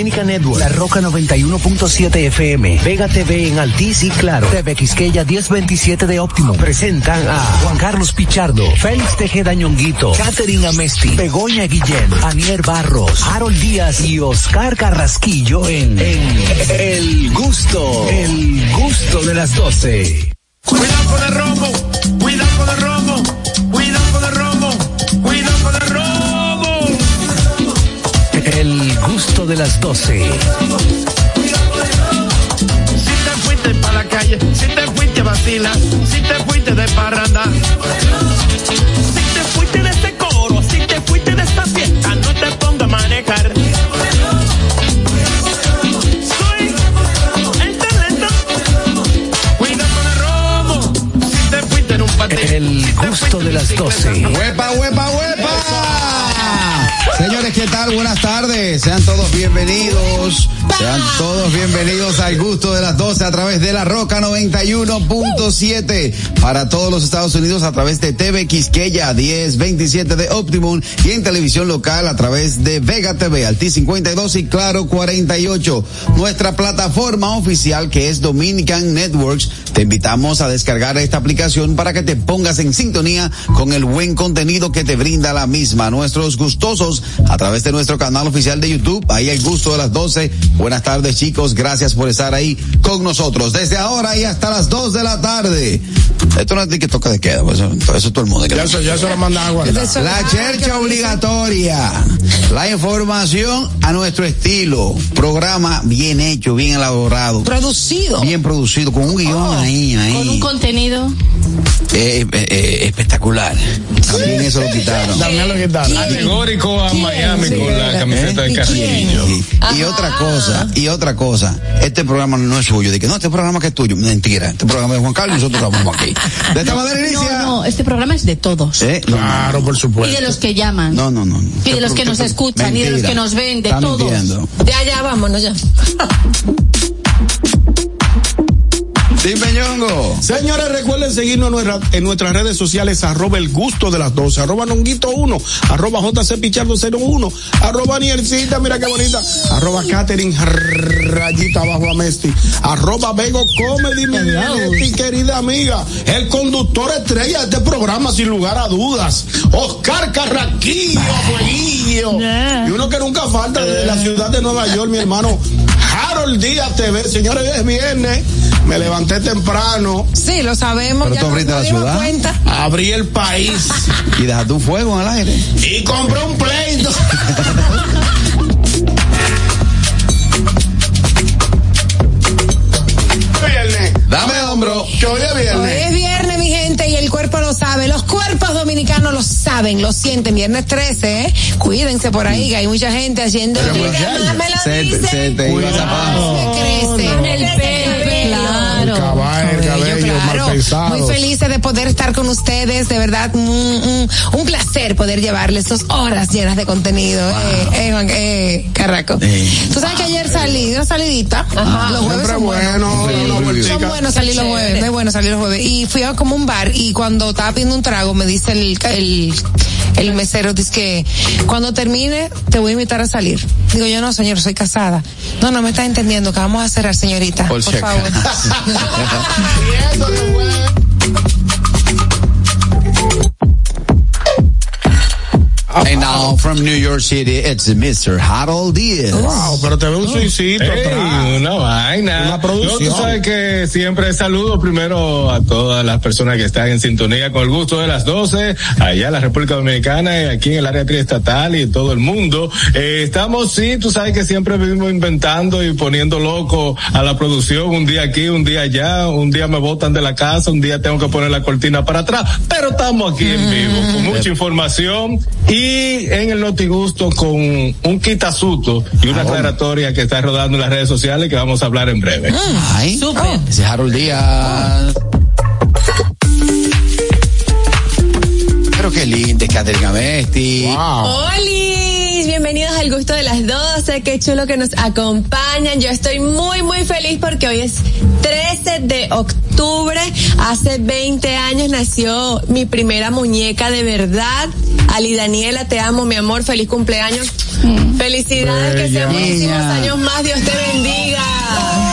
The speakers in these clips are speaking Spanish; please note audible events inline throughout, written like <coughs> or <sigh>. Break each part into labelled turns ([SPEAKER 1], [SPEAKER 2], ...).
[SPEAKER 1] Producciones, Dominica Network, La Roca 91.7 FM, Vega TV en Altiz y Claro, TV Quisqueya 1027 de Óptimo. Presentan a Juan Carlos Pichardo, Félix Tejeda Ñonguito, Catherine Amesti, Begoña Guillén, Anier Barros, Harold Díaz y Oscar Carrasquillo en, en El Gusto, El Gusto de las 12.
[SPEAKER 2] Cuidado con el robo, cuidado con el robo, cuidado con el robo, El
[SPEAKER 1] Gusto de las 12.
[SPEAKER 2] Si te fuiste para la calle, si te fuiste a vacilar, si te fuiste de parranda. Si te fuiste de este coro, si te fuiste de esta fiesta, no te pongas a manejar. Soy el talento. Cuidado con el robo. Si te fuiste en un patín.
[SPEAKER 1] El
[SPEAKER 2] si te
[SPEAKER 1] Gusto de las 12.
[SPEAKER 3] ¡Huepa, huepa, huepa! Señores, ¿qué tal? Buenas tardes. Sean todos bienvenidos. Sean todos bienvenidos al gusto de las 12 a través de la Roca 91.7 para todos los Estados Unidos a través de TV Quisqueya 1027 de Optimum y en televisión local a través de Vega TV, Alti 52 y Claro 48. Nuestra plataforma oficial que es Dominican Networks. Te invitamos a descargar esta aplicación para que te pongas en sintonía con el buen contenido que te brinda la misma. Nuestros gustosos a través de nuestro canal oficial de YouTube, ahí el gusto de las 12. Buenas tardes chicos, gracias por estar ahí con nosotros. Desde ahora y hasta las 2 de la tarde. Esto no es de que toca de queda, pues eso, eso todo el mundo.
[SPEAKER 4] Ya se, ya se lo manda agua.
[SPEAKER 3] La chercha obligatoria. La información a nuestro estilo. Programa bien hecho, bien elaborado.
[SPEAKER 5] Producido.
[SPEAKER 3] Bien producido, con un guion ahí, ahí.
[SPEAKER 6] Con un contenido.
[SPEAKER 3] Eh, eh, eh, espectacular. También eso lo quitaron.
[SPEAKER 4] También lo quitaron.
[SPEAKER 7] Categórico Miami con la camiseta de Carrillo.
[SPEAKER 3] Y, y otra cosa, y otra cosa, este programa no es suyo, de que no, este programa que es tuyo, mentira, este programa es de Juan Carlos y nosotros vamos aquí. De esta manera inicia.
[SPEAKER 6] No, no, este programa es de todos.
[SPEAKER 3] ¿Eh? No,
[SPEAKER 4] Claro, por
[SPEAKER 6] Y
[SPEAKER 4] supuesto.
[SPEAKER 6] de los que llaman.
[SPEAKER 3] no, no, no.
[SPEAKER 6] Y de los que nos escuchan, y de los que nos ven, de
[SPEAKER 3] Está
[SPEAKER 6] todos.
[SPEAKER 3] mintiendo.
[SPEAKER 5] Ya, ya, vámonos ya. <laughs>
[SPEAKER 3] Dime, Ñongo.
[SPEAKER 4] Señores, recuerden seguirnos en, nuestra- en nuestras redes sociales, arroba el gusto de las 12, arroba nonguito 1, arroba jcpichardo 01, arroba niercita, mira qué bonita, arroba Catherine rayita abajo a Mesti, arroba Bego Comedy, mi querida amiga, el conductor estrella de este programa, sin lugar a dudas, Oscar Carraquillo, Fueguillo, y uno que nunca falta de la ciudad de Nueva York, mi hermano Harold Díaz TV, señores, es viernes, me levanté temprano,
[SPEAKER 5] Sí, lo sabemos.
[SPEAKER 3] Pero
[SPEAKER 5] ya
[SPEAKER 3] tú abriste la ciudad.
[SPEAKER 5] cuenta.
[SPEAKER 4] abrí el país <laughs>
[SPEAKER 3] Y deja tu fuego en el aire.
[SPEAKER 4] y compré un pleito. <laughs> viernes.
[SPEAKER 3] Dame hombro.
[SPEAKER 4] Que hoy es
[SPEAKER 5] Hoy
[SPEAKER 4] viernes.
[SPEAKER 5] es viernes, mi gente, y el cuerpo lo sabe. Los cuerpos dominicanos lo saben, lo sienten. Viernes 13, ¿eh? Cuídense por ahí, que hay mucha gente haciendo. Mira, más me lo
[SPEAKER 3] Se, te-
[SPEAKER 5] dicen.
[SPEAKER 3] se te iba a zapar.
[SPEAKER 5] Me crece.
[SPEAKER 6] El pelo.
[SPEAKER 4] El caballo, el cabello mal
[SPEAKER 5] claro.
[SPEAKER 4] pensado.
[SPEAKER 5] Muy felices de poder estar con ustedes, de verdad, un, un, un placer poder llevarles dos horas llenas de contenido. Eh, eh, Juan, eh, Carraco. Tú sabes que ayer salí, una salidita. Los jueves son buenos.
[SPEAKER 4] bueno,
[SPEAKER 5] Son buenos salir los jueves, es bueno salir los jueves. Y fui a como un bar y cuando estaba pidiendo un trago me dice el, el, el mesero, dice que cuando termine te voy a invitar a salir. Digo yo no, señor, soy casada. No, no me está entendiendo, que vamos a cerrar, señorita.
[SPEAKER 3] Por
[SPEAKER 5] favor. <laughs> <laughs>
[SPEAKER 3] And now from New York City, it's Mr. Harold Diaz.
[SPEAKER 4] Wow, pero te veo un suicito
[SPEAKER 7] Ey,
[SPEAKER 4] atrás.
[SPEAKER 7] una vaina.
[SPEAKER 4] Una producción.
[SPEAKER 7] Yo, tú sabes que siempre saludo primero a todas las personas que están en sintonía con el gusto de las 12, allá en la República Dominicana y aquí en el área triestatal y en todo el mundo. Eh, estamos, sí, tú sabes que siempre vivimos inventando y poniendo loco a la producción, un día aquí, un día allá, un día me botan de la casa, un día tengo que poner la cortina para atrás, pero estamos aquí en vivo con mucha información y en el Notigusto con un quitasuto y una aclaratoria que está rodando en las redes sociales que vamos a hablar en breve.
[SPEAKER 3] Ay,
[SPEAKER 6] Súper.
[SPEAKER 3] ese es Harold Díaz. Pero qué lindo, es Catherine Amesti.
[SPEAKER 4] Wow.
[SPEAKER 5] ¡Oli!
[SPEAKER 8] Bienvenidos al gusto de las 12. Qué chulo que nos acompañan. Yo estoy muy, muy feliz porque hoy es 13 de octubre. Hace 20 años nació mi primera muñeca de verdad. Ali Daniela, te amo, mi amor. Feliz cumpleaños. Felicidades, que sean muchísimos años más. Dios te bendiga.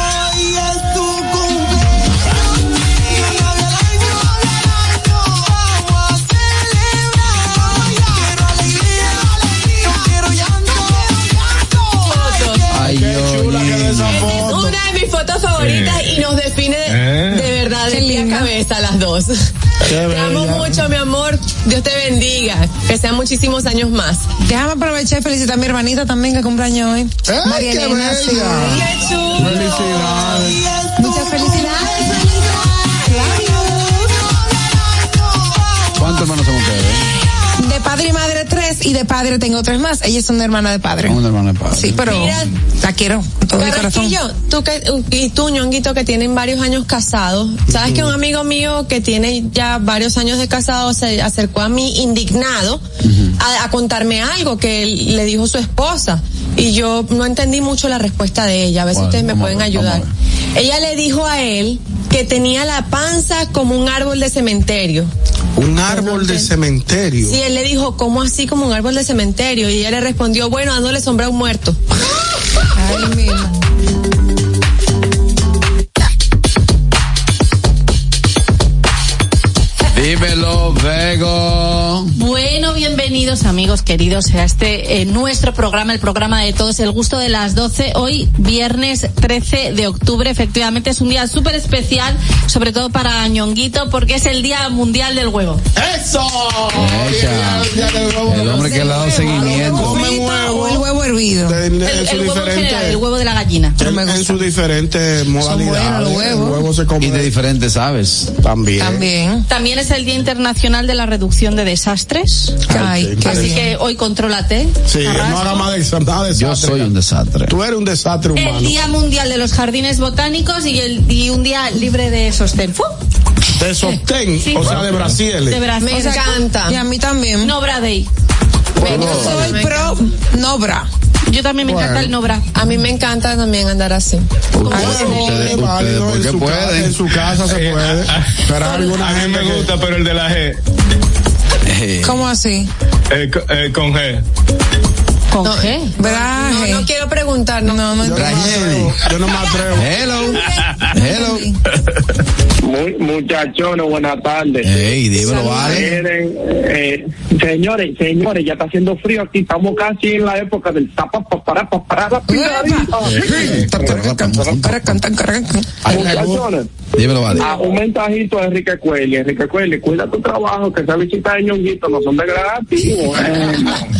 [SPEAKER 8] Fotos favoritas y nos define
[SPEAKER 7] Eh.
[SPEAKER 8] de verdad de pie a cabeza las dos. Te amo
[SPEAKER 4] bella.
[SPEAKER 8] mucho, mi amor. Dios te bendiga. Que sean muchísimos años más.
[SPEAKER 5] Déjame aprovechar y felicitar a mi hermanita también que cumpleaños hoy.
[SPEAKER 3] ¡Ay,
[SPEAKER 5] María
[SPEAKER 3] qué
[SPEAKER 5] Elena, sí.
[SPEAKER 3] bella!
[SPEAKER 8] ¡Qué chulo!
[SPEAKER 3] Felicidades.
[SPEAKER 5] Tres y de padre tengo tres más. Ella es una hermana de padre.
[SPEAKER 3] Un hermano de padre.
[SPEAKER 5] Sí, pero
[SPEAKER 8] Mira.
[SPEAKER 5] la quiero con todo mi corazón.
[SPEAKER 8] Carraquillo, tú que, y tú, ñonguito, que tienen varios años casados. ¿Sabes que un amigo mío que tiene ya varios años de casado se acercó a mí indignado a, a contarme algo que él- le dijo su esposa? Y yo no entendí mucho la respuesta de ella. A ver si ustedes me pueden
[SPEAKER 3] ver,
[SPEAKER 8] ayudar. Ella le dijo a él que tenía la panza como un árbol de cementerio.
[SPEAKER 4] Un árbol de cementerio.
[SPEAKER 8] Sí, él le dijo, ¿cómo así como un árbol de cementerio? Y ella le respondió, bueno, dándole sombra a un muerto.
[SPEAKER 5] Ay, mira.
[SPEAKER 3] Dímelo, Vego.
[SPEAKER 6] Bueno, bienvenidos amigos queridos a este eh, nuestro programa, el programa de todos, el gusto de las 12. Hoy, viernes 13 de octubre, efectivamente es un día súper especial, sobre todo para Ñonguito, porque es el Día Mundial del Huevo.
[SPEAKER 4] ¡Eso!
[SPEAKER 3] El hombre que le ha dado seguimiento.
[SPEAKER 4] Come
[SPEAKER 5] O el
[SPEAKER 4] huevo.
[SPEAKER 5] huevo hervido.
[SPEAKER 6] El, huevo general, el huevo de la gallina.
[SPEAKER 4] en, en sus diferentes modalidades.
[SPEAKER 5] huevos.
[SPEAKER 4] El huevo se come
[SPEAKER 3] Y de diferentes aves.
[SPEAKER 4] también.
[SPEAKER 5] También.
[SPEAKER 6] También es el Día Internacional de la Reducción de Desastres.
[SPEAKER 5] Ay, qué
[SPEAKER 6] Así
[SPEAKER 5] bien.
[SPEAKER 6] Que hoy contrólate.
[SPEAKER 4] Sí,
[SPEAKER 6] Carrasco.
[SPEAKER 4] no haga más de, nada de
[SPEAKER 3] Yo
[SPEAKER 4] desastre.
[SPEAKER 3] soy un desastre.
[SPEAKER 4] Tú eres un desastre
[SPEAKER 6] El
[SPEAKER 4] humano.
[SPEAKER 6] Día Mundial de los Jardines Botánicos y, el, y un día libre de sostén. ¡Fu!
[SPEAKER 4] De sostén,
[SPEAKER 6] Sí.
[SPEAKER 4] o sea, de Brasil.
[SPEAKER 6] De Brasil.
[SPEAKER 8] Me encanta.
[SPEAKER 5] Y a mí también.
[SPEAKER 6] Nobra Day.
[SPEAKER 5] Yo soy pro Nobra.
[SPEAKER 6] Yo también me encanta el Nobra.
[SPEAKER 8] A mí me encanta también andar así.
[SPEAKER 3] Ustedes, ustedes,
[SPEAKER 4] Es válido,
[SPEAKER 3] ¿por
[SPEAKER 4] en
[SPEAKER 3] qué
[SPEAKER 4] su casa-
[SPEAKER 3] pueden?
[SPEAKER 4] en su casa se
[SPEAKER 7] Eh,
[SPEAKER 4] puede.
[SPEAKER 7] a-
[SPEAKER 4] Pero hay alguna
[SPEAKER 7] A mí
[SPEAKER 4] gente
[SPEAKER 7] me gusta, pero el de la G. <laughs>
[SPEAKER 5] ¿Cómo así?
[SPEAKER 7] eh, eh, con G.
[SPEAKER 6] ¿Con
[SPEAKER 8] No,
[SPEAKER 6] qué?
[SPEAKER 8] No,
[SPEAKER 5] Braje.
[SPEAKER 8] no quiero preguntar, no.
[SPEAKER 5] No, no
[SPEAKER 4] Yo. Yo no me atrevo.
[SPEAKER 3] Hello. <laughs> Hello.
[SPEAKER 9] Muy, muchachones, buenas tardes.
[SPEAKER 3] Ey, dímelo, vale.
[SPEAKER 9] Eh, señores, señores, ya está haciendo frío aquí, estamos casi en la época del tapa para para la Muchachones,
[SPEAKER 3] Dímelo, vale.
[SPEAKER 9] a un mensajito a Enrique Cuelli, Enrique Cuelli, cuida tu trabajo, que esas visitas de ñonguito no son de gratis. <laughs> Bueno.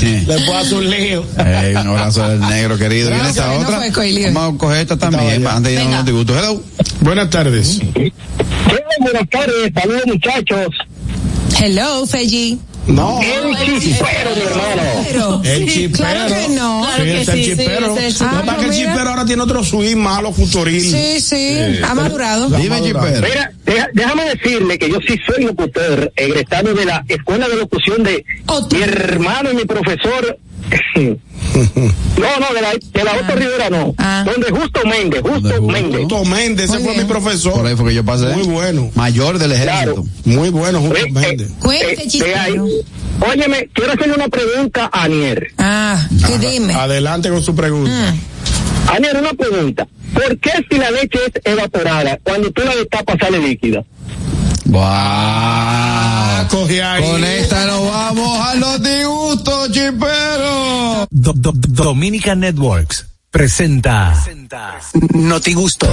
[SPEAKER 4] Le puedo hacer un lío.
[SPEAKER 3] Ey, un abrazo del negro querido. Viene esta
[SPEAKER 5] No
[SPEAKER 3] otra. Vamos a coger esta también. Antes de irnos disgustos. Hello.
[SPEAKER 4] Buenas tardes.
[SPEAKER 9] Buenas tardes, saludos muchachos.
[SPEAKER 5] Hello, Feji.
[SPEAKER 4] No.
[SPEAKER 9] El chispero, mi hermano.
[SPEAKER 4] El chipero.
[SPEAKER 5] Claro que no.
[SPEAKER 6] Claro que
[SPEAKER 4] el
[SPEAKER 6] sí, sí,
[SPEAKER 4] chipero.
[SPEAKER 8] es el
[SPEAKER 4] Lo que el
[SPEAKER 5] chipero.
[SPEAKER 4] chipero ahora tiene otro swing malo futuril.
[SPEAKER 5] Sí, sí, ha madurado.
[SPEAKER 3] Dime, Chipero.
[SPEAKER 9] Mira, deja- déjame decirle que yo sí soy locutor, egresado de la Escuela de Locución de mi hermano y mi profesor. <laughs> No, no, de la, de la Otto Rivera no.
[SPEAKER 5] Ah.
[SPEAKER 9] Donde Justo Méndez, Justo. Méndez.
[SPEAKER 4] Justo Méndez, ese
[SPEAKER 5] Muy
[SPEAKER 4] fue mi profesor.
[SPEAKER 3] Por ahí fue que yo pasé.
[SPEAKER 4] Muy bueno.
[SPEAKER 3] Mayor del ejército.
[SPEAKER 9] Claro.
[SPEAKER 4] Muy bueno, Justo
[SPEAKER 9] Eh,
[SPEAKER 4] Méndez.
[SPEAKER 9] eh,
[SPEAKER 5] Cuente,
[SPEAKER 9] eh, ahí. Óyeme, quiero hacerle una pregunta a Anier.
[SPEAKER 5] Ah, ¿qué dime?
[SPEAKER 4] Adelante con su pregunta.
[SPEAKER 9] Anier, una pregunta. ¿Por qué si la leche es evaporada, cuando tú la destapas sale líquida?
[SPEAKER 3] Wow.
[SPEAKER 4] Ahí.
[SPEAKER 3] Con esta nos vamos a los disgustos, Chipero.
[SPEAKER 1] Do- Do- Dominican Networks presenta Noti Gusto.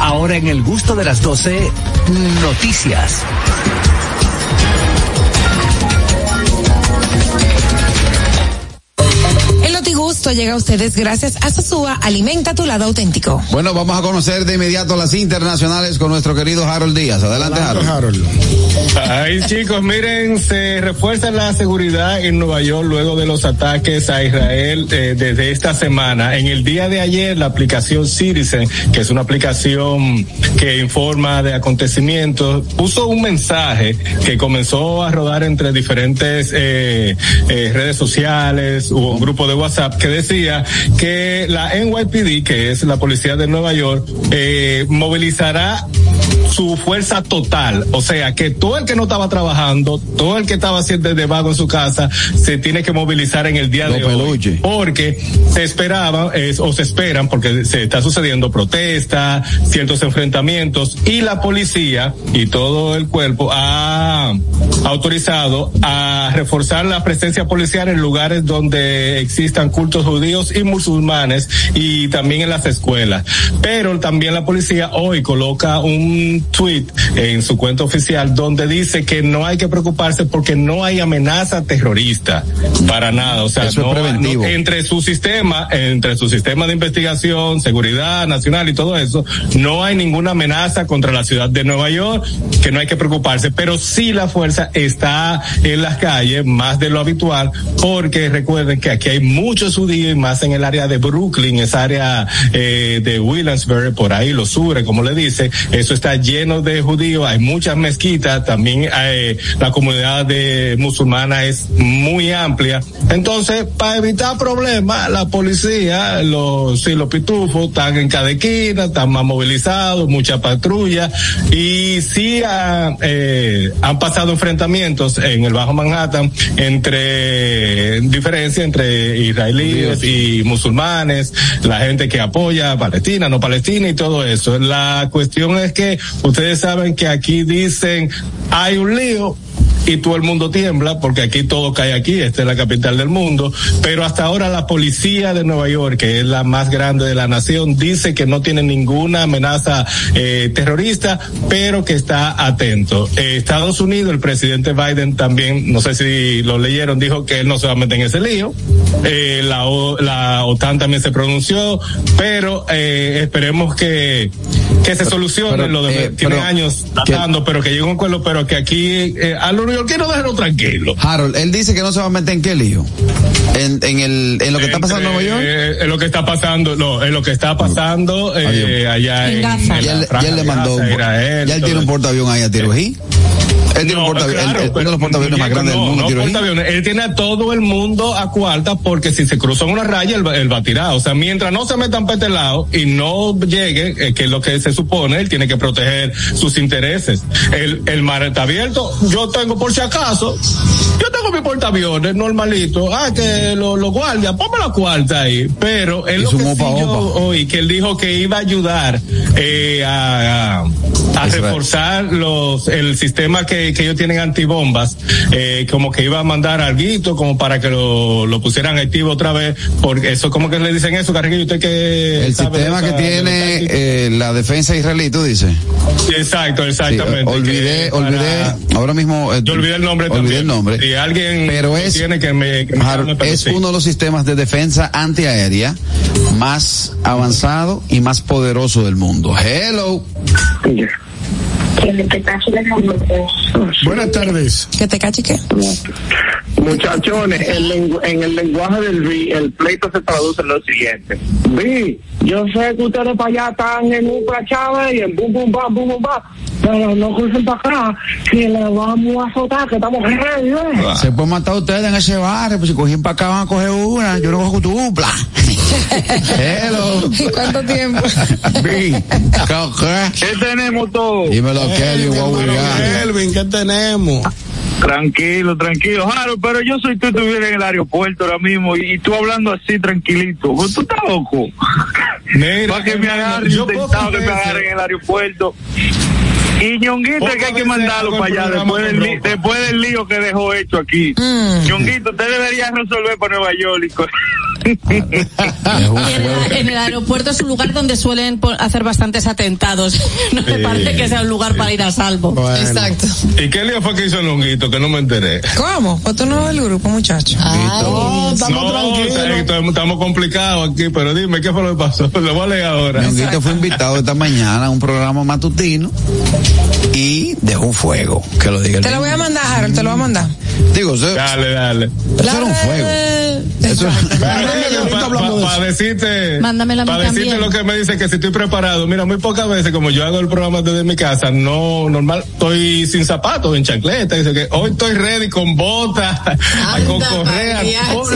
[SPEAKER 1] Ahora en el gusto de las 12, noticias.
[SPEAKER 5] Llega a ustedes gracias a Sosúa Alimenta tu lado auténtico.
[SPEAKER 3] Bueno, vamos a conocer de inmediato las internacionales con nuestro querido Harold Díaz. Adelante, Harold.
[SPEAKER 4] Harold.
[SPEAKER 7] Ay, chicos, miren, se refuerza la seguridad en Nueva York luego de los ataques a Israel eh, desde esta semana. En el día de ayer, la aplicación Citizen, que es una aplicación que informa de acontecimientos, puso un mensaje que comenzó a rodar entre diferentes eh, eh, redes sociales o un grupo de WhatsApp que decía que la NYPD, que es la policía de Nueva York, eh, movilizará su fuerza total. O sea, que todo el que no estaba trabajando, todo el que estaba haciendo de vago en su casa, se tiene que movilizar en el día de hoy. Porque se esperaba, es, o se esperan, porque se está sucediendo protestas, ciertos enfrentamientos, y la policía y todo el cuerpo ha autorizado a reforzar la presencia policial en lugares donde existan cultos judíos y musulmanes y también en las escuelas. Pero también la policía hoy coloca un tweet en su cuenta oficial donde dice que no hay que preocuparse porque no hay amenaza terrorista para nada. O sea,
[SPEAKER 3] Eso es
[SPEAKER 7] no,
[SPEAKER 3] preventivo.
[SPEAKER 7] no- entre su sistema, entre su sistema de investigación, seguridad nacional y todo eso, no hay ninguna amenaza contra la ciudad de Nueva York, que no hay que preocuparse, pero sí la fuerza está en las calles, más de lo habitual, porque recuerden que aquí hay muchos judíos más en el área de Brooklyn, esa área eh, de Williamsburg, por ahí los sures, como le dice, eso está lleno de judíos, hay muchas mezquitas, también eh, la comunidad de musulmana es muy amplia. Entonces, para evitar problemas, la policía, los, sí, los pitufos están en cada esquina, están más movilizados, mucha patrulla y sí eh, han pasado enfrentamientos en el Bajo Manhattan entre diferencia entre israelíes y musulmanes, la gente que apoya a Palestina, no Palestina y todo eso. La cuestión es que ustedes saben que aquí dicen hay un lío y todo el mundo tiembla porque aquí todo cae aquí, esta es la capital del mundo, pero hasta ahora la policía de Nueva York, que es la más grande de la nación, dice que no tiene ninguna amenaza eh, terrorista, pero que está atento. Eh, Estados Unidos, el presidente Biden también, no sé si lo leyeron, dijo que él no se va a meter en ese lío. Eh, la, O- la OTAN también se pronunció, pero esperemos que que se solucione
[SPEAKER 3] pero,
[SPEAKER 7] lo de
[SPEAKER 3] eh,
[SPEAKER 7] tiene
[SPEAKER 3] pero,
[SPEAKER 7] años tratando, pero que llegue a un acuerdo, pero que aquí eh, a los neoyorquinos déjenlo tranquilo.
[SPEAKER 3] Harold, él dice que no se va a meter en qué lío. En, en el, en lo que está pasando en Nueva York.
[SPEAKER 7] Eh, en lo que está pasando, no, en lo que está pasando eh,
[SPEAKER 3] Adiós.
[SPEAKER 7] allá
[SPEAKER 6] En
[SPEAKER 7] en,
[SPEAKER 6] Gaza.
[SPEAKER 7] en
[SPEAKER 3] Ya él, ya
[SPEAKER 7] franja
[SPEAKER 3] él le mandó,
[SPEAKER 7] Gaza,
[SPEAKER 3] un-
[SPEAKER 7] Israel,
[SPEAKER 3] ya él tiene un portaavión ahí a Tirojí. Él tiene un
[SPEAKER 7] claro,
[SPEAKER 3] uno de los portaaviones más
[SPEAKER 7] muñeco,
[SPEAKER 3] grandes del
[SPEAKER 7] no,
[SPEAKER 3] mundo,
[SPEAKER 7] no,
[SPEAKER 3] Tirojí.
[SPEAKER 7] portaaviones. Él tiene a todo el mundo a cuarta porque si se cruzan una raya, él, va- él va a tirar. O sea, mientras no se metan para este lado y no llegue, eh, que es lo que se supone, él tiene que proteger sus intereses. El, el mar está abierto. Yo tengo, por si acaso, yo tengo mi portaaviones normalito. Ah, que los lo guardias, ponme la cuarta ahí. Pero él lo que sí
[SPEAKER 3] opa,
[SPEAKER 7] yo
[SPEAKER 3] opa.
[SPEAKER 7] oí, que él dijo que iba a ayudar eh, a, a- a reforzar los el sistema que, que ellos tienen antibombas, eh, como que iba a mandar alguito como para que lo, lo pusieran activo otra vez, porque eso, como que le dicen eso, Carrillo, usted que
[SPEAKER 3] El sistema que
[SPEAKER 7] esa-
[SPEAKER 3] tiene eh, la defensa israelí, tú dices.
[SPEAKER 7] Exacto,
[SPEAKER 3] Sí,
[SPEAKER 7] exactamente.
[SPEAKER 3] olvidé,
[SPEAKER 7] para-
[SPEAKER 3] olvidé, ahora mismo. eh,
[SPEAKER 7] Yo olvidé el nombre
[SPEAKER 3] Olvidé
[SPEAKER 7] también.
[SPEAKER 3] el nombre.
[SPEAKER 7] Si alguien
[SPEAKER 3] pero es,
[SPEAKER 7] tiene que me, que me
[SPEAKER 3] Harold,
[SPEAKER 7] llame, pero
[SPEAKER 3] es
[SPEAKER 7] sí.
[SPEAKER 3] uno de los sistemas de defensa antiaérea más avanzado y más poderoso del mundo. Hello.
[SPEAKER 4] Buenas tardes.
[SPEAKER 5] Que te cache que.
[SPEAKER 9] Muchachones, el en el lenguaje del vi, el pleito se traduce en lo siguiente. Vi, yo sé que ustedes para allá están en un Chávez y en bum bum bam, bum bum bam, pero no crucen para acá, que le vamos a azotar, que estamos ready, ¿eh?
[SPEAKER 3] Se pueden matar ustedes en ese barrio, pues si cogían para acá van a coger una, yo no cojo tu bla. <laughs> Hello.
[SPEAKER 5] ¿Cuánto tiempo? <laughs>
[SPEAKER 3] ¿Qué,
[SPEAKER 9] tenemos todo?
[SPEAKER 3] Dímelo, Kelly,
[SPEAKER 4] Elvin,
[SPEAKER 3] guau,
[SPEAKER 4] hermano
[SPEAKER 3] guau.
[SPEAKER 4] Elvin, ¿qué tenemos?
[SPEAKER 9] Tranquilo, tranquilo, Jaro, pero yo soy tú estuviera en el aeropuerto ahora mismo y, y tú hablando así tranquilito. Tú estás loco.
[SPEAKER 7] Mira,
[SPEAKER 9] Para que me agarren,
[SPEAKER 7] yo
[SPEAKER 9] intentado que me agarren en el aeropuerto. Y Ñonguito es que hay que mandarlo para allá después del, li- después del lío que dejó hecho aquí.
[SPEAKER 5] Mm.
[SPEAKER 9] Ñonguito, usted debería resolver para Nueva York. <laughs>
[SPEAKER 6] en, el, en el aeropuerto es un lugar donde suelen hacer bastantes atentados. <laughs> No me
[SPEAKER 7] Sí.
[SPEAKER 6] parece que sea un lugar para ir a salvo.
[SPEAKER 4] Bueno.
[SPEAKER 5] Exacto.
[SPEAKER 7] ¿Y qué lío fue que hizo el honguito? Que no me enteré.
[SPEAKER 5] ¿Cómo? Pues tú no ves el grupo, muchacho.
[SPEAKER 4] No, estamos
[SPEAKER 7] no,
[SPEAKER 4] tranquilos.
[SPEAKER 7] estamos, estamos complicados aquí, pero dime, ¿qué fue lo que pasó? <laughs> Lo voy a leer ahora.
[SPEAKER 3] Ñonguito fue invitado esta mañana a un programa matutino y dejó un fuego. Que lo diga el
[SPEAKER 5] Te lo voy a mandar, Harold, te lo voy a mandar.
[SPEAKER 3] Digo, eso,
[SPEAKER 7] Dale, dale.
[SPEAKER 3] eso era un fuego. Eso,
[SPEAKER 7] Para decirte,
[SPEAKER 6] Mándamela a mí
[SPEAKER 7] para decirte
[SPEAKER 6] también.
[SPEAKER 7] lo que me dice que si estoy preparado, mira, muy pocas veces como yo hago el programa desde mi casa, no, normal, estoy sin zapatos, en chancleta, dice que hoy estoy ready con botas, <laughs> con correa, con-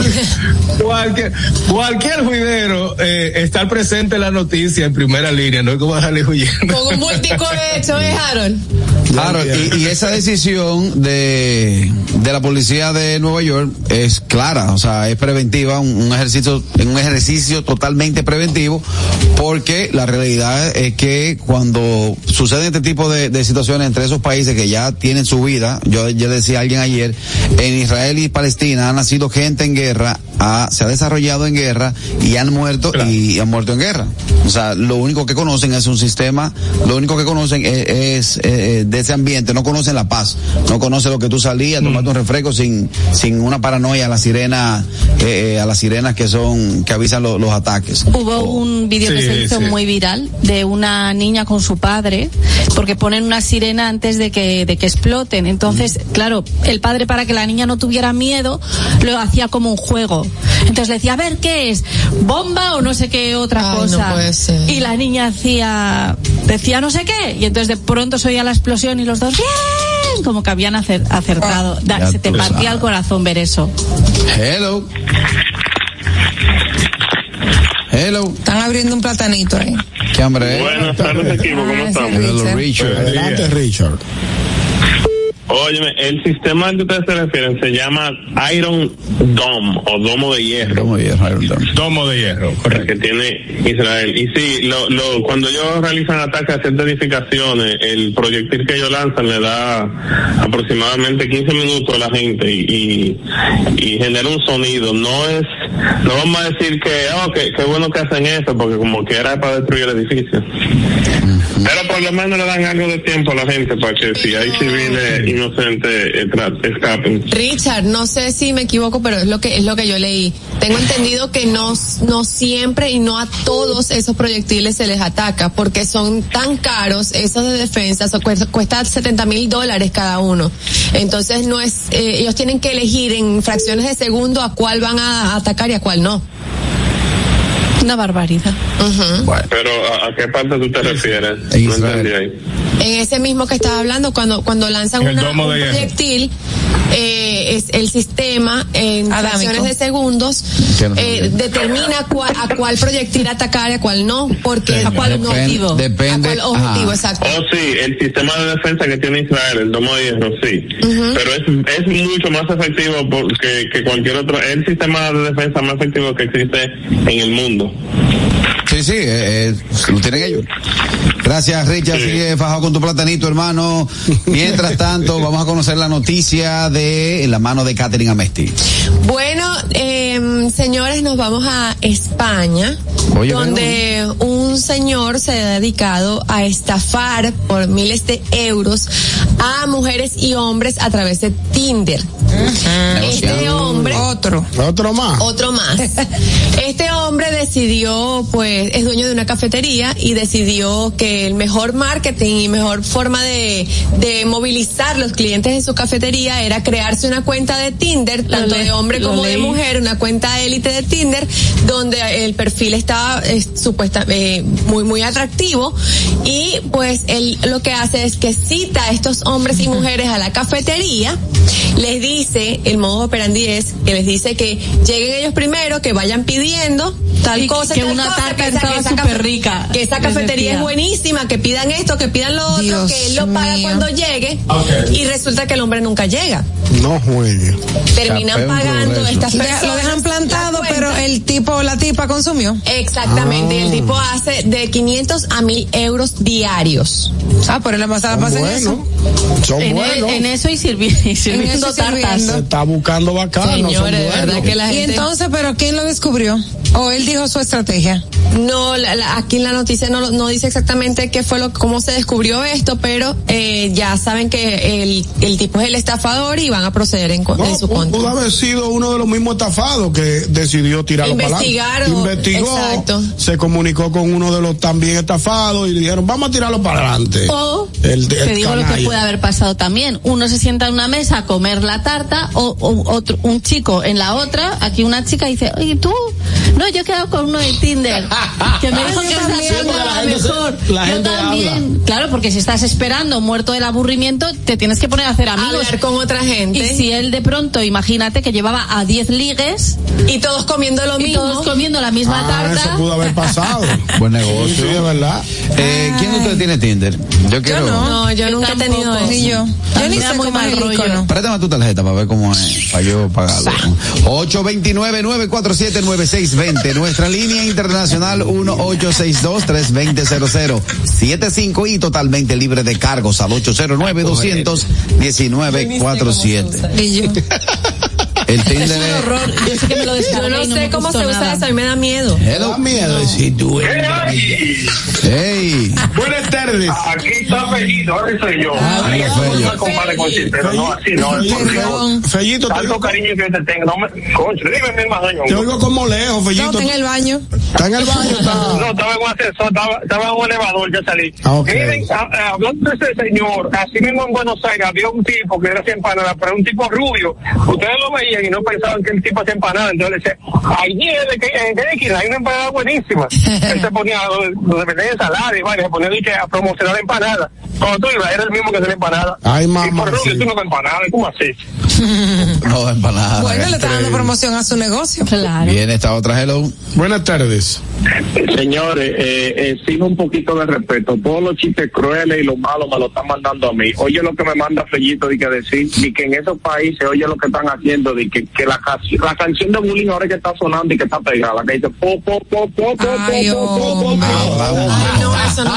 [SPEAKER 7] cualquier, cualquier juidero, eh, estar presente en la noticia en primera línea, no es como salir huyendo.
[SPEAKER 8] Con un multico hecho, ¿eh, Harold?
[SPEAKER 3] Claro, y, y esa decisión de, de la policía de Nueva York es clara, o sea, es preventiva, un, un ejercicio, un ejercicio totalmente preventivo, porque la realidad es que cuando suceden este tipo de, de situaciones entre esos países que ya tienen su vida, yo, yo decía a alguien ayer, en Israel y Palestina ha nacido gente en guerra, ha- se ha desarrollado en guerra y han muerto
[SPEAKER 7] Claro.
[SPEAKER 3] y han muerto en guerra. O sea, lo único que conocen es un sistema, lo único que conocen es, es, de ese ambiente, no conocen la paz, no conocen lo que tú salías, tomarte un refresco sin, sin una paranoia a la sirena, eh, eh, a las sirenas que son, que avisan lo- los ataques.
[SPEAKER 6] Hubo un vídeo que
[SPEAKER 7] Sí,
[SPEAKER 6] se hizo
[SPEAKER 7] sí.
[SPEAKER 6] muy viral de una niña con su padre, porque ponen una sirena antes de que, de que exploten. Entonces, claro, el padre para que la niña no tuviera miedo, lo hacía como un juego. Entonces le decía, a ver, ¿qué es? ¿Bomba o no sé qué otra
[SPEAKER 8] Ay, no
[SPEAKER 6] cosa?
[SPEAKER 8] puede ser.
[SPEAKER 6] Y la niña hacía, decía no sé qué, y entonces de pronto se oía la explosión y los dos, ¡bien! <laughs> Como que habían acer- acertado. Da-
[SPEAKER 3] Ya
[SPEAKER 6] se te partía
[SPEAKER 3] sabes.
[SPEAKER 6] el corazón ver eso.
[SPEAKER 3] Hello. Hello.
[SPEAKER 5] Están abriendo un platanito ahí.
[SPEAKER 3] ¿Qué hambre es?
[SPEAKER 9] Buenas tardes, equipo, ¿cómo
[SPEAKER 5] Ah,
[SPEAKER 9] estamos?
[SPEAKER 3] Hello, Richard.
[SPEAKER 4] Adelante, Richard.
[SPEAKER 9] Óyeme, el sistema al que ustedes se refieren se llama Iron Dome o Domo de Hierro.
[SPEAKER 3] Muy bien, Iron Dome.
[SPEAKER 7] Domo de hierro, correcto.
[SPEAKER 9] que tiene Israel. Y sí, lo, lo, cuando ellos realizan ataques a ciertas edificaciones, el proyectil que ellos lanzan le da aproximadamente 15 minutos a la gente y, y, y genera un sonido. No es, no vamos a decir que, oh, que, qué bueno que hacen eso, porque como que era para destruir el edificio. Pero por lo menos le dan algo de tiempo a la gente para que si hay civiles inocentes tra- escapen.
[SPEAKER 8] Richard, no sé si me equivoco, pero es lo que es lo que yo leí. Tengo entendido que no no siempre y no a todos esos proyectiles se les ataca porque son tan caros esos de defensa, eso cuesta, cuesta 70 mil dólares cada uno. Entonces no es, eh, ellos tienen que elegir en fracciones de segundo a cuál van a atacar y a cuál no.
[SPEAKER 6] Una barbaridad.
[SPEAKER 3] Bueno.
[SPEAKER 9] Pero ¿a, a qué parte tú te refieres? No entendí ahí.
[SPEAKER 8] En ese mismo que estaba hablando, cuando cuando lanzan una- un proyectil, eh, es el sistema en
[SPEAKER 5] Adámico.
[SPEAKER 8] fracciones de segundos
[SPEAKER 3] Que no se
[SPEAKER 8] eh, determina cuál- a cuál proyectil atacar y a cuál no, porque
[SPEAKER 6] ¿A cuál objetivo?
[SPEAKER 3] Depende.
[SPEAKER 8] a cuál objetivo,
[SPEAKER 3] ajá.
[SPEAKER 8] exacto.
[SPEAKER 9] Oh, sí, el sistema de defensa que tiene Israel, el domo de hierro, sí. Pero es, es mucho más efectivo porque, que cualquier otro. Es el sistema de defensa más efectivo que existe en el mundo.
[SPEAKER 3] Sí, sí, eh, eh, lo tienen ellos. Gracias, Richard.
[SPEAKER 9] Sí.
[SPEAKER 3] Sigue fajado con tu platanito, hermano. Mientras tanto, <laughs> vamos a conocer la noticia de la mano de Catherine Amesti.
[SPEAKER 8] Bueno, eh, señores, nos vamos a España,
[SPEAKER 3] Oye,
[SPEAKER 8] donde un señor se ha dedicado a estafar por miles de euros a mujeres y hombres a través de Tinder. Este hombre
[SPEAKER 5] Otro.
[SPEAKER 4] Otro más.
[SPEAKER 8] otro más. <laughs> Este hombre decidió, pues, es dueño de una cafetería y decidió que el mejor marketing y mejor forma de, de movilizar los clientes en su cafetería era crearse una cuenta de Tinder, tanto de hombre como de mujer, una cuenta élite de Tinder, donde el perfil estaba eh, supuesta, eh, muy, muy atractivo. Y pues él lo que hace es que cita a estos hombres y mujeres a la cafetería, les dice, el modo operandi es que les dice que lleguen ellos primero, que vayan pidiendo tal
[SPEAKER 6] Y
[SPEAKER 8] cosa,
[SPEAKER 6] que
[SPEAKER 8] tal
[SPEAKER 6] una
[SPEAKER 8] cosa,
[SPEAKER 6] tarta
[SPEAKER 8] esa-
[SPEAKER 6] estaba súper rica,
[SPEAKER 8] que esa cafetería es buenísima, que pidan esto, que pidan lo otro,
[SPEAKER 5] Dios
[SPEAKER 8] que él lo paga
[SPEAKER 5] mío.
[SPEAKER 8] cuando llegue y resulta que el hombre nunca llega.
[SPEAKER 4] No juegue.
[SPEAKER 8] Terminan pagando estas
[SPEAKER 5] Lo
[SPEAKER 8] personas.
[SPEAKER 5] dejan plantado,
[SPEAKER 8] la
[SPEAKER 5] pero el tipo o la tipa consumió.
[SPEAKER 8] Exactamente, y el tipo hace de 500 a 1000 euros diarios.
[SPEAKER 5] Ah, pero la pasada
[SPEAKER 4] Son
[SPEAKER 5] pasa en eso.
[SPEAKER 4] Son
[SPEAKER 6] En,
[SPEAKER 4] buenos.
[SPEAKER 6] en eso y, sirvi- <laughs> y sirviendo
[SPEAKER 5] eso
[SPEAKER 6] tartas.
[SPEAKER 5] sirviendo.
[SPEAKER 4] Se está buscando bacano. son
[SPEAKER 8] Señores, de verdad que la
[SPEAKER 5] Y
[SPEAKER 8] gente...
[SPEAKER 5] entonces, pero ¿quién lo descubrió? ¿O él dijo su estrategia?
[SPEAKER 8] No, la- la- aquí en la noticia no, no dice exactamente qué fue lo, cómo se descubrió esto, pero eh, ya saben que el, el tipo es el estafador y van a proceder en,
[SPEAKER 4] No,
[SPEAKER 8] en su contra.
[SPEAKER 4] pudo haber sido uno de los mismos estafados que decidió tirarlo para adelante.
[SPEAKER 8] Investigaron,
[SPEAKER 4] Investigó,
[SPEAKER 8] exacto.
[SPEAKER 4] se comunicó con uno de los también estafados y le dijeron, vamos a tirarlo para adelante.
[SPEAKER 6] O
[SPEAKER 4] El- el
[SPEAKER 6] te digo lo que puede haber pasado también. Uno se sienta en una mesa a comer la tarta o, o otro, un chico en la otra. Aquí una chica dice, oye, tú, no, yo he quedado con uno de Tinder que me dijo que <laughs>
[SPEAKER 4] la gente se-
[SPEAKER 6] mejor.
[SPEAKER 4] la
[SPEAKER 6] yo
[SPEAKER 4] gente
[SPEAKER 6] también. Claro, porque si estás esperando muerto del aburrimiento, te tienes que poner a hacer amigos.
[SPEAKER 8] Hablar con otra gente.
[SPEAKER 6] Y si él de pronto, imagínate que llevaba a 10 ligues
[SPEAKER 8] Y todos comiendo lo
[SPEAKER 6] y
[SPEAKER 8] mismo.
[SPEAKER 6] todos comiendo la misma
[SPEAKER 4] Ah, eso
[SPEAKER 6] tarta.
[SPEAKER 4] pudo haber pasado. <laughs>
[SPEAKER 3] Buen negocio.
[SPEAKER 4] sí, es verdad.
[SPEAKER 3] Eh, ¿Quién de ustedes tiene Tinder? Yo quiero.
[SPEAKER 5] no.
[SPEAKER 8] No, yo,
[SPEAKER 6] Yo
[SPEAKER 8] nunca he tenido eso.
[SPEAKER 5] Ni yo. Yo ni sé
[SPEAKER 6] muy
[SPEAKER 5] cómo es
[SPEAKER 6] mal rollo.
[SPEAKER 5] icono.
[SPEAKER 3] Préstame tu tarjeta para ver cómo es, para yo pagarlo. <laughs> 829-947-9620. Nuestra línea internacional 1862-320-0075 y totalmente libre de cargos al 809-219-47. <laughs>
[SPEAKER 5] Yo.
[SPEAKER 3] El
[SPEAKER 6] Es
[SPEAKER 3] Tinder
[SPEAKER 6] un
[SPEAKER 3] es...
[SPEAKER 6] horror. Yo sé que me lo
[SPEAKER 8] Yo no
[SPEAKER 6] no
[SPEAKER 8] sé
[SPEAKER 6] me
[SPEAKER 8] cómo se usa
[SPEAKER 6] nada.
[SPEAKER 8] eso, a mí me da miedo.
[SPEAKER 4] Da miedo decir tú. eres
[SPEAKER 3] Hey.
[SPEAKER 4] Buenas tardes.
[SPEAKER 9] Aquí está Fellito, ahora soy yo.
[SPEAKER 3] Ah,
[SPEAKER 9] Ay, no se compare con ti, pero no, así no.
[SPEAKER 4] Fellito. Fellito,
[SPEAKER 9] Tanto cariño que te tengo, no me... Concho, dime mi hermano.
[SPEAKER 4] te oigo como lejos,
[SPEAKER 5] No,
[SPEAKER 4] Fellito.
[SPEAKER 5] está en el baño.
[SPEAKER 4] Está en el baño, está.
[SPEAKER 9] No, estaba en un ascensor, estaba, estaba en un elevador, ya salí.
[SPEAKER 4] Ah.
[SPEAKER 9] Miren, hablando de ese señor, así mismo en Buenos Aires había un tipo que era hacía empanada, pero un tipo rubio. Ustedes lo veían y no pensaban que el tipo hacía empanada. Entonces le decía, ayer de que en qué esquina hay una empanada buenísima. Él se ponía donde, donde vendían ensalada y vaya, se ponía de a promocionar empanada. Cuando tú ibas, era el mismo que hacía empanada.
[SPEAKER 4] Ay,
[SPEAKER 9] Y
[SPEAKER 4] mamá,
[SPEAKER 9] por rubio,
[SPEAKER 4] sí.
[SPEAKER 9] tú no empanada, ¿cómo así? <laughs>
[SPEAKER 3] No, empanada.
[SPEAKER 5] Bueno, le está dando promoción a su negocio.
[SPEAKER 6] Claro.
[SPEAKER 3] Viene esta otra hello.
[SPEAKER 4] Buenas tardes.
[SPEAKER 9] Señores, eh, exijo un poquito de respeto. Todos los chistes crueles y los malos me lo están mandando a mí. Oye lo que me manda Fellito de que decir, y que en esos países, oye lo que están haciendo, de que, que la, la canción de bullying ahora que está sonando y que está pegada, que dice po, po, po, po, po,
[SPEAKER 5] Ay,
[SPEAKER 9] po, po, po, po, po.
[SPEAKER 3] Hablamos.
[SPEAKER 8] No, eso no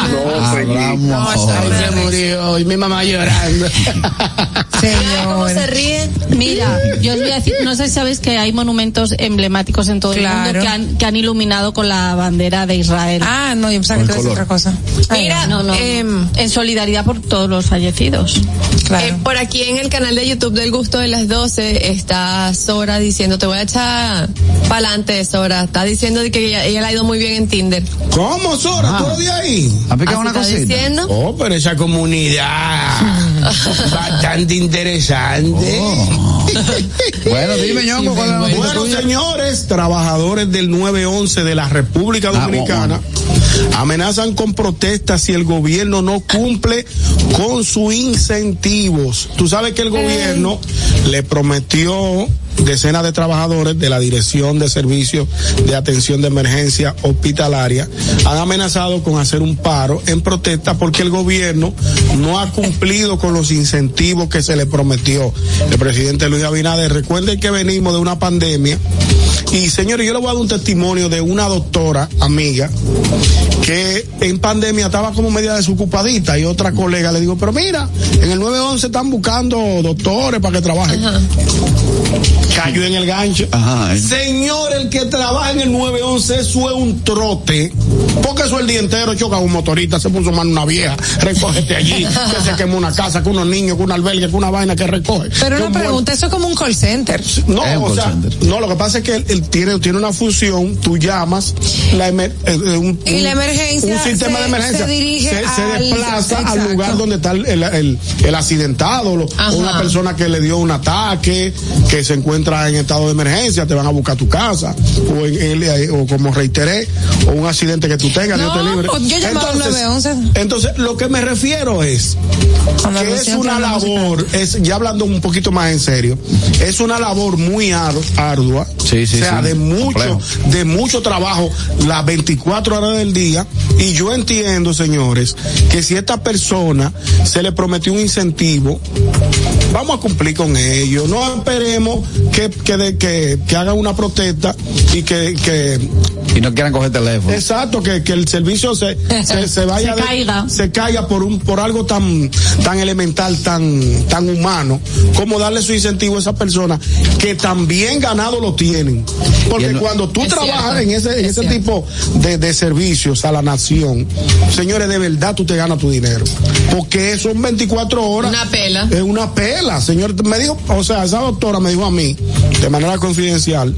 [SPEAKER 8] me
[SPEAKER 9] No,
[SPEAKER 4] murió y mi mamá llorando. <laughs>
[SPEAKER 8] ¿Cómo se ríe?
[SPEAKER 6] Mira, yo os voy a decir, no sé si sabéis que hay monumentos emblemáticos en todo el mundo que han, que han iluminado con la bandera de Israel.
[SPEAKER 5] Ah, no, yo pensaba que decía otra cosa. Ay,
[SPEAKER 8] Mira,
[SPEAKER 6] no, no,
[SPEAKER 8] em,
[SPEAKER 6] en solidaridad por todos los fallecidos.
[SPEAKER 5] claro.
[SPEAKER 8] Eh, por aquí en el canal de YouTube del Gusto de las 12 está Sora diciendo, te voy a echar pa'lante Sora. Está diciendo de que ella, ella le ha ido muy bien en Tinder.
[SPEAKER 4] ¿Cómo, Sora?
[SPEAKER 3] Ah.
[SPEAKER 4] ¿Tú eres de ahí?
[SPEAKER 3] ¿Ha picado
[SPEAKER 8] Así
[SPEAKER 3] una cosita?
[SPEAKER 8] diciendo.
[SPEAKER 4] Oh, pero esa comunidad <laughs> bastante interesante.
[SPEAKER 3] Oh. <laughs> Bueno, dime, Ñongo, ¿cuál es la noticia
[SPEAKER 4] Bueno,
[SPEAKER 3] tuya?
[SPEAKER 4] señores, trabajadores del 911 de la República
[SPEAKER 3] Ah,
[SPEAKER 4] Dominicana amenazan con protestas si el gobierno no cumple con sus incentivos. Tú sabes que el gobierno le prometió decenas de trabajadores de la Dirección de Servicios de Atención de Emergencia Hospitalaria han amenazado con hacer un paro en protesta porque el gobierno no ha cumplido con los incentivos que se le prometió. El presidente Luis Abinader, recuerden que venimos de una pandemia y señores, yo le voy a dar un testimonio de una doctora amiga que en pandemia estaba como media desocupadita y otra colega le digo, pero mira, en el 911 están buscando doctores para que trabajen. Cayó en el gancho.
[SPEAKER 3] Ajá.
[SPEAKER 4] Señor, el que trabaja en el 911, eso es un trote. Porque eso el día entero choca un motorista, se puso mano una vieja, recógete allí, que se quemó una casa, que unos niños, que un albergue, que una vaina que recoge.
[SPEAKER 5] Pero una pregunta, eso es como un call center.
[SPEAKER 4] No, o
[SPEAKER 3] call
[SPEAKER 4] sea,
[SPEAKER 3] center.
[SPEAKER 4] no, lo que pasa es que él, él tiene, tiene una función, tú llamas, la emer- eh, eh, un,
[SPEAKER 5] Y la emergencia
[SPEAKER 4] un sistema
[SPEAKER 5] se-
[SPEAKER 4] de emergencia
[SPEAKER 5] se dirige
[SPEAKER 4] se, se
[SPEAKER 5] al-
[SPEAKER 4] desplaza al lugar donde está el, el, el- el accidentado,
[SPEAKER 8] Ajá.
[SPEAKER 4] una persona que le dio un ataque, que se encuentra en estado de emergencia, te van a buscar a tu casa, o, en, en- eh, o como reiteré, o un accidente que tú tengas,
[SPEAKER 5] No,
[SPEAKER 4] Dios te libre.
[SPEAKER 5] pues yo llamaba al 911.
[SPEAKER 4] entonces, lo que me refiero es
[SPEAKER 5] Cuando
[SPEAKER 4] que es una labor, es, ya hablando un poquito más en serio, es una labor muy ar- ardua,
[SPEAKER 3] Sí, sí,
[SPEAKER 4] o sea,
[SPEAKER 3] sí.
[SPEAKER 4] de mucho, de mucho trabajo, las 24 horas del día, y yo entiendo, señores, que si a esta persona se le prometió un incentivo, vamos a cumplir con ello, no esperemos que, que, que hagan una protesta y que, que
[SPEAKER 3] y no quieran coger teléfono.
[SPEAKER 4] Exacto, que, que el servicio se, <laughs> se, se vaya
[SPEAKER 6] Se
[SPEAKER 4] de-
[SPEAKER 6] caiga.
[SPEAKER 4] se caiga por un por algo tan tan elemental, tan tan humano, como darle su incentivo a esas personas que también ganado lo tienen. Porque
[SPEAKER 3] el-
[SPEAKER 4] cuando tú trabajas
[SPEAKER 5] cierto,
[SPEAKER 4] en ese en
[SPEAKER 5] es
[SPEAKER 4] ese
[SPEAKER 5] cierto.
[SPEAKER 4] tipo de, de servicios a la nación, señores, de verdad tú te ganas tu dinero. Porque son 24 horas.
[SPEAKER 5] Una pela.
[SPEAKER 4] Es una pela, señor. Me dijo, o sea, esa doctora me dijo a mí, de manera confidencial,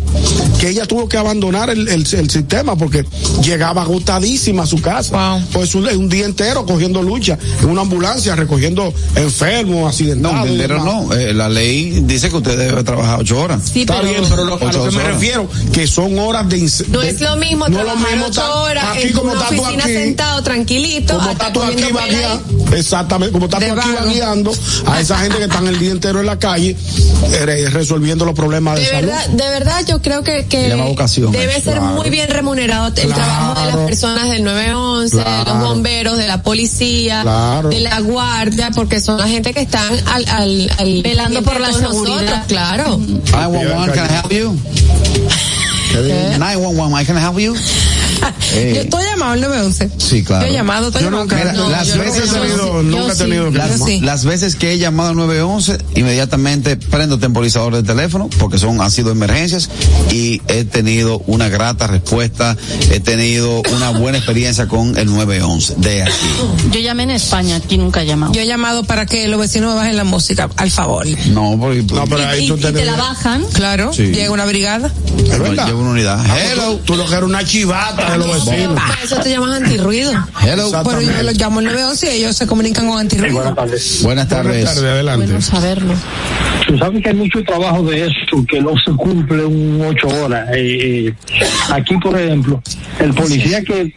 [SPEAKER 4] que ella tuvo que abandonar el, el- el sistema porque llegaba agotadísima a su casa.
[SPEAKER 5] Wow.
[SPEAKER 4] Pues un, un día entero cogiendo lucha, en una ambulancia, recogiendo enfermos,
[SPEAKER 3] No,
[SPEAKER 4] accidentados.
[SPEAKER 3] entendieron
[SPEAKER 4] demás.
[SPEAKER 3] no. Eh, la ley dice que usted debe trabajar ocho horas.
[SPEAKER 6] Sí,
[SPEAKER 4] Está
[SPEAKER 6] pero-
[SPEAKER 4] bien, pero lo, a lo que me
[SPEAKER 3] horas.
[SPEAKER 4] refiero, que son horas de... ins-
[SPEAKER 8] No
[SPEAKER 4] de-
[SPEAKER 8] es lo mismo
[SPEAKER 4] no lo
[SPEAKER 8] trabajar
[SPEAKER 4] mismo
[SPEAKER 8] ocho horas
[SPEAKER 4] aquí
[SPEAKER 8] en
[SPEAKER 4] como
[SPEAKER 8] una
[SPEAKER 4] tú
[SPEAKER 8] oficina
[SPEAKER 4] aquí,
[SPEAKER 8] sentado tranquilito
[SPEAKER 4] como
[SPEAKER 8] estar
[SPEAKER 4] tú aquí vagueando,
[SPEAKER 8] ahí.
[SPEAKER 4] exactamente, como estás
[SPEAKER 5] De
[SPEAKER 4] tú aquí
[SPEAKER 5] vago.
[SPEAKER 4] vagueando a esa gente que están el día entero en la calle eh, resolviendo los problemas de,
[SPEAKER 8] De
[SPEAKER 4] salud.
[SPEAKER 8] verdad, de verdad yo creo que, que
[SPEAKER 3] Se llama vocación,
[SPEAKER 8] debe ser
[SPEAKER 4] Claro.
[SPEAKER 8] muy bien remunerado el
[SPEAKER 4] Claro.
[SPEAKER 8] trabajo de las personas del 911, de
[SPEAKER 4] Claro.
[SPEAKER 8] los bomberos, de la policía,
[SPEAKER 4] Claro.
[SPEAKER 8] de la guardia, porque son la gente que están al, al, al
[SPEAKER 6] Velando por la
[SPEAKER 8] de
[SPEAKER 6] seguridad.
[SPEAKER 8] claro.
[SPEAKER 3] 911, can I help you? <laughs> 911, I can help you? Eh,
[SPEAKER 5] Yo estoy llamado al 911.
[SPEAKER 3] Sí, claro.
[SPEAKER 5] Yo he llamado, estoy
[SPEAKER 4] Yo
[SPEAKER 5] llamado.
[SPEAKER 4] nunca,
[SPEAKER 3] Mira,
[SPEAKER 5] No,
[SPEAKER 3] las
[SPEAKER 5] yo
[SPEAKER 3] veces
[SPEAKER 4] nunca he tenido,
[SPEAKER 6] yo
[SPEAKER 4] nunca he
[SPEAKER 6] sí.
[SPEAKER 4] tenido
[SPEAKER 3] Las,
[SPEAKER 5] sí.
[SPEAKER 3] las veces que he llamado al 911, inmediatamente prendo temporizador de teléfono, porque son, han sido emergencias, y he tenido una grata respuesta, he tenido una buena experiencia con el 911 de aquí.
[SPEAKER 6] Yo llamé en España, aquí nunca he llamado.
[SPEAKER 5] Yo he llamado para que los vecinos me bajen la música, al favor.
[SPEAKER 3] No, porque
[SPEAKER 4] No, pero
[SPEAKER 6] y,
[SPEAKER 4] ahí
[SPEAKER 6] y-
[SPEAKER 4] tú
[SPEAKER 6] y te la bajan.
[SPEAKER 5] Claro,
[SPEAKER 3] Sí.
[SPEAKER 5] llega una brigada.
[SPEAKER 4] Es verdad.
[SPEAKER 3] llevo una unidad. Hello,
[SPEAKER 4] Tú lo que eres una chivata de los vecinos.
[SPEAKER 8] Para eso te llamas antirruido.
[SPEAKER 3] hello.
[SPEAKER 5] Pero yo los llamo al 911 y ellos se comunican con antirruido.
[SPEAKER 10] Buenas tardes.
[SPEAKER 3] Buenas tardes.
[SPEAKER 4] Buenas tardes, adelante.
[SPEAKER 6] Bueno saberlo.
[SPEAKER 10] Tú sabes que hay mucho trabajo de eso que no se cumple un ocho horas. Eh, eh, aquí, por ejemplo, el policía que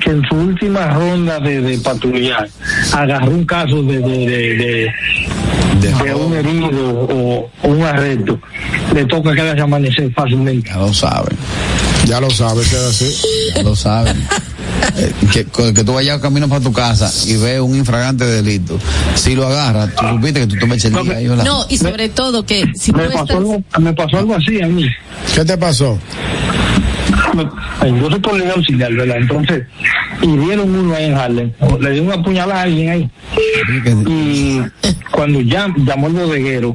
[SPEAKER 10] que en su última ronda de, de patrullar agarró un caso de, de, de, de- de un herido o, o un arresto, le toca quedarse amanecer fácilmente.
[SPEAKER 3] Ya lo saben,
[SPEAKER 4] Ya lo sabes, queda así.
[SPEAKER 3] ya lo saben. Eh, que, que tú vayas camino para tu casa y ves un infragante de delito. Si lo agarras, tú supiste que tú te metes el día ahí, ¿verdad?
[SPEAKER 6] No, y sobre todo que si tú
[SPEAKER 10] Me pasó,
[SPEAKER 6] estás...
[SPEAKER 10] algo, me pasó algo así a mí.
[SPEAKER 4] ¿Qué te pasó?
[SPEAKER 10] Me- Yo soy policía auxiliar, ¿verdad? Entonces, hirieron uno ahí en Harlem. Le dio una puñalada a alguien ahí.
[SPEAKER 3] Que-
[SPEAKER 10] Y cuando ya llamó el bodeguero,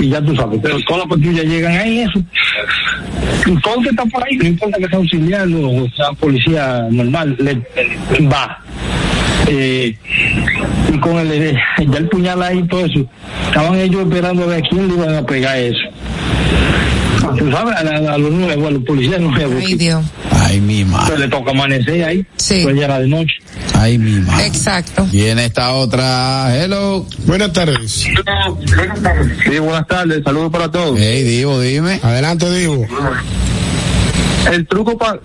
[SPEAKER 10] y ya tú sabes, pero todas las patrullas llegan ahí, eso. Todo que está por ahí, no importa que sea auxiliar o sea policía normal, le, va. Eh, y con el, eh, ya el puñal ahí y todo eso, estaban ellos esperando a ver quién le iban a pegar eso. Tú sabes, a, a- a los nuevos, a los policías nuevos,
[SPEAKER 5] Ay, Dios.
[SPEAKER 3] Ay, mi madre.
[SPEAKER 10] pues le toca amanecer ahí,
[SPEAKER 5] Sí.
[SPEAKER 10] pues ya era de noche.
[SPEAKER 3] Ay, mi madre.
[SPEAKER 5] Exacto.
[SPEAKER 3] Y en esta otra, hello.
[SPEAKER 4] Buenas tardes.
[SPEAKER 10] Sí, buenas tardes, saludos para todos.
[SPEAKER 3] Hey, Divo, dime.
[SPEAKER 4] Adelante, digo.
[SPEAKER 10] El truco para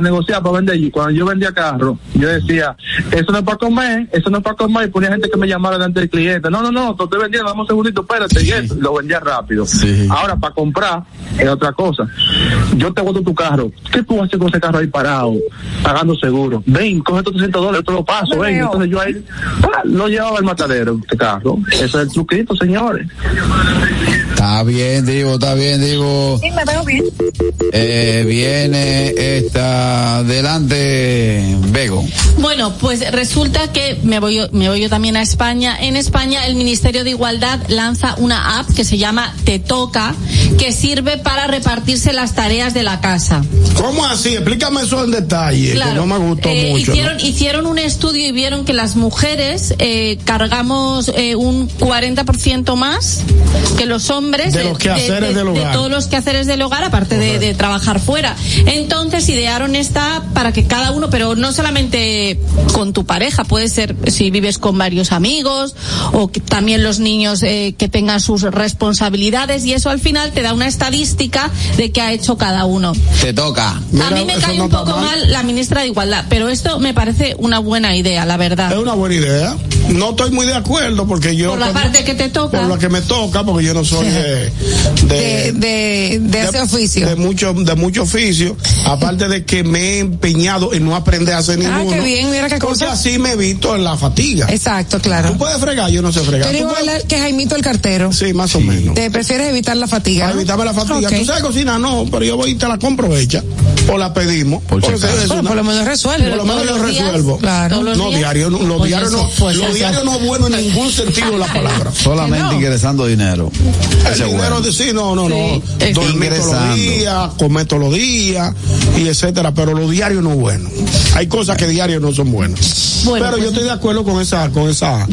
[SPEAKER 10] negociar, para vender, y cuando yo vendía carro, yo decía, eso no es para comer, eso no es para comer, y ponía gente que me llamara delante del cliente, no, no, no, te estoy vendiendo, dame un segundito, espérate, y eso, lo vendía rápido.
[SPEAKER 3] Sí.
[SPEAKER 10] Ahora, para comprar, es otra cosa. Yo te voto tu carro, ¿qué tú haces con ese carro ahí parado, pagando seguro? Ven, coge estos 300 dólares, yo te lo paso, ven, entonces yo ahí, ah, lo llevaba al matadero, este carro. Ese es el truquito, señores.
[SPEAKER 3] Está bien, Divo, está bien, Divo.
[SPEAKER 8] Sí, me veo bien.
[SPEAKER 3] Eh, viene esta, adelante, Bego.
[SPEAKER 6] Bueno, pues resulta que me voy, yo- me voy yo también a España. En España el Ministerio de Igualdad lanza una app que se llama Te Toca, que sirve para repartirse las tareas de la casa.
[SPEAKER 4] ¿Cómo así? Explícame eso en detalle, que no me gustó
[SPEAKER 6] Eh,
[SPEAKER 4] mucho. ¿no?
[SPEAKER 6] Hicieron, hicieron un estudio y vieron que las mujeres eh, cargamos eh, un 40% más que los hombres
[SPEAKER 4] De los quehaceres del hogar.
[SPEAKER 6] todos los quehaceres del hogar, aparte de, de trabajar fuera. Entonces idearon esta app para que cada uno, pero no solamente con tu pareja, puede ser si vives con varios amigos o que también los niños eh, que tengan sus responsabilidades y eso al final te da una estadística de qué ha hecho cada uno.
[SPEAKER 3] Te toca.
[SPEAKER 4] Mira,
[SPEAKER 6] a mí me cae
[SPEAKER 4] no
[SPEAKER 6] un poco
[SPEAKER 4] mal.
[SPEAKER 6] mal la ministra de Igualdad, pero esto me parece una buena idea, la verdad.
[SPEAKER 4] Es una buena idea. No estoy muy de acuerdo porque yo.
[SPEAKER 6] Por la parte que te toca.
[SPEAKER 4] Por lo que me toca, porque yo no soy de.
[SPEAKER 5] De, de, de ese oficio.
[SPEAKER 4] De mucho, de mucho oficio. Aparte de que me he empeñado en no aprender a hacer
[SPEAKER 5] Ah,
[SPEAKER 4] ninguno.
[SPEAKER 5] qué bien, mira qué
[SPEAKER 4] Porque
[SPEAKER 5] cosa.
[SPEAKER 4] así me evito en la fatiga.
[SPEAKER 5] Exacto, claro.
[SPEAKER 4] Tú puedes fregar, yo no sé fregar.
[SPEAKER 5] Pero igual que Jaimito el cartero.
[SPEAKER 4] Sí, más o menos.
[SPEAKER 5] Te prefieres evitar la fatiga.
[SPEAKER 4] Para evitarme la fatiga. ¿Tú sabes cocinar? No, pero yo voy y te la compro hecha. O la pedimos.
[SPEAKER 3] Por si
[SPEAKER 4] Porque
[SPEAKER 3] acaso.
[SPEAKER 4] es
[SPEAKER 5] Bueno,
[SPEAKER 4] una-
[SPEAKER 5] por lo menos resuelve.
[SPEAKER 4] por lo menos yo resuelvo.
[SPEAKER 5] Claro.
[SPEAKER 4] No, diario, no, los
[SPEAKER 6] Pues
[SPEAKER 4] diarios no,
[SPEAKER 6] pues
[SPEAKER 4] los
[SPEAKER 6] eso.
[SPEAKER 4] diarios no es bueno en ningún sentido de la palabra. <laughs>
[SPEAKER 3] Solamente
[SPEAKER 5] no.
[SPEAKER 3] ingresando dinero.
[SPEAKER 4] El
[SPEAKER 3] Ese es
[SPEAKER 4] dinero
[SPEAKER 3] bueno.
[SPEAKER 4] de sí, no, no, no.
[SPEAKER 6] Sí.
[SPEAKER 4] Dormir todos los días, comer todos los días, y etcétera, pero los diarios no es bueno. Hay cosas que diarios no son buenas.
[SPEAKER 6] Bueno,
[SPEAKER 4] pero
[SPEAKER 6] pues-
[SPEAKER 4] yo estoy de acuerdo con esa, con esa,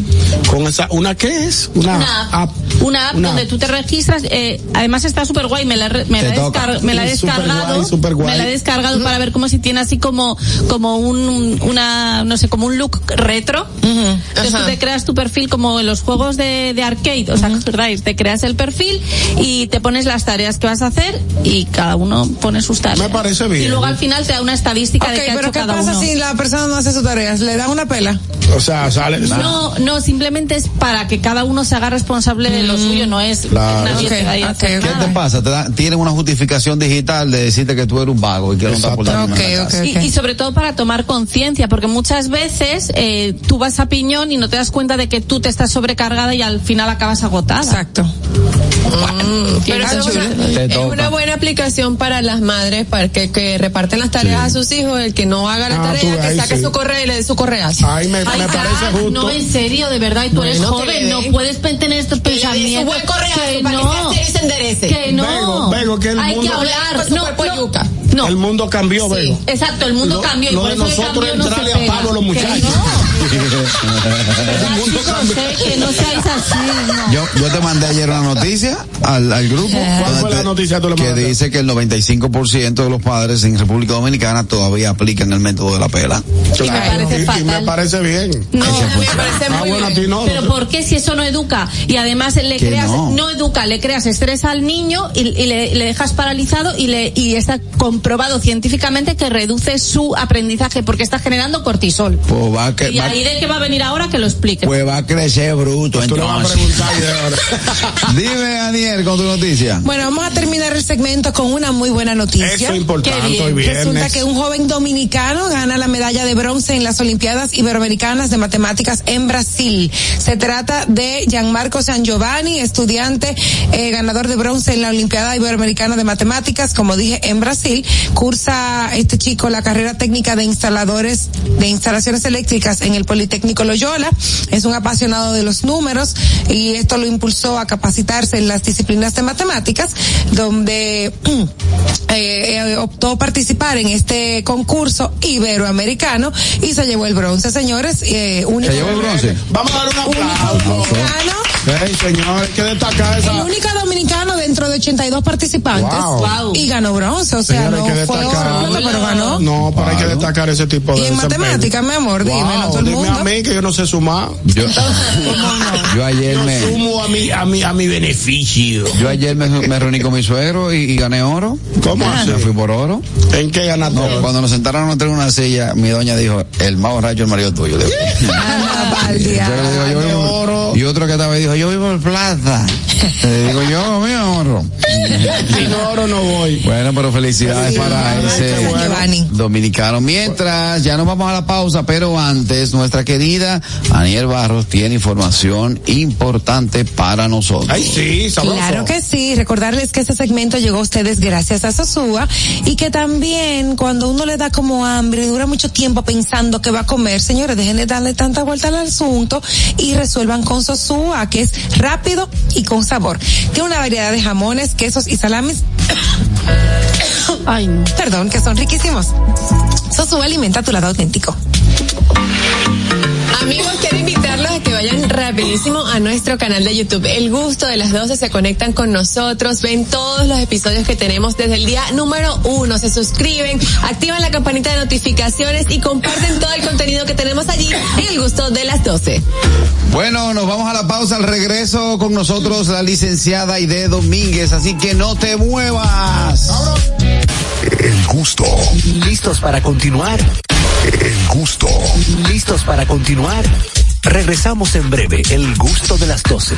[SPEAKER 4] con esa, ¿una qué es? Una,
[SPEAKER 6] una app, una app donde tú te registras, eh, además está súper guay, me la, me la he,
[SPEAKER 3] toca.
[SPEAKER 6] descar- me la he
[SPEAKER 4] Sí, súper
[SPEAKER 6] descargado,
[SPEAKER 4] guay, súper guay.
[SPEAKER 6] me la he descargado para ver cómo si tiene así como, como un, una, no sé, como un look retro. Entonces
[SPEAKER 5] Ajá.
[SPEAKER 6] tú te creas tu perfil como en los juegos de, de arcade, ¿os acordáis? Te creas el perfil y te pones las tareas que vas a hacer y cada uno pone sus tareas.
[SPEAKER 4] Me parece bien.
[SPEAKER 6] Y luego al final te da una estadística
[SPEAKER 5] Ok,
[SPEAKER 6] de qué ha
[SPEAKER 5] pero
[SPEAKER 6] hecho
[SPEAKER 5] ¿qué
[SPEAKER 6] cada
[SPEAKER 5] pasa
[SPEAKER 6] uno.
[SPEAKER 5] si la persona no hace sus tareas? ¿Le dan una pela?
[SPEAKER 4] O sea, sale.
[SPEAKER 6] No, no, simplemente es para que cada uno se haga responsable de lo suyo, no es
[SPEAKER 4] Claro.
[SPEAKER 6] nadie
[SPEAKER 5] Ok,
[SPEAKER 6] te vaya a hacer
[SPEAKER 5] ok,
[SPEAKER 3] ¿Qué te pasa? Te da- tienen una justificación digital de decirte que tú eres un vago y que no en la.
[SPEAKER 6] Y, y sobre todo para tomar conciencia, porque muchas veces eh, tú vas a piñón y no te das cuenta de que tú te estás sobrecargada y al final acabas agotada.
[SPEAKER 5] Exacto.
[SPEAKER 8] Pero
[SPEAKER 5] Qué
[SPEAKER 8] es una, es una buena aplicación para las madres para que, que reparten las tareas a sus hijos, el que no haga la
[SPEAKER 4] Ah,
[SPEAKER 8] tarea, que saque
[SPEAKER 4] sí.
[SPEAKER 8] su correo y le dé su correazo.
[SPEAKER 4] Ay, me,
[SPEAKER 6] Ay,
[SPEAKER 4] me parece justo.
[SPEAKER 6] No, en serio, de verdad, y tú eres
[SPEAKER 8] Bueno, que
[SPEAKER 6] joven, no puedes tener estos
[SPEAKER 8] Que dé su
[SPEAKER 6] pensamientos.
[SPEAKER 8] buen
[SPEAKER 6] que
[SPEAKER 8] para que
[SPEAKER 6] no,
[SPEAKER 8] sea serio y se enderece.
[SPEAKER 6] que no.
[SPEAKER 4] Vego, Vego, que el
[SPEAKER 6] Hay
[SPEAKER 4] mundo-
[SPEAKER 6] que hablar. No, no, no.
[SPEAKER 4] El mundo cambió,
[SPEAKER 8] Sí.
[SPEAKER 4] Vego.
[SPEAKER 6] Exacto, el mundo
[SPEAKER 4] Lo-
[SPEAKER 6] cambió y
[SPEAKER 4] lo
[SPEAKER 6] por
[SPEAKER 4] de
[SPEAKER 6] eso
[SPEAKER 4] nosotros
[SPEAKER 6] se
[SPEAKER 4] entrarle a palo a los
[SPEAKER 6] Que
[SPEAKER 4] muchachos.
[SPEAKER 6] No. ¿Verdad, chicos? Que no seáis así, no.
[SPEAKER 3] Yo, yo te mandé ayer una noticia al, al grupo.
[SPEAKER 4] ¿Cuál
[SPEAKER 3] donde
[SPEAKER 4] fue la
[SPEAKER 3] te-
[SPEAKER 4] noticia que tú le
[SPEAKER 3] Que
[SPEAKER 4] mandaste?
[SPEAKER 3] dice que el 95% de los padres en República Dominicana todavía aplican el método de la pela.
[SPEAKER 6] Y me parece
[SPEAKER 4] y, y me parece bien.
[SPEAKER 6] No,
[SPEAKER 8] me parece
[SPEAKER 4] Ah,
[SPEAKER 8] muy
[SPEAKER 4] bueno, a ti
[SPEAKER 8] bien.
[SPEAKER 4] no.
[SPEAKER 6] Pero ¿por qué si eso no educa? Y además le creas,
[SPEAKER 3] no.
[SPEAKER 6] no. educa, le creas estrés al niño y, y le, le dejas paralizado y le y está comprobado científicamente que reduce su aprendizaje porque está generando cortisol.
[SPEAKER 3] Pues va, a que, va,
[SPEAKER 6] ahí de qué va a venir ahora que lo explique.
[SPEAKER 3] pues va a crecer bruto
[SPEAKER 4] Tú le vas a
[SPEAKER 3] entonces.
[SPEAKER 4] preguntar y de ahora. <laughs>
[SPEAKER 3] Dime, Daniel, con tu noticia.
[SPEAKER 5] Bueno, vamos a terminar el segmento con una muy buena noticia.
[SPEAKER 4] Eso es importante
[SPEAKER 6] bien.
[SPEAKER 5] Resulta que un joven dominicano gana la medalla de bronce en las Olimpiadas Iberoamericanas de Matemáticas en Brasil. Se trata de Gianmarco San Giovanni, estudiante eh, ganador de bronce en la Olimpiada Iberoamericana de Matemáticas, como dije, en Brasil. Cursa este chico la carrera técnica de instaladores de instalaciones eléctricas en el Politécnico Loyola. Es un apasionado de los números y esto lo impulsó a capacitarse en las disciplinas de matemáticas, donde <clears throat> eh, eh, optó participar en este concurso iberoamericano y se llevó el bronce, señores. Eh, único,
[SPEAKER 3] ¿Se llevó el bronce?
[SPEAKER 4] Vamos a dar un aplauso.
[SPEAKER 5] Dominicano,
[SPEAKER 4] Ey, señor, hay que destacar
[SPEAKER 5] el
[SPEAKER 4] esa.
[SPEAKER 5] único dominicano dentro de 82 participantes
[SPEAKER 4] Wow.
[SPEAKER 5] Y ganó bronce, o sea, no fue oro, pero ganó.
[SPEAKER 4] No, pero hay que destacar ese tipo de
[SPEAKER 5] Y en matemáticas, mi amor, dime,
[SPEAKER 4] Wow,
[SPEAKER 5] no todo el
[SPEAKER 4] dime
[SPEAKER 5] mundo.
[SPEAKER 4] a mí que yo no sé sumar.
[SPEAKER 3] Yo, yo ayer
[SPEAKER 4] Yo
[SPEAKER 3] me,
[SPEAKER 4] sumo a mi, a mi, a mi beneficio.
[SPEAKER 3] yo ayer me, me reuní con mi suegro y, y gané oro.
[SPEAKER 4] ¿Cómo así?
[SPEAKER 3] Me fui por oro.
[SPEAKER 4] ¿En qué ganaste?
[SPEAKER 3] No, cuando nos sentaron en una silla, mi doña dijo, el más borracho es el marido tuyo. Yo le digo, yo y otro que estaba ahí dijo, yo vivo en plata. Le digo, yo, mi oro.
[SPEAKER 4] Si no oro no voy.
[SPEAKER 3] Bueno, pero felicidades para ese
[SPEAKER 5] bueno.
[SPEAKER 3] Dominicano. Mientras, ya nos vamos a la pausa, pero antes, nuestra querida Aniel Barros tiene información importante para nosotros.
[SPEAKER 4] Ay, sí, sabroso.
[SPEAKER 5] Claro que sí, recordarles que este segmento llegó a ustedes gracias a Sosúa y que también cuando uno le da como hambre y dura mucho tiempo pensando que va a comer, señores, dejen de darle tanta vuelta al asunto y resuelvan con Sosúa, que es rápido y con sabor. Tiene una variedad de jamones, quesos y salamis <coughs>
[SPEAKER 6] Ay, no.
[SPEAKER 5] perdón, que son riquísimos. Sosúa alimenta tu lado auténtico.
[SPEAKER 8] Amigos, quiero invitarlos a que vayan rapidísimo a nuestro canal de YouTube. El gusto de las 12 se conectan con nosotros, ven todos los episodios que tenemos desde el día número uno, se suscriben, activan la campanita de notificaciones y comparten todo el contenido que tenemos allí en el gusto de las 12.
[SPEAKER 3] Bueno, nos vamos a la pausa. Al regreso con nosotros la licenciada Aide Domínguez, así que no te muevas.
[SPEAKER 1] El gusto. ¿Listos para continuar? El gusto. ¿Listos para continuar? Regresamos en breve, el gusto de las 12.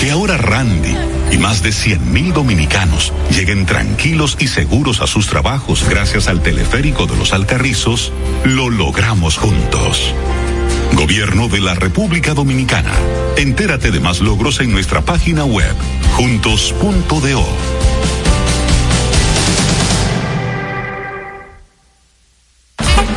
[SPEAKER 11] Que ahora Randy y más de 100.000 dominicanos lleguen tranquilos y seguros a sus trabajos gracias al teleférico de los Alcarrizos, lo logramos juntos. Gobierno de la República Dominicana. Entérate de más logros en nuestra página web, juntos.do.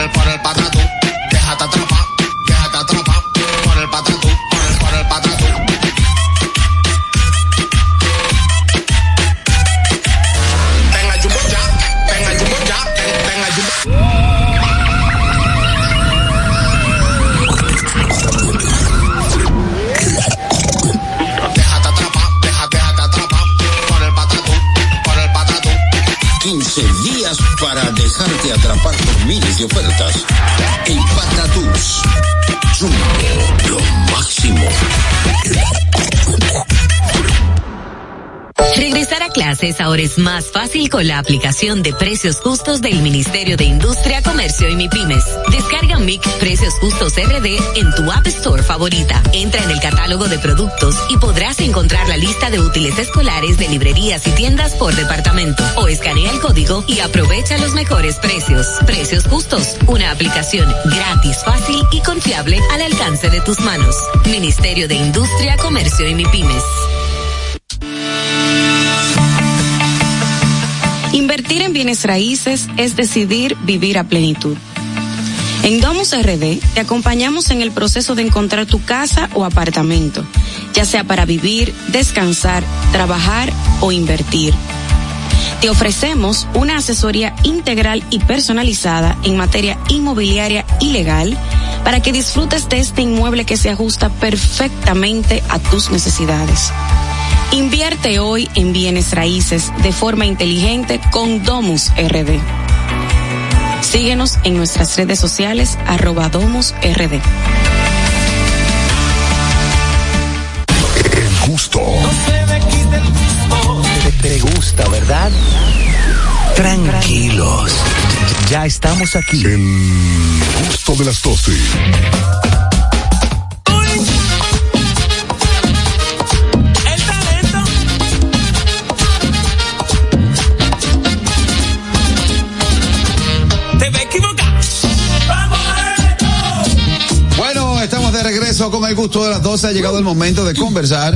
[SPEAKER 12] Por el, por el patatú.
[SPEAKER 13] Para dejarte atrapar por miles de ofertas. El Patatús. Jumbo, lo máximo.
[SPEAKER 14] Regresar a clases ahora es más fácil con la aplicación de precios justos del Ministerio de Industria, Comercio y MIPIMES. MIC Precios Justos RD en tu App Store favorita. Entra en el catálogo de productos y podrás encontrar la lista de útiles escolares de librerías y tiendas por departamento. O escanea el código y aprovecha los mejores precios. Precios Justos, una aplicación gratis, fácil y confiable al alcance de tus manos. Ministerio de Industria, Comercio y MIPIMES.
[SPEAKER 15] Invertir en bienes raíces es decidir vivir a plenitud. En Domus RD te acompañamos en el proceso de encontrar tu casa o apartamento, ya sea para vivir, descansar, trabajar o invertir. Te ofrecemos una asesoría integral y personalizada en materia inmobiliaria y legal para que disfrutes de este inmueble que se ajusta perfectamente a tus necesidades. Invierte hoy en bienes raíces de forma inteligente con Domus RD. Síguenos en nuestras redes sociales arroba Domus RD.
[SPEAKER 16] El gusto.
[SPEAKER 1] Te, te gusta, ¿verdad? Tranquilos. Ya estamos aquí.
[SPEAKER 16] El gusto de las 12.
[SPEAKER 3] Regreso con el gusto de las 12. Ha llegado el momento de conversar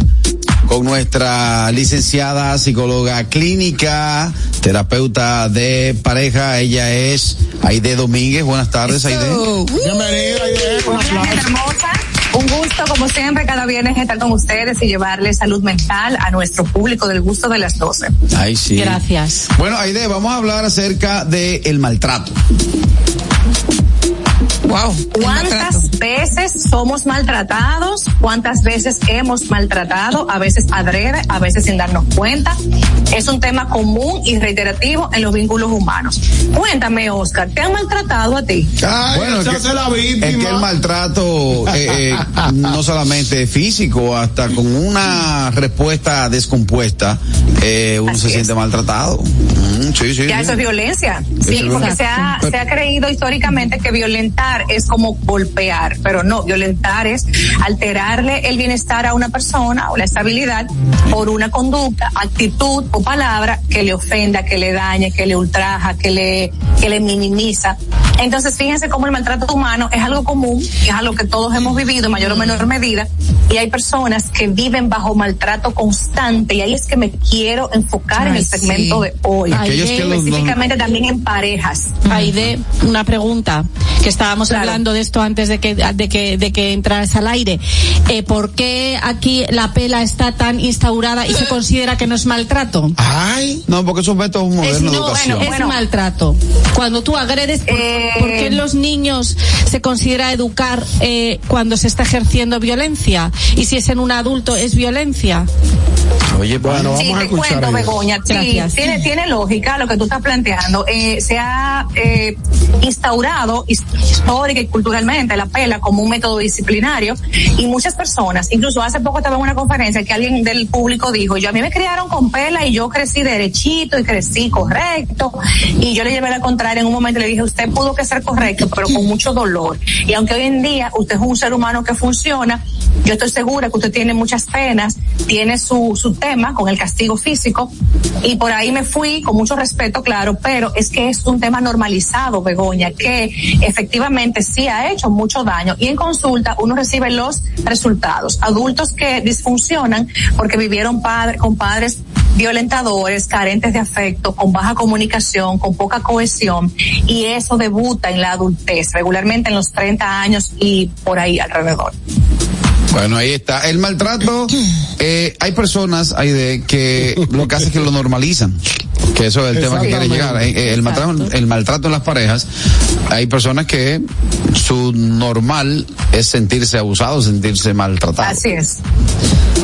[SPEAKER 3] con nuestra licenciada psicóloga clínica, terapeuta de pareja. Ella es Aide Domínguez. Buenas tardes, Aide.
[SPEAKER 4] Bienvenida, Aide. Un aplauso.
[SPEAKER 17] hermosa. Un gusto, como siempre, cada viernes estar con ustedes y llevarles salud mental a nuestro público del gusto de las 12.
[SPEAKER 3] Ay, sí.
[SPEAKER 6] Gracias.
[SPEAKER 3] Bueno, Aide, vamos a hablar acerca del el maltrato.
[SPEAKER 5] Wow.
[SPEAKER 17] ¿Cuántas veces somos maltratados? ¿Cuántas veces hemos maltratado? A veces adrede, a veces sin darnos cuenta. Es un tema común y reiterativo en los vínculos humanos. Cuéntame, Oscar, ¿te han maltratado a ti?
[SPEAKER 4] Ay,
[SPEAKER 3] Bueno, es que,
[SPEAKER 4] la víctima.
[SPEAKER 3] es que el maltrato eh, eh, no solamente físico, hasta con una respuesta descompuesta, eh, uno
[SPEAKER 17] Así
[SPEAKER 3] se
[SPEAKER 17] es.
[SPEAKER 3] siente maltratado. Sí, sí.
[SPEAKER 17] Ya
[SPEAKER 3] sí.
[SPEAKER 17] eso es violencia. Sí, porque se ha, se ha creído históricamente que violentar es como golpear, pero no, violentar es alterarle el bienestar a una persona o la estabilidad por una conducta, actitud o palabra que le ofenda, que le dañe, que le ultraja, que le, que le minimiza. Entonces, fíjense cómo el maltrato humano es algo común, es algo que todos hemos vivido en mayor o menor medida, y hay personas que viven bajo maltrato constante, y ahí es que me quiero enfocar en el segmento de hoy.
[SPEAKER 3] Aquellos que los-
[SPEAKER 17] específicamente también en parejas.
[SPEAKER 6] Aide, una pregunta. que estábamos hablando de esto antes de que de que de que entraras al aire. Eh, ¿Por qué aquí la pela está tan instaurada y se considera que no es maltrato?
[SPEAKER 3] Ay, no, porque es un método moderno de
[SPEAKER 6] no,
[SPEAKER 3] educación.
[SPEAKER 6] bueno, es maltrato. Cuando tú agredes, ¿por, por qué en los niños se considera educar eh, cuando se está ejerciendo violencia? Y si es en un adulto, es violencia.
[SPEAKER 3] Oye, bueno,
[SPEAKER 17] Sí, te cuento, Begoña. Sí,
[SPEAKER 6] Gracias.
[SPEAKER 17] tiene, tiene lógica lo que tú estás planteando. Eh, se ha eh, instaurado his- histórica y culturalmente la pela como un método disciplinario y muchas personas, incluso hace poco estaba en una conferencia que alguien del público dijo, yo a mí me criaron con pela y yo crecí derechito y crecí correcto y yo le llevé la contraria en un momento le dije, usted pudo que ser correcto, pero con mucho dolor. Y aunque hoy en día usted es un ser humano que funciona, yo estoy segura que usted tiene muchas penas, tiene su, su tema con el castigo físico y por ahí me fui con mucho respeto, claro, pero es que es un tema normalizado, Begoña, que efectivamente sí ha hecho mucho daño y en consulta uno recibe los resultados. Adultos que disfuncionan porque vivieron padre, con padres violentadores, carentes de afecto, con baja comunicación, con poca cohesión, y eso debuta en la adultez, regularmente en los 30 años y por ahí alrededor.
[SPEAKER 3] Bueno, ahí está. El maltrato, eh, hay personas hay de que lo que hace es que lo normalizan. Que eso es el tema que quiere llegar. Eh, eh, El maltrato, el maltrato en las parejas, hay personas que su normal es sentirse abusado, sentirse maltratado.
[SPEAKER 17] Así es.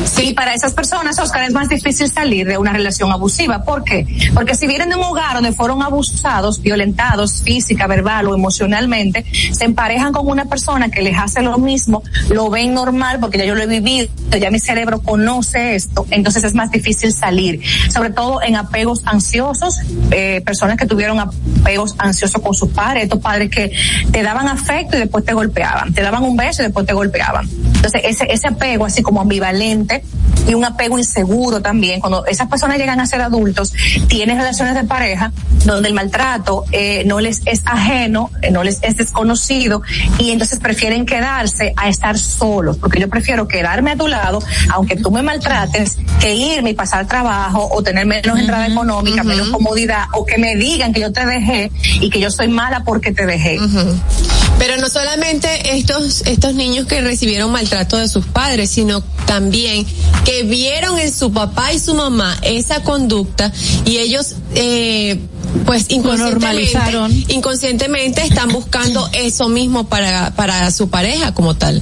[SPEAKER 17] Sí, para esas personas, Oscar, es más difícil salir de una relación abusiva. ¿Por qué? Porque si vienen de un hogar donde fueron abusados, violentados física, verbal o emocionalmente, se emparejan con una persona que les hace lo mismo, lo ven normal porque ya yo lo he vivido, ya mi cerebro conoce esto, entonces es más difícil salir. Sobre todo en apegos ansiosos, eh, personas que tuvieron apegos ansiosos con sus padres, estos padres que te daban afecto y después te golpeaban, te daban un beso y después te golpeaban. Entonces ese, ese apego así como ambivalente y un apego inseguro también, cuando esas personas llegan a ser adultos, tienen relaciones de pareja donde el maltrato eh, no les es ajeno, eh, no les es desconocido y entonces prefieren quedarse a estar solos, porque yo prefiero quedarme a tu lado, aunque tú me maltrates, que irme y pasar trabajo o tener menos entrada económica, menos comodidad o que me digan que yo te dejé y que yo soy mala porque te dejé.
[SPEAKER 8] Pero no solamente estos, estos niños que recibieron maltrato de sus padres, sino también que vieron en su papá y su mamá esa conducta y ellos, eh, pues inconscientemente, inconscientemente están buscando eso mismo para, para su pareja como tal.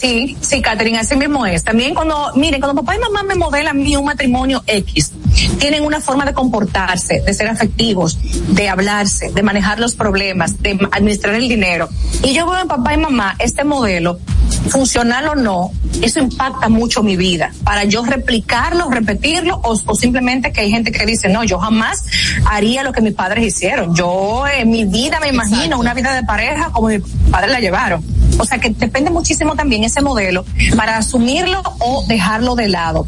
[SPEAKER 17] Sí, sí, Catherine, así mismo es. También cuando, miren, cuando papá y mamá me modelan a mí un matrimonio X, tienen una forma de comportarse, de ser afectivos, de hablarse, de manejar los problemas, de administrar el dinero. Y yo veo en papá y mamá este modelo, funcional o no, eso impacta mucho mi vida. Para yo replicarlo, repetirlo, o, o simplemente que hay gente que dice, no, yo jamás haría lo que mis padres hicieron. Yo en mi vida me imagino una vida de pareja como mis padres la llevaron. O sea que depende muchísimo también ese modelo para asumirlo o dejarlo de lado.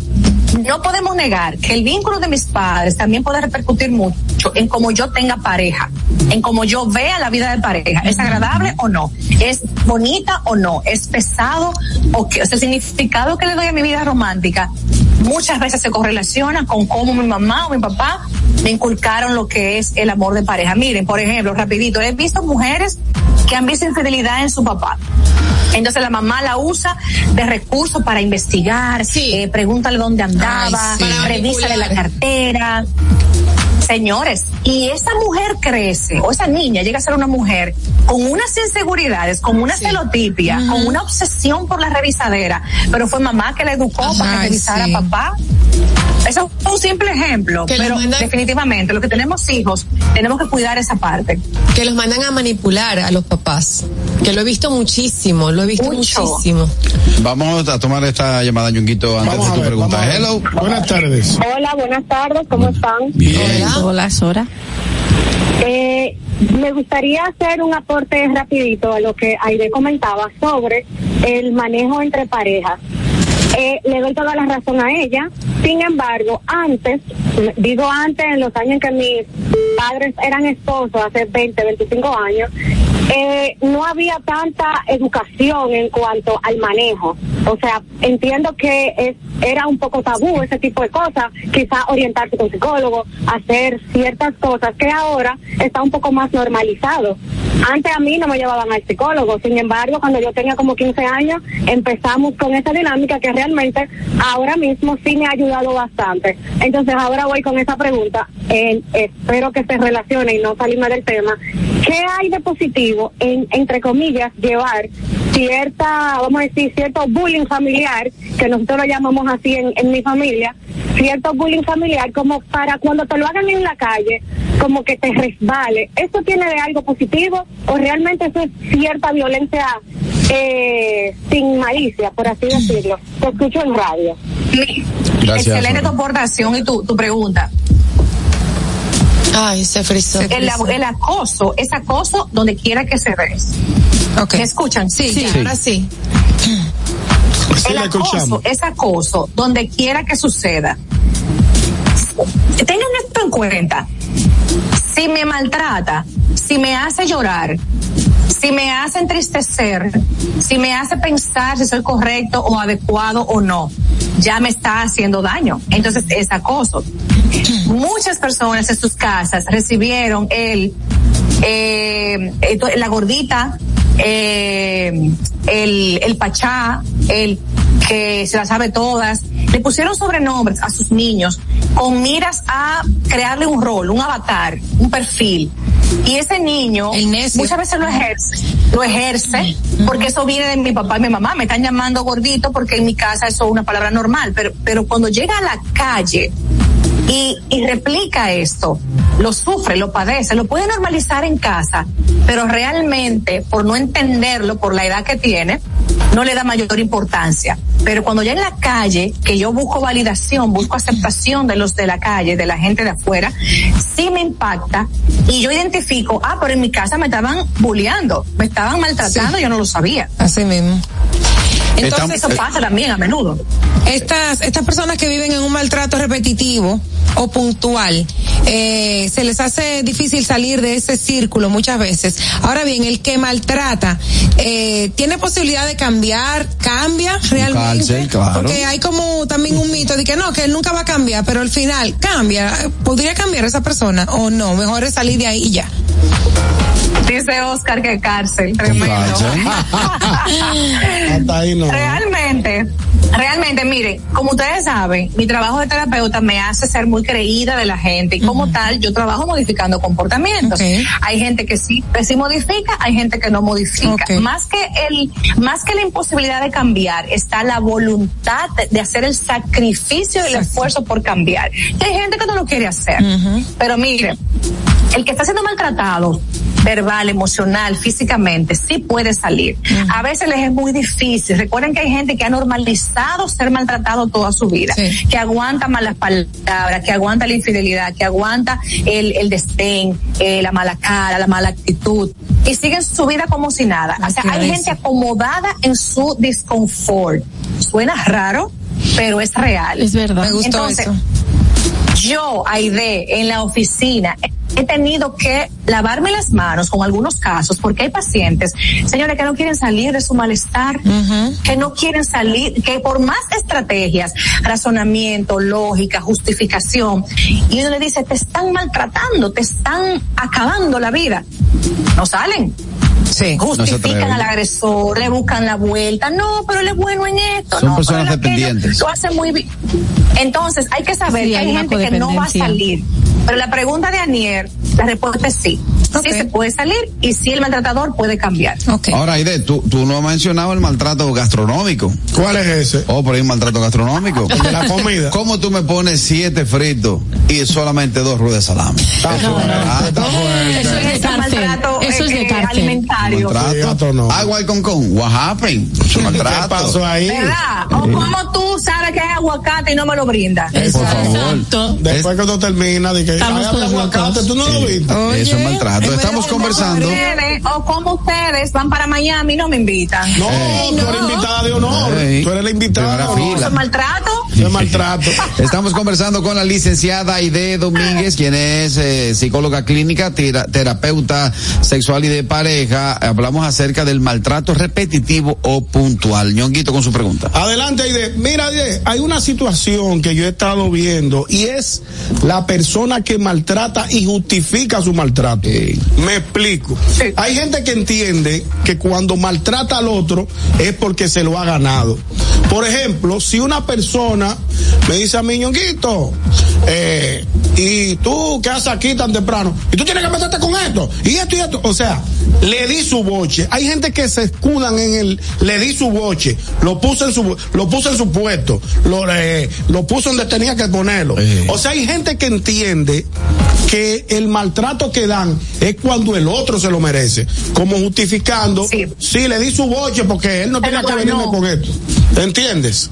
[SPEAKER 17] No podemos negar que el vínculo de mis padres también puede repercutir mucho en cómo yo tenga pareja, en cómo yo vea la vida de pareja. ¿Es agradable o no? ¿Es bonita o no? ¿Es pesado o qué? O sea, el significado que le doy a mi vida romántica muchas veces se correlaciona con cómo mi mamá o mi papá me inculcaron lo que es el amor de pareja. Miren, por ejemplo, rapidito, he visto mujeres que han visto infidelidad en su papá. Entonces la mamá la usa de recurso para investigar, eh, pregúntale dónde andaba,
[SPEAKER 8] Ay, sí. Para
[SPEAKER 17] revísale la cartera. Señores, y esa mujer crece, o esa niña llega a ser una mujer con unas inseguridades, con una celotipia, con una obsesión por la revisadera, pero fue mamá que la educó para que revisara
[SPEAKER 8] sí.
[SPEAKER 17] a papá. Eso es un simple ejemplo,
[SPEAKER 8] Que
[SPEAKER 17] pero
[SPEAKER 8] mandan-
[SPEAKER 17] definitivamente, los que tenemos hijos, tenemos que cuidar esa parte.
[SPEAKER 8] Que los mandan a manipular a los papás. Que lo he visto muchísimo, lo he visto
[SPEAKER 17] Mucho.
[SPEAKER 8] muchísimo.
[SPEAKER 3] Vamos a tomar esta llamada, Ñonguito, antes
[SPEAKER 4] Vamos
[SPEAKER 3] de tu
[SPEAKER 4] ver,
[SPEAKER 3] pregunta. Hello.
[SPEAKER 4] Buenas tardes.
[SPEAKER 18] Hola, buenas tardes, ¿cómo están?
[SPEAKER 3] Bien.
[SPEAKER 6] Hola, Sora.
[SPEAKER 18] Eh, me gustaría hacer un aporte rapidito a lo que Aide comentaba sobre el manejo entre parejas. Eh, le doy toda la razón a ella. Sin embargo, antes, digo antes, en los años en que mis padres eran esposos, hace 20, 25 años, eh, no había tanta educación en cuanto al manejo. O sea, entiendo que es, era un poco tabú ese tipo de cosas, quizá orientarse con psicólogo, hacer ciertas cosas que ahora está un poco más normalizado. Antes a mí no me llevaban al psicólogo, sin embargo, cuando yo tenía como 15 años, empezamos con esa dinámica que realmente ahora mismo sí me ha ayudado bastante. Entonces ahora voy con esa pregunta, espero que se relacione y no salirme del tema. ¿Qué hay de positivo en, entre comillas, llevar cierta, vamos a decir, cierto bullying familiar, que nosotros lo llamamos así en, en mi familia, cierto bullying familiar como para cuando te lo hagan en la calle, como que te resbale. ¿Eso tiene de algo positivo o realmente eso es cierta violencia eh, sin malicia, por así decirlo? Te escucho en radio.
[SPEAKER 3] Gracias,
[SPEAKER 17] Excelente tu aportación y tu, tu pregunta.
[SPEAKER 5] Ay, se frizó.
[SPEAKER 17] El, el acoso es acoso donde quiera que se ve. ¿Me escuchan?
[SPEAKER 5] Sí, ya, ahora sí.
[SPEAKER 17] el
[SPEAKER 4] la
[SPEAKER 17] acoso
[SPEAKER 4] escuchamos.
[SPEAKER 17] es acoso donde quiera que suceda. Tengan esto en cuenta. Si me maltrata, si me hace llorar, si me hace entristecer, si me hace pensar si soy correcto o adecuado o no, ya me está haciendo daño. Entonces es acoso. Muchas personas en sus casas recibieron el, eh, la gordita, eh, el, el pachá, el que se la sabe todas, le pusieron sobrenombres a sus niños con miras a crearle un rol, un avatar, un perfil. Y ese niño muchas veces lo ejerce, lo ejerce, porque eso viene de mi papá y mi mamá, me están llamando gordito porque en mi casa eso es una palabra normal, pero, pero cuando llega a la calle y, y replica esto, lo sufre, lo padece, lo puede normalizar en casa, pero realmente por no entenderlo, por la edad que tiene, no le da mayor importancia. Pero cuando ya en la calle, que yo busco validación, busco aceptación de los de la calle, de la gente de afuera, sí me impacta y yo identifico, ah, pero en mi casa me estaban bulleando, me estaban maltratando, yo no lo sabía.
[SPEAKER 5] Así mismo.
[SPEAKER 17] Entonces eso pasa también a menudo.
[SPEAKER 5] Estas, estas personas que viven en un maltrato repetitivo o puntual, eh, se les hace difícil salir de ese círculo muchas veces. Ahora bien, el que maltrata, eh, ¿tiene posibilidad de cambiar? ¿Cambia realmente?
[SPEAKER 3] Cárcel, claro.
[SPEAKER 5] Porque hay como también un mito de que no, que él nunca va a cambiar, pero al final cambia. ¿Podría cambiar esa persona o no? Mejor es salir de ahí y ya.
[SPEAKER 17] Dice Oscar que cárcel, tremendo.
[SPEAKER 4] Hasta ahí no.
[SPEAKER 17] Realmente, realmente, mire, como ustedes saben, mi trabajo de terapeuta me hace ser muy creída de la gente y como tal, yo trabajo modificando comportamientos. Hay gente que sí, que sí modifica, hay gente que no modifica. Más que el, más que la imposibilidad de cambiar, está la voluntad de, de hacer el sacrificio y el esfuerzo por cambiar. Y hay gente que no lo quiere hacer. Pero mire, el que está siendo maltratado, verbal, emocional, físicamente, sí puede salir. A veces les es muy difícil. Recuerden que hay gente que ha normalizado ser maltratado toda su vida, que aguanta malas palabras, que aguanta la infidelidad, que aguanta el, el desdén, eh, la mala cara, la mala actitud, y siguen su vida como si nada. O sea, hay gente acomodada en su disconfort. Suena raro, pero es real.
[SPEAKER 6] Es verdad.
[SPEAKER 5] Me gustó
[SPEAKER 17] Entonces,
[SPEAKER 5] eso.
[SPEAKER 17] Yo, Aide, en la oficina, he tenido que lavarme las manos con algunos casos porque hay pacientes, señores, que no quieren salir de su malestar, que no quieren salir, que por más estrategias, razonamiento, lógica, justificación, y uno le dice, te están maltratando, te están acabando la vida, no salen.
[SPEAKER 5] Sí.
[SPEAKER 17] Justifican al agresor, le buscan la vuelta. No, pero él es bueno en esto.
[SPEAKER 3] Son
[SPEAKER 17] no,
[SPEAKER 3] personas
[SPEAKER 17] pero
[SPEAKER 3] dependientes.
[SPEAKER 17] Lo hace muy bien. Entonces, hay que saber
[SPEAKER 6] Sí,
[SPEAKER 17] que
[SPEAKER 6] hay
[SPEAKER 17] hay, gente que no va a salir. Pero la pregunta de Anier, la respuesta es sí. Sí se puede salir y sí el maltratador puede cambiar.
[SPEAKER 3] Ahora, Aide, tú, tú no has mencionado el maltrato gastronómico.
[SPEAKER 4] ¿Cuál es ese?
[SPEAKER 3] Oh, pero hay un maltrato gastronómico.
[SPEAKER 4] De la comida.
[SPEAKER 3] ¿Cómo tú me pones siete fritos y solamente dos ruedas de salami?
[SPEAKER 4] Está fuerte,
[SPEAKER 3] Ah,
[SPEAKER 4] está fuerte.
[SPEAKER 6] Eso es de cárcel.
[SPEAKER 17] maltrato,
[SPEAKER 6] Eso es de
[SPEAKER 17] eh,
[SPEAKER 6] cárcel.
[SPEAKER 17] alimentario.
[SPEAKER 3] maltrato. Agua y con con. What happened? <laughs> Eso es maltrato.
[SPEAKER 4] ¿Qué pasó ahí?
[SPEAKER 17] ¿Verdad? O como tú sabes que hay aguacate y no me lo brindas.
[SPEAKER 3] Por favor.
[SPEAKER 6] Exacto.
[SPEAKER 4] Después que tú terminas, de que
[SPEAKER 6] Estamos
[SPEAKER 4] "Ay, habla
[SPEAKER 6] todos
[SPEAKER 4] aguacate, tú no lo viste.
[SPEAKER 3] Eso es maltrato. Estamos conversando.
[SPEAKER 17] Ustedes, o como ustedes van para Miami y no me invitan.
[SPEAKER 4] No, tú eres invitada de honor.
[SPEAKER 3] Ey.
[SPEAKER 4] Tú eres la invitada de
[SPEAKER 3] fila.
[SPEAKER 17] ¿Eso es maltrato? <laughs>
[SPEAKER 4] De maltrato.
[SPEAKER 3] Estamos conversando con la licenciada Aide Domínguez, quien es eh, psicóloga clínica, tera- terapeuta sexual y de pareja. Hablamos acerca del maltrato repetitivo o puntual. Ñonguito con su pregunta.
[SPEAKER 4] Adelante, Aide. Mira, Aide, hay una situación que yo he estado viendo y es la persona que maltrata y justifica su maltrato. Me explico. Hay gente que entiende que cuando maltrata al otro es porque se lo ha ganado. Por ejemplo, si una persona me dice a mí, Ñonguito, eh, y tú, ¿qué haces aquí tan temprano? Y tú tienes que meterte con esto, y esto y esto. O sea, le di su boche. Hay gente que se escudan en el, le di su boche, lo puse en su, lo puse en su puesto, lo, eh, lo puso donde tenía que ponerlo. O sea, hay gente que entiende que el maltrato que dan es cuando el otro se lo merece, como justificando, sí, le di su boche porque él no tenía que venirme con esto. ¿Entiendes?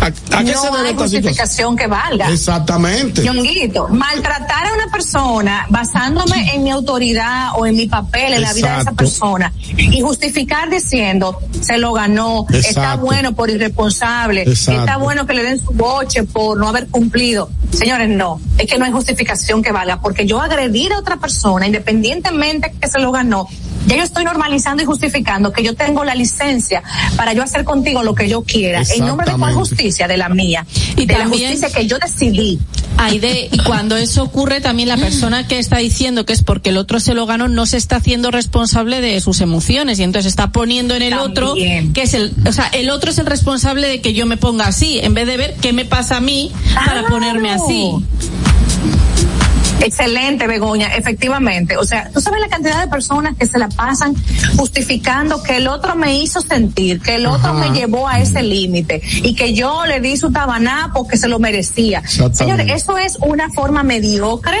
[SPEAKER 4] ¿A, a qué
[SPEAKER 17] no
[SPEAKER 4] debe
[SPEAKER 17] hay justificación que valga.
[SPEAKER 4] Exactamente.
[SPEAKER 17] Ñonguito, maltratar a una persona basándome en mi autoridad o en mi papel en la vida de esa persona y justificar diciendo se lo ganó, está bueno por irresponsable,
[SPEAKER 4] Exacto.
[SPEAKER 17] está bueno que le den su boche por no haber cumplido. Señores, no, es que no hay justificación que valga porque yo agredir a otra persona independientemente que se lo ganó. Ya yo estoy normalizando y justificando que yo tengo la licencia para yo hacer contigo lo que yo quiera. ¿En nombre de cuál justicia? De la mía.
[SPEAKER 6] Y
[SPEAKER 17] de la
[SPEAKER 6] también-
[SPEAKER 17] justicia que yo decidí.
[SPEAKER 6] Aide, y cuando eso ocurre, también la persona que está diciendo que es porque el otro se lo ganó no se está haciendo responsable de sus emociones y entonces está poniendo en el otro
[SPEAKER 17] También.
[SPEAKER 6] que es el, o sea, el otro es el responsable de que yo me ponga así, en vez de ver qué me pasa a mí para ponerme así.
[SPEAKER 17] Excelente, Begoña, efectivamente. O sea, tú sabes la cantidad de personas que se la pasan justificando que el otro me hizo sentir, que el otro me llevó a ese límite y que yo le di su tabaná porque se lo merecía. Señores, eso es una forma mediocre,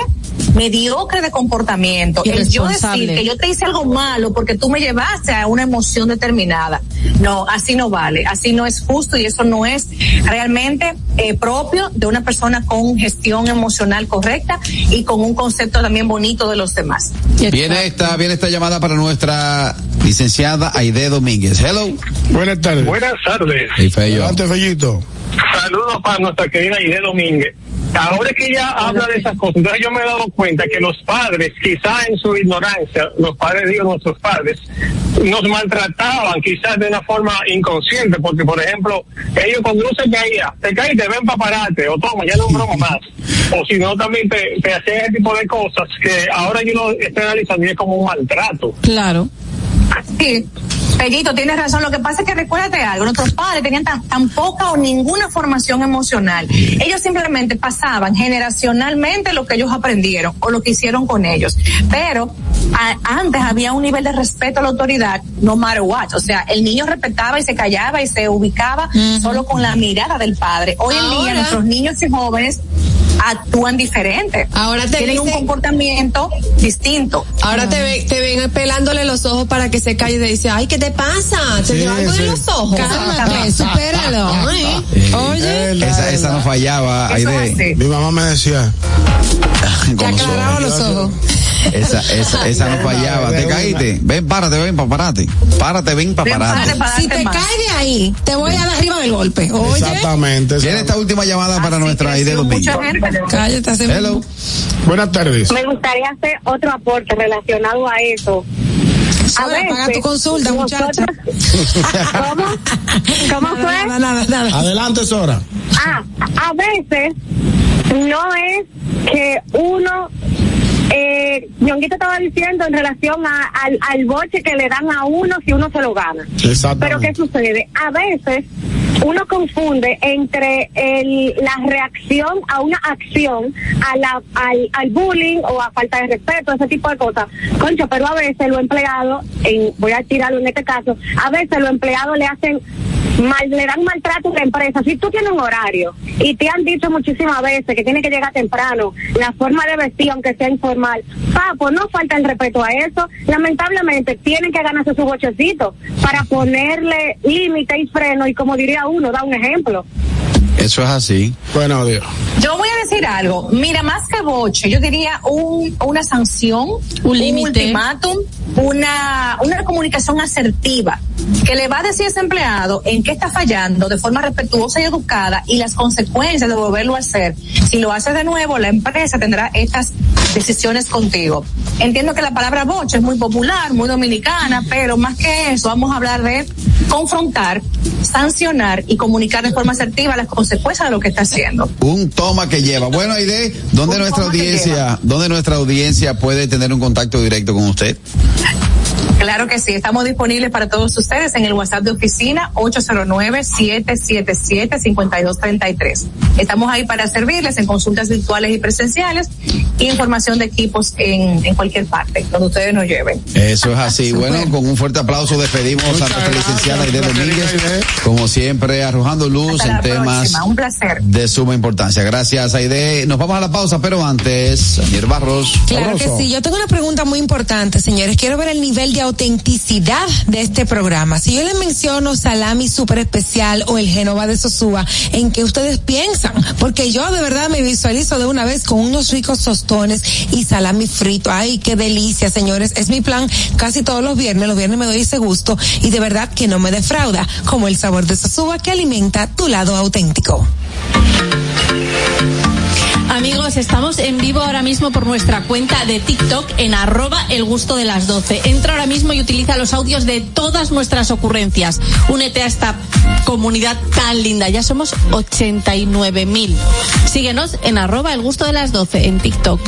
[SPEAKER 17] mediocre de comportamiento. El yo decir que yo te hice algo malo porque tú me llevaste a una emoción determinada. No, así no vale, así no es justo y eso no es realmente eh, propio de una persona con gestión emocional correcta y con un concepto también bonito de los demás.
[SPEAKER 3] Viene esta, viene esta llamada para nuestra licenciada Aide Domínguez. Hello.
[SPEAKER 4] Buenas tardes.
[SPEAKER 9] Buenas tardes.
[SPEAKER 4] Adelante, Fellito.
[SPEAKER 9] Saludos para nuestra querida Aide Domínguez. Ahora que ella habla de esas cosas, entonces yo me he dado cuenta que los padres, quizá en su ignorancia, los padres, digo nuestros padres, nos maltrataban quizás de una forma inconsciente, porque por ejemplo, ellos cuando uno se caía, te caíste, ven para pararte, o toma, ya no broma más. O si no, también te, te hacían ese tipo de cosas que ahora yo lo estoy analizando y es como un maltrato.
[SPEAKER 6] Claro.
[SPEAKER 17] Sí. Tienes razón. Lo que pasa es que recuérdate algo, nuestros padres tenían tan, tan poca o ninguna formación emocional. Ellos simplemente pasaban generacionalmente lo que ellos aprendieron o lo que hicieron con ellos. Pero a- antes había un nivel de respeto a la autoridad, no matter what. O sea, el niño respetaba y se callaba y se ubicaba solo con la mirada del padre. Hoy en día nuestros niños y jóvenes actúan diferente.
[SPEAKER 8] Ahora te
[SPEAKER 17] tienen un comportamiento distinto.
[SPEAKER 8] Ahora te, ve- te ven pelándole los ojos para que se calle y te dice, ay, ¿qué te pasa? ¿Te
[SPEAKER 3] Sí,
[SPEAKER 8] dio algo
[SPEAKER 3] sí.
[SPEAKER 8] en los ojos?
[SPEAKER 5] Cálmate, supéralo. ¿eh? <laughs>
[SPEAKER 8] Oye.
[SPEAKER 3] Esa, esa no fallaba.
[SPEAKER 4] Mi mamá me decía.
[SPEAKER 3] Los
[SPEAKER 8] aclaraba
[SPEAKER 3] ojos.
[SPEAKER 8] los ojos.
[SPEAKER 3] Esa, esa, esa no fallaba. Te caíste. Ven, párate, ven, para pararte. Párate, ven, para pararte.
[SPEAKER 8] Si te caes de ahí, te voy a dar arriba del golpe. Oye.
[SPEAKER 4] Exactamente.
[SPEAKER 3] Viene esta última llamada para nuestra Aide Domínguez.
[SPEAKER 8] Cállate, hace-
[SPEAKER 3] Hello.
[SPEAKER 4] Buenas tardes.
[SPEAKER 18] Me gustaría hacer otro aporte relacionado a eso. A
[SPEAKER 8] Sora, paga tu consulta, muchacha.
[SPEAKER 18] ¿Cómo? ¿Cómo fue?
[SPEAKER 8] Nada, nada, nada.
[SPEAKER 4] Adelante, Sora.
[SPEAKER 18] Ah, a veces no es que uno, eh, Ñonguito estaba diciendo en relación a- al, al boche que le dan a uno si uno se lo gana.
[SPEAKER 4] Exactamente.
[SPEAKER 18] Pero ¿qué sucede? A veces uno confunde entre el, la reacción a una acción, a la, al, bullying o a falta de respeto, ese tipo de cosas. Concho, pero a veces los empleados, en, voy a tirarlo en este caso, a veces los empleados le hacen mal, le dan maltrato a la empresa. Si tú tienes un horario y te han dicho muchísimas veces que tienes que llegar temprano, la forma de vestir, aunque sea informal, papo, no falta el respeto a eso. Lamentablemente tienen que ganarse su bochecito para ponerle límite y freno y como diría uno, da un ejemplo.
[SPEAKER 3] Eso es así.
[SPEAKER 4] Bueno, Dios.
[SPEAKER 17] Yo voy a decir algo. Mira, más que boche, yo diría un, una sanción, un,
[SPEAKER 6] límite.
[SPEAKER 17] ultimátum, una, una comunicación asertiva que le va a decir a ese empleado en qué está fallando de forma respetuosa y educada y las consecuencias de volverlo a hacer. Si lo hace de nuevo, la empresa tendrá estas decisiones contigo. Entiendo que la palabra boche es muy popular, muy dominicana, pero más que eso, vamos a hablar de confrontar, sancionar y comunicar de forma asertiva las consecuencias de lo que está haciendo.
[SPEAKER 3] Un toma que lleva. Bueno, Aide, ¿dónde
[SPEAKER 17] Un
[SPEAKER 3] nuestra audiencia, dónde nuestra audiencia puede tener un contacto directo con usted?
[SPEAKER 17] Claro que sí, estamos disponibles para todos ustedes en el WhatsApp de oficina 809-777-5233. Estamos ahí para servirles en consultas virtuales y presenciales y información de equipos en, en cualquier parte, donde ustedes nos lleven.
[SPEAKER 3] Eso es así. Bueno, con un fuerte aplauso despedimos a nuestra licenciada Aide Domínguez, como siempre, arrojando luz
[SPEAKER 17] Hasta
[SPEAKER 3] en temas
[SPEAKER 17] próxima, un placer.
[SPEAKER 3] de suma importancia. Gracias, Aide. Nos vamos a la pausa, pero antes, Daniel Barros.
[SPEAKER 5] Claro que sí. Yo tengo una pregunta muy importante, señores. Quiero ver el nivel de autenticidad de este programa. Si yo les menciono salami super especial o el Genova de Sosúa, ¿en qué ustedes piensan? Porque yo de verdad me visualizo de una vez con unos ricos tostones y salami frito. Ay, qué delicia, señores. Es mi plan casi todos los viernes. Los viernes me doy ese gusto y de verdad que no me defrauda, como el sabor de Sosúa que alimenta tu lado auténtico.
[SPEAKER 6] Amigos, estamos en vivo ahora mismo por nuestra cuenta de TikTok en arroba el gusto de las 12. Entra ahora mismo y utiliza los audios de todas nuestras ocurrencias. Únete a esta comunidad tan linda. Ya somos 89 mil. Síguenos en arroba el gusto de las 12 en TikTok.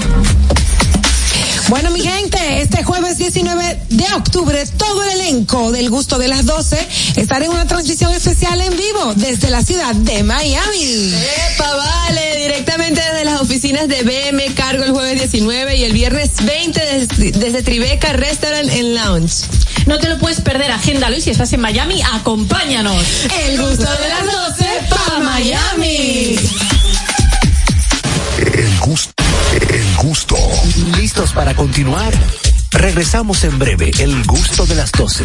[SPEAKER 5] Bueno, mi gente, este jueves 19 de octubre, todo el elenco del gusto de las 12 estará en una transmisión especial en vivo desde la ciudad de Miami.
[SPEAKER 8] Epa, vale, directamente desde las oficinas de BM Cargo el jueves 19 y el viernes 20 desde, desde Tribeca Restaurant and Lounge.
[SPEAKER 6] No te lo puedes perder, agéndalo y si estás en Miami, acompáñanos.
[SPEAKER 5] El gusto de las 12 pa' Miami.
[SPEAKER 16] El gusto, el gusto.
[SPEAKER 1] ¿Listos para continuar? Regresamos en breve, el gusto de las 12.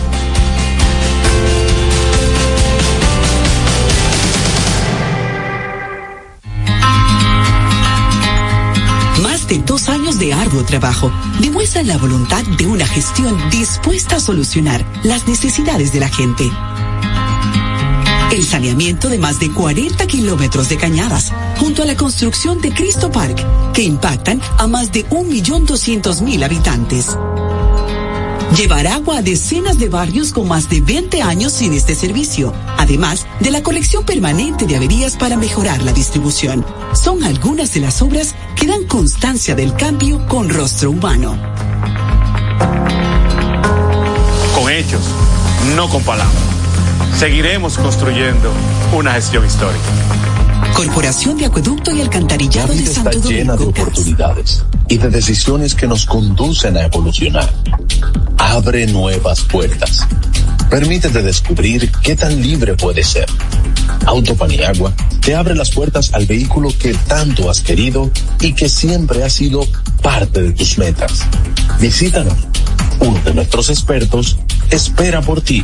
[SPEAKER 19] años de arduo trabajo demuestran la voluntad de una gestión dispuesta a solucionar las necesidades de la gente. El saneamiento de más de 40 kilómetros de cañadas, junto a la construcción de Cristo Park, que impactan a más de 1.200.000 habitantes. Llevar agua a decenas de barrios con más de 20 años sin este servicio, además de la corrección permanente de averías para mejorar la distribución. Son algunas de las obras que dan constancia del cambio con rostro humano.
[SPEAKER 20] Con hechos, no con palabras. Seguiremos construyendo una gestión histórica.
[SPEAKER 19] Corporación de Acueducto y Alcantarillado
[SPEAKER 21] La
[SPEAKER 19] de
[SPEAKER 21] vida
[SPEAKER 19] Santo
[SPEAKER 21] está llena de
[SPEAKER 19] Domingo.
[SPEAKER 21] oportunidades y de decisiones que nos conducen a evolucionar. Abre nuevas puertas. Permítete descubrir qué tan libre puedes ser. Auto Paniagua te abre las puertas al vehículo que tanto has querido y que siempre ha sido parte de tus metas. Visítanos. Uno de nuestros expertos espera por ti.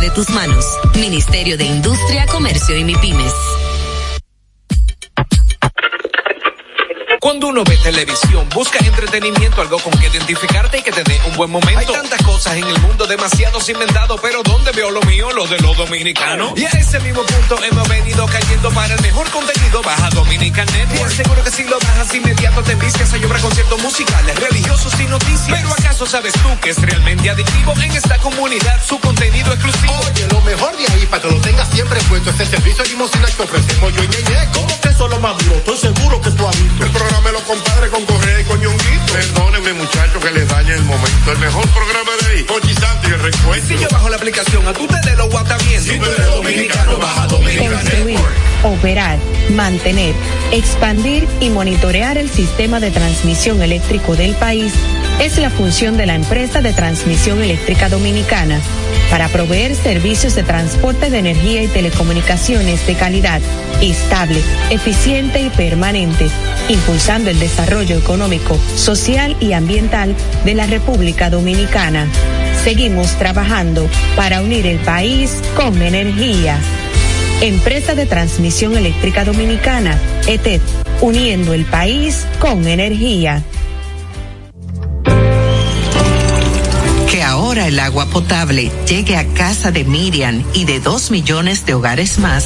[SPEAKER 14] de tus manos. Ministerio de Industria, Comercio y MIPIMES.
[SPEAKER 22] Cuando uno ve televisión, busca entretenimiento, algo con que identificarte y que te dé un buen momento. Hay tantas cosas en el mundo, demasiados inventados, pero ¿dónde veo lo mío? Lo de los dominicanos. Y a ese mismo punto hemos venido cayendo para el mejor contenido. Baja Dominican Network. Te aseguro que si lo bajas inmediato te vistes a llorar conciertos musicales, religiosos y noticias. Pero ¿acaso sabes tú que es realmente adictivo en esta comunidad su contenido exclusivo?
[SPEAKER 23] Oye, lo mejor de ahí para que lo tengas siempre puesto es el servicio de limosina que ofrecemos yo y Ñeñe.
[SPEAKER 24] ¿Cómo que eso es lo más duro? Estoy seguro que tú has visto.
[SPEAKER 23] El programa de los compadres con Correa y con Ñonguito.
[SPEAKER 24] Perdónenme, muchachos, que les dañe el momento. El mejor programa de ahí. Pochi Santo y el recuento.
[SPEAKER 22] Si yo bajo la aplicación, a tú te de lo guata bien.
[SPEAKER 23] Si tú eres dominicano, baja Dominica
[SPEAKER 25] Construir, operar, mantener, expandir y monitorear el sistema de transmisión eléctrico del país es la función de la empresa de transmisión eléctrica dominicana para proveer servicios de transporte de energía y telecomunicaciones de calidad, estable, eficiente y permanente, impulsando el desarrollo económico, social y ambiental de la República Dominicana. Seguimos trabajando para unir el país con energía. Empresa de Transmisión Eléctrica Dominicana, ETED, uniendo el país con energía.
[SPEAKER 26] Que ahora el agua potable llegue a casa de Miriam y de dos millones de hogares más,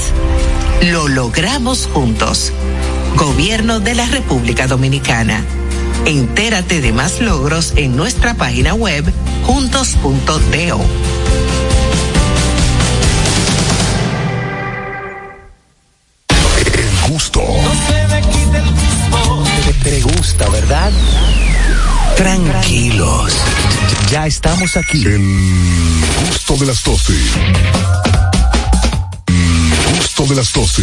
[SPEAKER 26] lo logramos juntos. Gobierno de la República Dominicana. Entérate de más logros en nuestra página web juntos.do.
[SPEAKER 16] El gusto.
[SPEAKER 1] Te, te gusta, ¿verdad? Tranquilos. Ya estamos aquí.
[SPEAKER 16] El gusto de las 12. El gusto de las 12.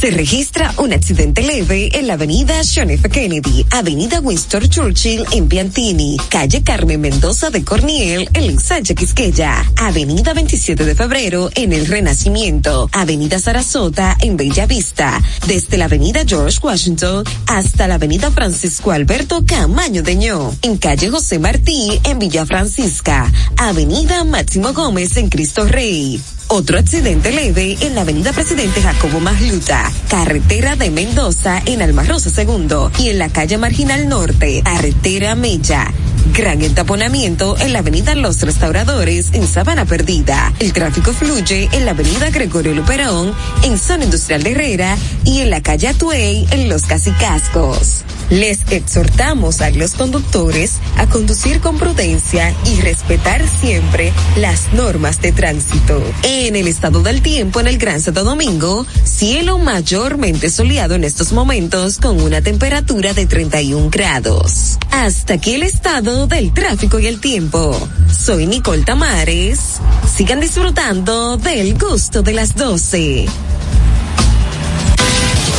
[SPEAKER 27] Se registra un accidente leve en la avenida John F. Kennedy, avenida Winston Churchill en Piantini, calle Carmen Mendoza de Corniel en Sánchez Quisqueya, avenida 27 de febrero en el Renacimiento, avenida Sarasota en Bella Vista, desde la avenida George Washington hasta la avenida Francisco Alberto Camaño de Ño, en calle José Martí en Villa Francisca, avenida Máximo Gómez en Cristo Rey. Otro accidente leve en la avenida Presidente Jacobo Magluta, carretera de Mendoza en Almarrosa Segundo y en la calle Marginal Norte, carretera Mella. Gran entaponamiento en la avenida Los Restauradores en Sabana Perdida. El tráfico fluye en la avenida Gregorio Luperón en Zona Industrial de Herrera y en la calle Atuey en Los Casicascos. Les exhortamos a los conductores a conducir con prudencia y respetar siempre las normas de tránsito. En el estado del tiempo en el Gran Santo Domingo, cielo mayormente soleado en estos momentos con una temperatura de 31 grados. Hasta aquí el estado del tráfico y el tiempo. Soy Nicole Tamares. Sigan disfrutando del gusto de las 12.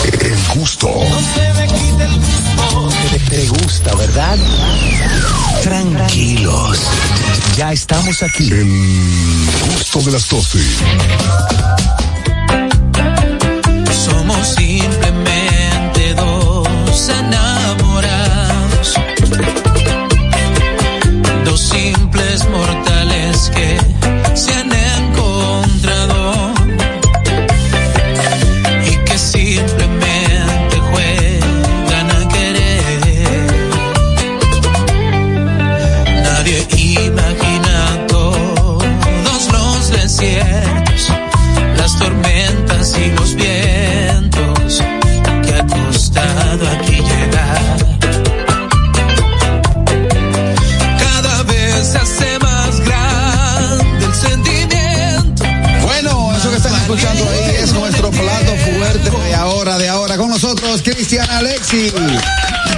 [SPEAKER 16] El gusto.
[SPEAKER 1] Te, te gusta, ¿verdad? Tranquilos. Ya estamos aquí.
[SPEAKER 16] El gusto de las 12.
[SPEAKER 2] Somos simplemente dos enamorados. Dos simples mortales que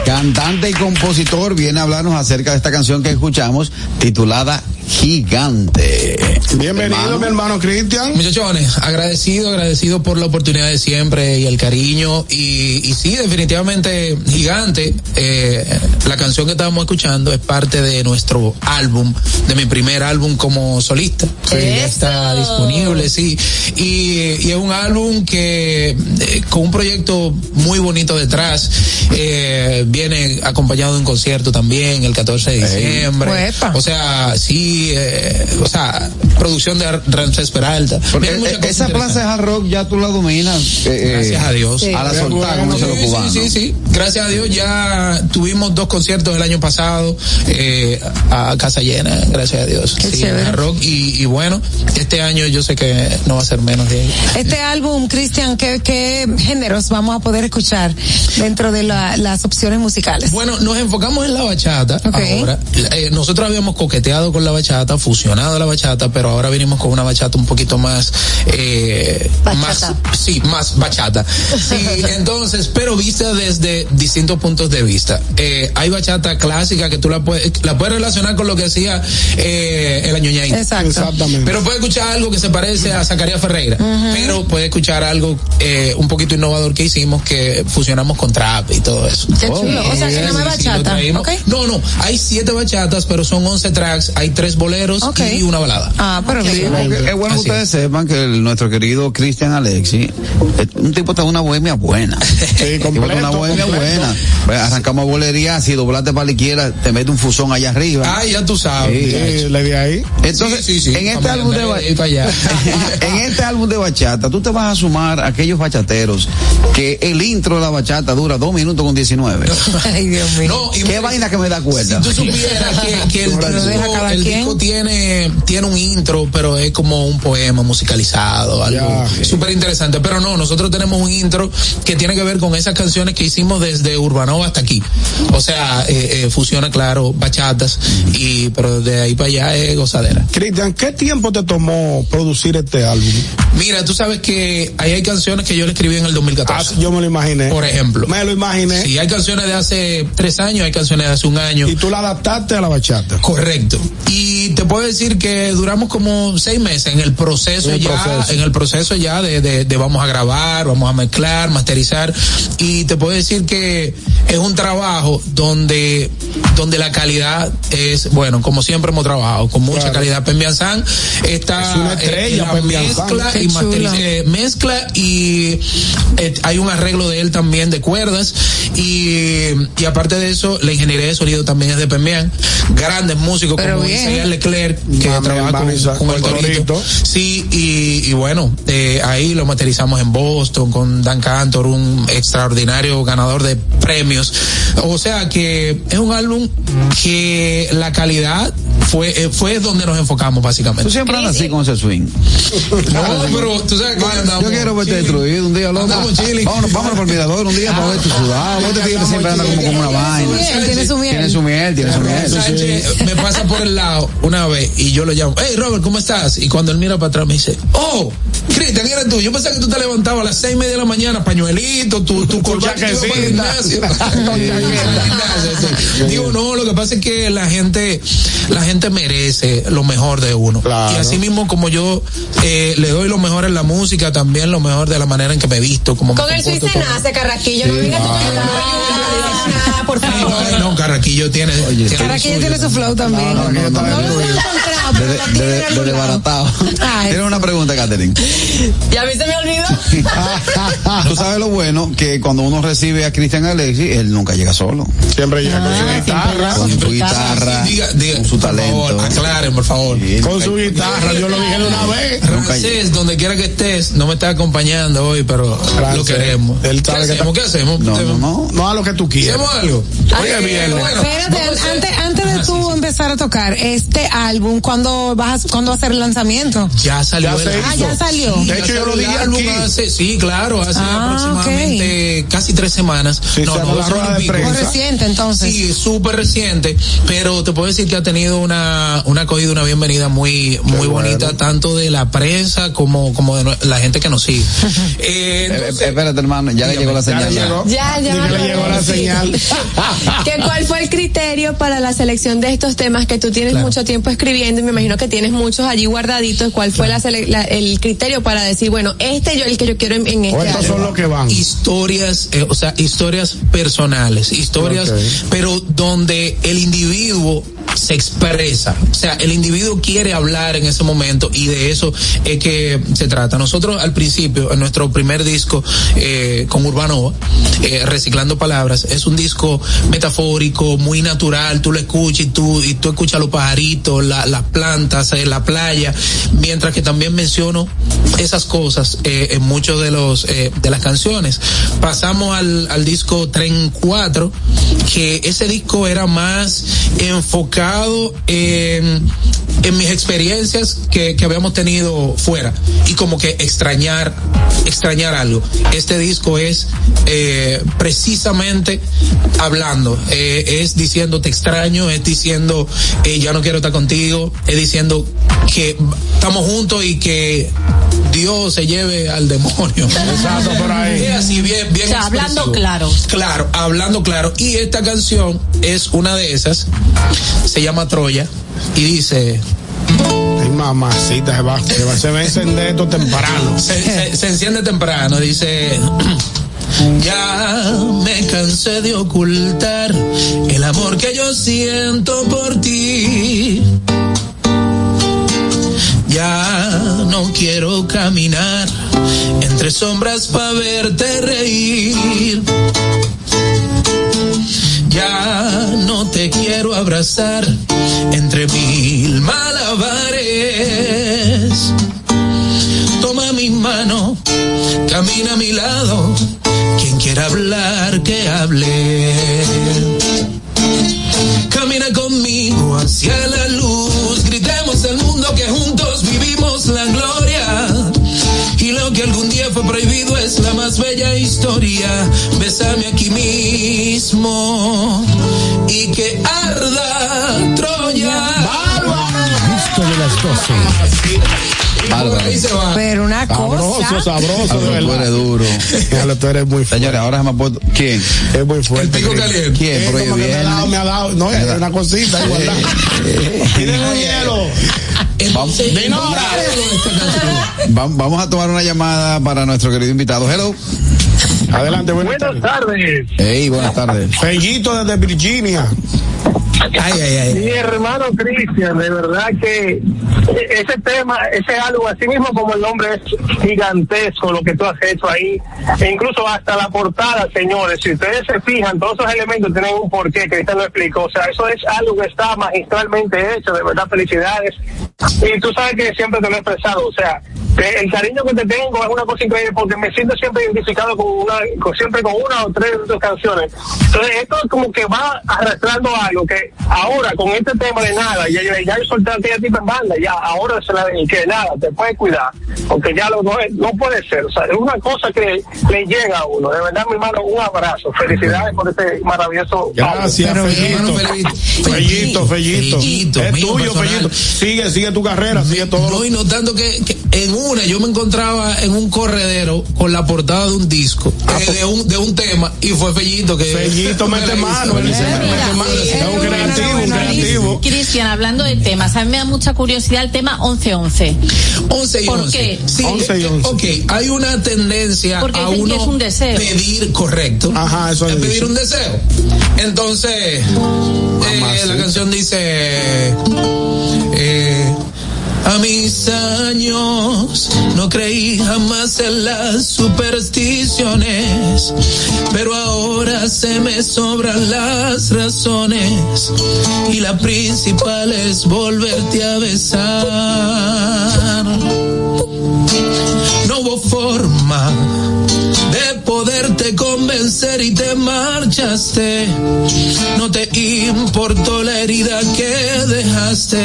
[SPEAKER 3] Cantante y compositor viene a hablarnos acerca de esta canción que escuchamos titulada Gigante.
[SPEAKER 4] Bienvenido, mi hermano Cristian.
[SPEAKER 28] Muchachones, agradecido, agradecido por la oportunidad de siempre y el cariño. Y, y sí, definitivamente gigante. Eh, la canción que estábamos escuchando es parte de nuestro álbum, de mi primer álbum como solista. Sí, ya está disponible, sí. Y, y es un álbum que eh, con un proyecto muy bonito detrás. Eh, viene acompañado de un concierto también el 14 de diciembre.
[SPEAKER 5] Uepa.
[SPEAKER 28] O sea, sí, eh, o sea, producción de Ramsés Peralta.
[SPEAKER 3] Eh, esa plaza de hard rock ya tú la dominas. eh,
[SPEAKER 28] Gracias a Dios.
[SPEAKER 3] A la soltada, como dicen los
[SPEAKER 28] Sí,
[SPEAKER 3] cubanos.
[SPEAKER 28] Sí, sí, sí. Gracias a Dios ya tuvimos dos conciertos el año pasado eh, a casa llena, gracias a Dios.
[SPEAKER 5] Qué
[SPEAKER 28] Sí, rock y, y bueno, este año yo sé que no va a ser menos de.
[SPEAKER 5] Este álbum, Cristian, ¿qué, ¿qué géneros vamos a poder escuchar dentro de la- las opciones musicales?
[SPEAKER 28] Bueno, nos enfocamos en la bachata ahora. Eh, nosotros habíamos coqueteado con la bachata, fusionado la bachata, pero ahora venimos con una bachata un poquito más, eh, más, sí, más bachata. Sí, <laughs> entonces, pero vista desde distintos puntos de vista. Eh, hay bachata clásica que tú la puedes, la puedes relacionar con lo que hacía eh, el añoñaín.
[SPEAKER 5] Exacto.
[SPEAKER 4] Exactamente.
[SPEAKER 28] Pero puede escuchar algo que se parece a Zacarías Ferreira, pero puede escuchar algo eh, un poquito innovador que hicimos que fusionamos con trap y todo eso.
[SPEAKER 5] Qué chulo. O sea, que
[SPEAKER 28] Sí, sí, lo
[SPEAKER 5] bachata.
[SPEAKER 28] No, no, hay siete bachatas, pero son once tracks, hay tres boleros y una balada.
[SPEAKER 5] Ah, pero
[SPEAKER 3] Sí, porque es bueno que ustedes sepan que el- nuestro querido Cristian Alexi, es un tipo está una bohemia buena. <laughs> Sí,
[SPEAKER 4] completo,
[SPEAKER 3] Una bohemia
[SPEAKER 4] completo.
[SPEAKER 3] buena. Pues arrancamos bolería, si doblaste para la izquierda, te mete un fusón allá arriba.
[SPEAKER 28] Ah, ya tú sabes.
[SPEAKER 3] Sí.
[SPEAKER 4] le di ahí.
[SPEAKER 3] Entonces,
[SPEAKER 28] Sí, sí, sí.
[SPEAKER 3] en este álbum de
[SPEAKER 28] andar
[SPEAKER 3] ba-
[SPEAKER 28] ahí para allá. <laughs>
[SPEAKER 3] en este álbum de bachata, tú te vas a sumar a aquellos bachateros que el intro de la bachata dura dos minutos con 19. <laughs>
[SPEAKER 5] Ay, Dios mío.
[SPEAKER 28] No, y
[SPEAKER 3] Qué vaina que me da cuenta.
[SPEAKER 28] Si tú supieras que, que el,
[SPEAKER 5] deja cada
[SPEAKER 28] el
[SPEAKER 5] quien.
[SPEAKER 28] Disco tiene, tiene un intro, pero es como un poema musicalizado, algo súper interesante. Pero no, nosotros tenemos un intro que tiene que ver con esas canciones que hicimos desde Urbanova hasta aquí. O sea, eh, eh, fusiona, claro, bachatas, y pero de ahí para allá es gozadera.
[SPEAKER 4] Cristian, ¿qué tiempo te tomó producir este álbum?
[SPEAKER 28] Mira, tú sabes que ahí hay canciones que yo le escribí en el 2014.
[SPEAKER 4] Ah, yo me lo imaginé.
[SPEAKER 28] Por ejemplo.
[SPEAKER 4] Me lo imaginé.
[SPEAKER 28] Sí, hay canciones de hace tres años, hay canciones de hace un año.
[SPEAKER 4] Y tú la adaptaste a la bachata.
[SPEAKER 28] Correcto. Y te puedo decir que duramos como seis meses en el proceso
[SPEAKER 4] el
[SPEAKER 28] ya,
[SPEAKER 4] proceso.
[SPEAKER 28] en el proceso ya de, de, de vamos a grabar, vamos a mezclar, masterizar. Y te puedo decir que es un trabajo donde, donde la calidad es, bueno, como siempre hemos trabajado, con mucha
[SPEAKER 4] Claro.
[SPEAKER 28] calidad. Pembian San está
[SPEAKER 4] Es una estrella,
[SPEAKER 28] en la
[SPEAKER 4] San.
[SPEAKER 28] y eh, mezcla y eh, hay un arreglo de él también de cuerdas y, y aparte de eso la ingeniería de sonido también es de Pembian grandes músicos
[SPEAKER 5] Pero
[SPEAKER 28] como
[SPEAKER 5] bien.
[SPEAKER 28] Isaías Leclerc que
[SPEAKER 4] Mami,
[SPEAKER 28] trabaja con, el Torito
[SPEAKER 4] Torito.
[SPEAKER 28] sí y, y bueno eh, ahí lo materializamos en Boston con Dan Cantor un extraordinario ganador de premios o sea que es un álbum que la calidad fue eh, fue donde nos enfocamos básicamente
[SPEAKER 3] Tú siempre andas así con ese swing.
[SPEAKER 28] no, pero tú sabes que andamos
[SPEAKER 3] Yo quiero verte destruido un día, loco. Vámonos, vámonos por el mirador un día para ver tu sudado. Tigre siempre anda como, como una vaina.
[SPEAKER 5] tiene su miel.
[SPEAKER 3] Tiene su miel, tiene su miel.
[SPEAKER 28] Sánchez me pasa por el lado una vez y yo lo llamo, hey Robert, ¿cómo estás? Y cuando él mira para atrás me dice, oh, Cristian, eres tú. Yo pensaba que tú te levantabas a las seis y media de la mañana, pañuelito, tu, tu el gimnasio. <laughs> <laughs> Sí. Digo, no, lo que pasa es que la gente, la gente merece lo mejor de uno. Y así mismo como yo eh, le doy lo mejor en la música, también lo mejor de la manera en que me visto, como me
[SPEAKER 8] Con el
[SPEAKER 28] comporto,
[SPEAKER 8] Suiza nace, Carraquillo. No vengas tú Ah, por favor.
[SPEAKER 28] No, Carraquillo tiene. tiene
[SPEAKER 5] Para
[SPEAKER 28] lo
[SPEAKER 5] que ella
[SPEAKER 28] suyo
[SPEAKER 5] tiene su flow también. No, pero
[SPEAKER 3] De, desbaratado. Tienes una pregunta, Catherine.
[SPEAKER 8] Ya a mí se me olvidó. <laughs>
[SPEAKER 3] Tú sabes lo bueno que cuando uno recibe a Cristian Alexi, él nunca llega solo.
[SPEAKER 4] Siempre llega
[SPEAKER 5] Ah,
[SPEAKER 4] con su guitarra.
[SPEAKER 3] Con su guitarra,
[SPEAKER 28] Diga, diga,
[SPEAKER 3] con su
[SPEAKER 28] por
[SPEAKER 3] talento.
[SPEAKER 28] favor, aclaren, por favor.
[SPEAKER 3] Sí,
[SPEAKER 4] Con su guitarra, yo lo dije de una vez. <laughs>
[SPEAKER 28] Francés, donde quiera que estés, no me está acompañando hoy, pero
[SPEAKER 4] Francés,
[SPEAKER 28] lo queremos.
[SPEAKER 4] él
[SPEAKER 28] ¿Qué
[SPEAKER 4] que
[SPEAKER 28] hacemos? ¿Qué hacemos?
[SPEAKER 3] No, no, no.
[SPEAKER 4] No a lo que tú quieras.
[SPEAKER 28] ¿Hacemos algo?
[SPEAKER 4] Oye, bien.
[SPEAKER 28] bueno,
[SPEAKER 5] Espérate, antes, antes de tú empezar a tocar este álbum, ¿cuándo vas a, ¿cuándo va a ser el lanzamiento?
[SPEAKER 28] Ya salió
[SPEAKER 4] Ya
[SPEAKER 28] el
[SPEAKER 4] se
[SPEAKER 28] álbum.
[SPEAKER 5] Ah, ya salió.
[SPEAKER 4] De hecho, yo lo dije aquí.
[SPEAKER 28] hace, sí, claro, hace
[SPEAKER 5] Ah,
[SPEAKER 28] aproximadamente casi tres semanas.
[SPEAKER 4] Sí, se
[SPEAKER 28] no, no.
[SPEAKER 5] Muy reciente, entonces.
[SPEAKER 28] Sí, súper reciente, pero te puedo decir que ha tenido una, una acogida, una bienvenida muy, muy bonita, tanto de la prensa como, como de la gente que nos sigue. <laughs> Eh,
[SPEAKER 3] Eh,
[SPEAKER 28] entonces-
[SPEAKER 3] eh, espérate, hermano, ya le llegó la
[SPEAKER 4] Ya
[SPEAKER 3] señal.
[SPEAKER 8] Ya, ya.
[SPEAKER 4] Que le llegó la señal. <laughs>
[SPEAKER 8] ¿Qué, ¿Cuál fue el criterio para la selección de estos temas que tú tienes
[SPEAKER 28] Claro.
[SPEAKER 8] mucho tiempo escribiendo y me imagino que tienes muchos allí guardaditos? ¿Cuál fue la la- el criterio para decir, bueno, este yo el que yo quiero en, en este
[SPEAKER 4] O estos son los que van.
[SPEAKER 28] historias, eh, o sea, historias personales, historias, pero donde el individuo se expresa. O sea, el individuo quiere hablar en ese momento y de eso es que se trata. Nosotros al principio, en nuestro primer disco eh, con Urbano, eh, Reciclando Palabras, es un disco metafórico, muy natural, tú lo escuchas y tú, y tú escuchas los pajaritos, la- las plantas, eh, la playa, mientras que también menciono esas cosas en muchos de los de las canciones. Pasamos al, al disco Tren 4, que ese disco era más enfocado en, en mis experiencias que, que habíamos tenido fuera y como que extrañar, extrañar algo. Este disco es eh, precisamente hablando, eh, es diciendo te extraño, es diciendo eh, ya no quiero estar contigo, es diciendo que estamos juntos y que Dios se lleve al demonio. <laughs>
[SPEAKER 4] Exacto, por ahí.
[SPEAKER 28] Es así, bien, bien
[SPEAKER 6] O sea, hablando claro.
[SPEAKER 28] Claro, hablando claro. Y esta canción es una de esas. Se llama Troya y dice.
[SPEAKER 4] Mamacita, se va, se va, se va a encender esto temprano. <laughs>
[SPEAKER 28] Se, se- se enciende temprano, dice. <clears throat> Ya me cansé de ocultar el amor que yo siento por ti. Ya no quiero caminar entre sombras para verte reír. Ya no te quiero abrazar entre mil malabares. Toma mi mano, camina a mi lado. Quien quiera hablar, que hable. Camina conmigo hacia la luz. Que algún día fue prohibido es la más bella historia. Bésame aquí mismo. Y que arda Troya.
[SPEAKER 1] Gusto de las 12.
[SPEAKER 28] Ahí se va.
[SPEAKER 5] Pero una
[SPEAKER 4] Sabroso,
[SPEAKER 5] cosa.
[SPEAKER 4] sabroso, de
[SPEAKER 3] Tú
[SPEAKER 4] verdad.
[SPEAKER 3] eres duro.
[SPEAKER 4] Déjalo, tú eres muy fuerte.
[SPEAKER 3] Señores, ahora se me ha puesto. ¿Quién?
[SPEAKER 4] Es muy fuerte.
[SPEAKER 28] El pico
[SPEAKER 4] Cristo.
[SPEAKER 28] caliente.
[SPEAKER 3] ¿Quién? Pero hoy
[SPEAKER 4] como
[SPEAKER 3] es
[SPEAKER 4] que me ha dado,
[SPEAKER 3] viernes.
[SPEAKER 4] me ha dado. No, es una cosita, igualdad. <laughs> Tienen un hielo.
[SPEAKER 3] Vamos, a tomar una llamada para nuestro querido invitado. Hello.
[SPEAKER 4] Adelante, buenas
[SPEAKER 23] Buenas tardes.
[SPEAKER 3] Hey, buenas tardes.
[SPEAKER 4] Fellito desde Virginia.
[SPEAKER 28] Ay.
[SPEAKER 23] Mi hermano Cristian, de verdad que ese tema, ese algo, así mismo como el nombre es gigantesco, lo que tú has hecho ahí, e incluso hasta la portada, señores, si ustedes se fijan, todos esos elementos tienen un porqué, Cristian lo explicó, o sea, eso es algo que está magistralmente hecho, de verdad, felicidades. Y tú sabes que siempre te lo he expresado, o sea, que el cariño que te tengo es una cosa increíble porque me siento siempre identificado con una, con, siempre con una o tres de tus canciones. Entonces, esto es como que va arrastrando algo que ahora con este tema de nada, ya, ya, ya yo solté a aquella tipa en banda, ya ahora se la y que nada, te puedes cuidar, porque ya lo, no, es- no puede ser, o sea, es una cosa que le llega a uno. De verdad, mi hermano, un abrazo, felicidades por este maravilloso.
[SPEAKER 4] Gracias, Fellito.
[SPEAKER 28] Fellito.
[SPEAKER 4] Fellito, Es tuyo. Fellito. Sigue, sigue tu carrera, sigue todo.
[SPEAKER 28] No, y notando que, que en una yo me encontraba en un corredero con la portada de un disco, eh, de, un, de un tema, y fue Fellito que.
[SPEAKER 4] Fellito <laughs>
[SPEAKER 28] me
[SPEAKER 4] mete mano, mete mano. Es un creativo, un creativo.
[SPEAKER 6] Cristian, hablando de temas, a mí me da mucha curiosidad el tema 1111.
[SPEAKER 28] 11 y
[SPEAKER 6] ¿Por
[SPEAKER 28] 11.
[SPEAKER 6] qué?
[SPEAKER 28] Sí,
[SPEAKER 4] 11 y
[SPEAKER 28] eh,
[SPEAKER 4] 11.
[SPEAKER 28] Ok, hay una tendencia
[SPEAKER 6] Porque
[SPEAKER 28] a uno
[SPEAKER 6] es un deseo.
[SPEAKER 28] pedir correcto.
[SPEAKER 4] Ajá, eso
[SPEAKER 28] es pedir un deseo. Entonces, eh, la canción dice. A mis años no creí jamás en las supersticiones, pero ahora se me sobran las razones y la principal es volverte a besar. No hubo forma de poderte convencer y te marchaste. No te importó la herida que dejaste.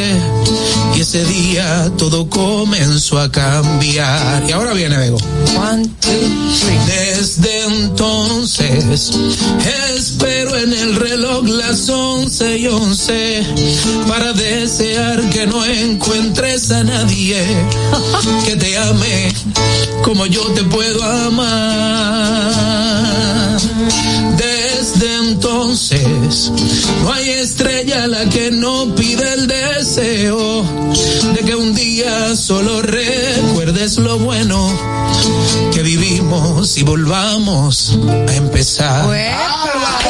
[SPEAKER 28] Y ese día todo comenzó a cambiar. Y ahora viene, Bego.
[SPEAKER 5] One, two, three.
[SPEAKER 28] Desde entonces espero en el reloj las once y once para desear que no encuentres a nadie que te ame como yo te puedo amar. Desde entonces no hay estrella a la que no pide el deseo de que un día solo recuerdes lo bueno que vivimos y volvamos a empezar.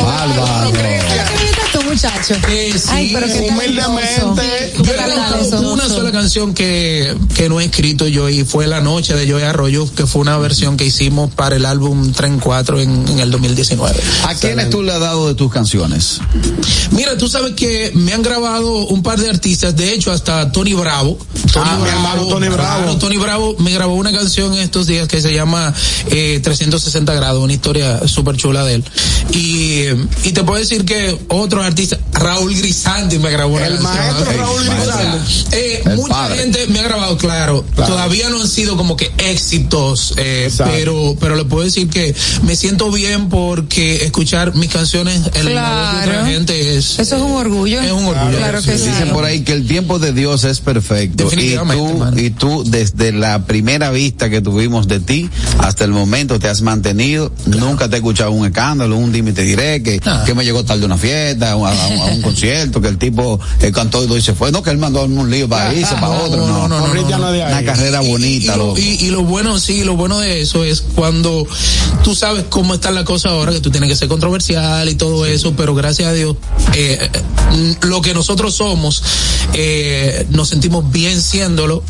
[SPEAKER 3] Bárbaro.
[SPEAKER 5] Tú,
[SPEAKER 8] muchacho.
[SPEAKER 28] Eh, sí,
[SPEAKER 8] Ay, pero qué
[SPEAKER 4] humildemente.
[SPEAKER 28] Yo he una sola canción que, que no he escrito yo y fue La Noche de Joey Arroyo, que fue una versión que hicimos para el álbum Tren 4 en, en el 2019.
[SPEAKER 3] ¿A quiénes tú le has dado de tus canciones?
[SPEAKER 28] Mira, tú sabes que me han grabado un par de artistas, de hecho hasta Tony Bravo. Tony
[SPEAKER 4] Ah, mi hermano Tony Bravo.
[SPEAKER 28] claro, Tony Bravo me grabó una canción en estos días que se llama eh, 360 grados, una historia súper chula de él. Y, y te puedo decir que otros artistas, Raúl Grisandi me grabó una
[SPEAKER 4] El
[SPEAKER 28] canción.
[SPEAKER 4] maestro Raúl Grisandi.
[SPEAKER 28] eh, mucha
[SPEAKER 3] padre.
[SPEAKER 28] gente me ha grabado, claro,
[SPEAKER 4] Claro.
[SPEAKER 28] Todavía no han sido como que éxitos, eh, pero, pero le puedo decir que me siento bien porque escuchar mis canciones en la voz de otra
[SPEAKER 5] Claro.
[SPEAKER 28] gente es,
[SPEAKER 5] Eso es un orgullo.
[SPEAKER 28] es un orgullo.
[SPEAKER 5] Claro que sí.
[SPEAKER 3] Dicen por ahí que el tiempo de Dios es perfecto. Y tú,
[SPEAKER 28] mano.
[SPEAKER 3] y tú, desde la primera vista que tuvimos de ti hasta el momento te has mantenido. Nunca te he escuchado un escándalo, un dime y te diré que,
[SPEAKER 28] Ah.
[SPEAKER 3] que me llegó tarde una fiesta, a, a- a un concierto, que el tipo eh, cantó y se fue. No, que él mandó un lío para irse, para
[SPEAKER 28] No,
[SPEAKER 3] otro.
[SPEAKER 28] no,
[SPEAKER 3] No,
[SPEAKER 28] no, no, no, no.
[SPEAKER 4] no.
[SPEAKER 3] Una carrera bonita,
[SPEAKER 28] y, lo, y, y lo bueno, sí, lo bueno de eso es cuando tú sabes cómo está la cosa ahora, que tú tienes que ser controversial y todo eso, pero gracias a Dios, eh, lo que nosotros somos, eh, nos sentimos bien siéndolo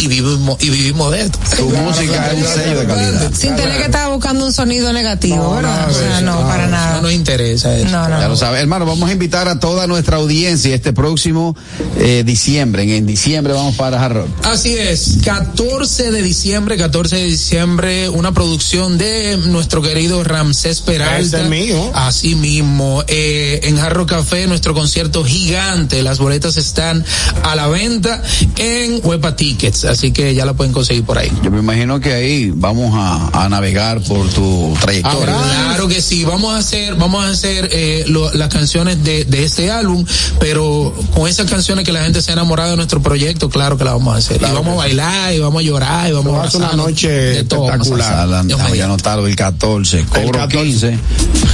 [SPEAKER 28] y vivimos, y vivimos de esto.
[SPEAKER 3] Tu música es un sello de calidad.
[SPEAKER 5] Sin tener que estar buscando un sonido negativo,
[SPEAKER 4] No,
[SPEAKER 5] ¿verdad?
[SPEAKER 4] nada
[SPEAKER 5] o sea, no, para
[SPEAKER 28] No
[SPEAKER 5] nada.
[SPEAKER 28] nos interesa eso.
[SPEAKER 5] No, no.
[SPEAKER 3] Ya
[SPEAKER 5] no.
[SPEAKER 3] lo sabes, hermano, vamos a invitar a toda nuestra audiencia este próximo eh, diciembre. En, en diciembre vamos para Hard Rock.
[SPEAKER 28] Así es, 14 de diciembre, 14 de diciembre, una producción de nuestro querido Ramsés Peralta.
[SPEAKER 4] Es mío.
[SPEAKER 28] Así mismo, eh, en Jarro Café, nuestro concierto gigante. Las boletas están a la venta en Huepa Tickets, así que ya la pueden conseguir por ahí.
[SPEAKER 3] Yo me imagino que ahí vamos a, a navegar por tu trayectoria.
[SPEAKER 28] Claro que sí, vamos a hacer, vamos a hacer eh, lo- las canciones de, de este álbum, pero con esas canciones que la gente se ha enamorado de nuestro proyecto, claro que la vamos a hacer. y vamos a bailar, y vamos a llorar, y vamos
[SPEAKER 4] Va
[SPEAKER 28] a
[SPEAKER 4] ser una noche
[SPEAKER 28] de todo.
[SPEAKER 4] espectacular.
[SPEAKER 3] Sala,
[SPEAKER 28] Dios
[SPEAKER 3] voy
[SPEAKER 28] mío.
[SPEAKER 3] a anotarlo el 14, cobro
[SPEAKER 4] 14.
[SPEAKER 3] 15,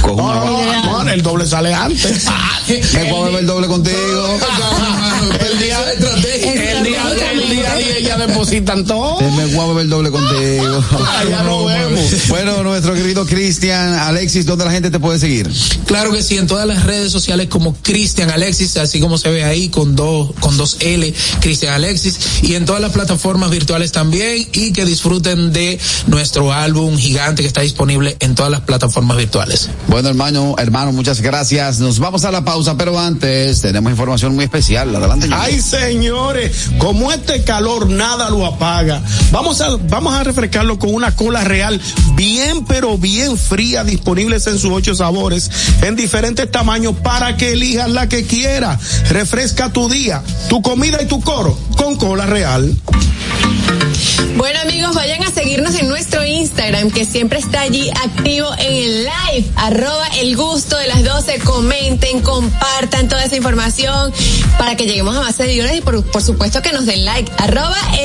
[SPEAKER 3] cojo
[SPEAKER 4] No,
[SPEAKER 3] una
[SPEAKER 4] no, no, no, el doble sale antes. <laughs>
[SPEAKER 3] me puedo beber el doble contigo. <laughs>
[SPEAKER 4] el día, depositan todo.
[SPEAKER 3] Me voy a beber el doble contigo. <laughs>
[SPEAKER 4] Ya lo vemos.
[SPEAKER 3] Bueno, nuestro querido Cristian, Alexis, ¿dónde la gente te puede seguir?
[SPEAKER 28] Claro que sí, en todas las redes sociales como Cristian Alexis, así como se ve ahí con dos, con dos L, Cristian Alexis, y en todas las plataformas virtuales también, y que disfruten de nuestro álbum gigante que está disponible en todas las plataformas virtuales.
[SPEAKER 3] Bueno, hermano, hermano, muchas gracias. Nos vamos a la pausa, pero antes tenemos información muy especial. Adelante.
[SPEAKER 4] Ay, señores, como este calor nada lo apaga. Vamos a, vamos a refrescarlo con una cola real bien, pero bien fría, disponibles en sus ocho sabores, en diferentes tamaños para que elijas la que quiera. Refresca tu día, tu comida y tu coro con cola real.
[SPEAKER 8] Bueno amigos, vayan a seguirnos en nuestro Instagram que siempre está allí activo en el live, arroba el gusto de las 12, comenten, compartan toda esa información para que lleguemos a más seguidores y por, por supuesto que nos den like, arroba el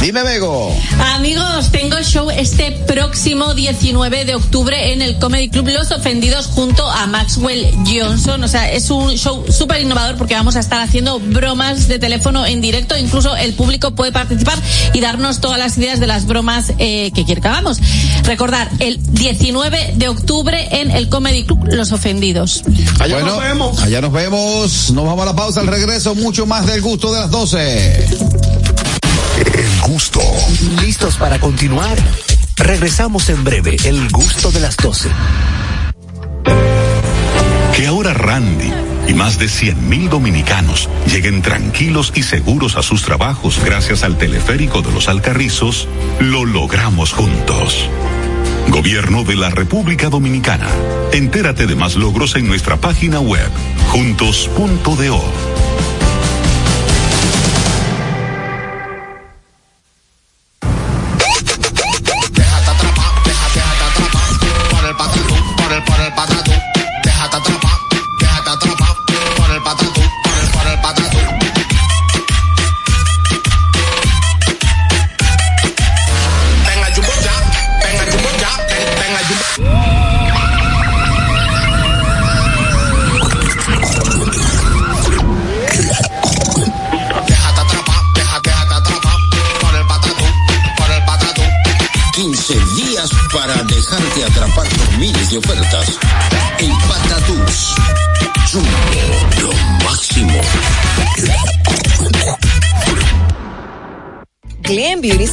[SPEAKER 3] Dime, Bego.
[SPEAKER 6] Amigos, tengo show este próximo 19 de octubre en el Comedy Club Los Ofendidos junto a Maxwell Johnson. O sea, es un show súper innovador porque vamos a estar haciendo bromas de teléfono en directo. Incluso el público puede participar y darnos todas las ideas de las bromas eh, que quiere que hagamos. Recordar, el 19 de octubre en el Comedy Club Los Ofendidos.
[SPEAKER 4] Allá
[SPEAKER 3] bueno,
[SPEAKER 4] nos vemos.
[SPEAKER 3] allá nos vemos. Nos vamos a la pausa al regreso. Mucho más del gusto de las 12.
[SPEAKER 16] El gusto.
[SPEAKER 1] ¿Listos para continuar? Regresamos en breve, el gusto de las 12.
[SPEAKER 11] Que ahora Randy y más de 100.000 dominicanos lleguen tranquilos y seguros a sus trabajos gracias al teleférico de los Alcarrizos, lo logramos juntos. Gobierno de la República Dominicana. Entérate de más logros en nuestra página web, juntos.do.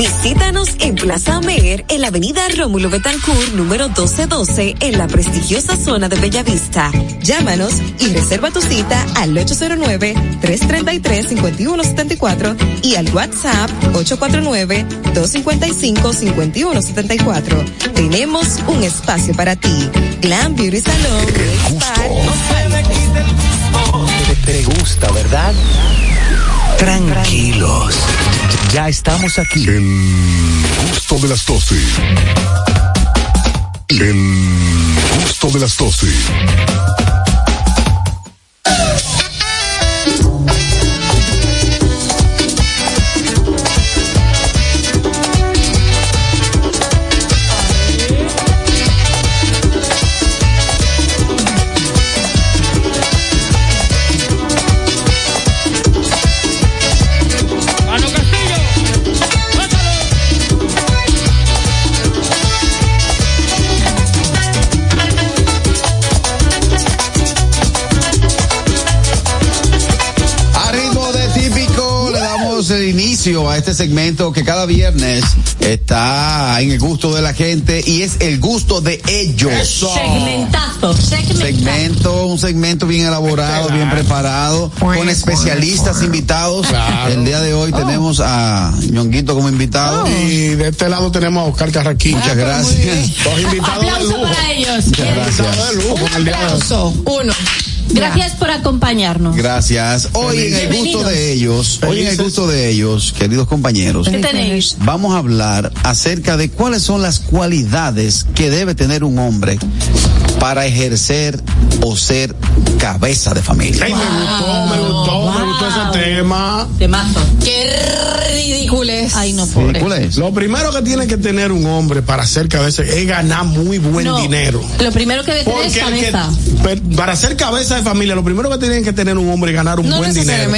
[SPEAKER 27] Visítanos en Plaza Amer, en la avenida Rómulo Betancourt, número 1212, en la prestigiosa zona de Bellavista. Llámanos y reserva tu cita al 809-333-5174 y al WhatsApp 849-255-5174. Tenemos un espacio para ti. Glam Beauty Salon.
[SPEAKER 1] Te, te gusta, ¿verdad? Tranquilos. Ya estamos aquí.
[SPEAKER 16] El gusto de las 12. El gusto de las 12.
[SPEAKER 3] Inicio a este segmento que cada viernes está en el gusto de la gente y es el gusto de ellos.
[SPEAKER 6] Segmentazo, segmentazo.
[SPEAKER 3] Segmento, un segmento bien elaborado, bien preparado, con especialistas invitados.
[SPEAKER 4] Claro.
[SPEAKER 3] El día de hoy tenemos a Ñonguito como invitado.
[SPEAKER 4] Y de este lado tenemos a Oscar Carraquín.
[SPEAKER 3] Muchas gracias.
[SPEAKER 4] Dos invitados de
[SPEAKER 6] Aplauso
[SPEAKER 4] lujo.
[SPEAKER 6] para ellos.
[SPEAKER 3] Muchas gracias.
[SPEAKER 4] De hoy.
[SPEAKER 5] Uno.
[SPEAKER 6] Gracias por acompañarnos.
[SPEAKER 3] Gracias. Hoy en el gusto de ellos, hoy en el gusto de ellos, queridos compañeros,
[SPEAKER 6] ¿Qué tenéis?
[SPEAKER 3] vamos a hablar acerca de cuáles son las cualidades que debe tener un hombre para ejercer o ser cabeza de familia.
[SPEAKER 4] Ay, me gustó, me gustó, me gustó ese tema.
[SPEAKER 6] De mazo.
[SPEAKER 5] Qué ridículo es.
[SPEAKER 6] Ay, no, pobre.
[SPEAKER 4] Lo primero que tiene que tener un hombre para ser cabeza es ganar muy buen
[SPEAKER 6] No,
[SPEAKER 4] dinero.
[SPEAKER 6] Lo primero que debe tener es
[SPEAKER 4] que-
[SPEAKER 6] cabeza.
[SPEAKER 4] para ser cabeza de familia, lo primero que tiene que tener un hombre es ganar un
[SPEAKER 5] No
[SPEAKER 4] buen dinero.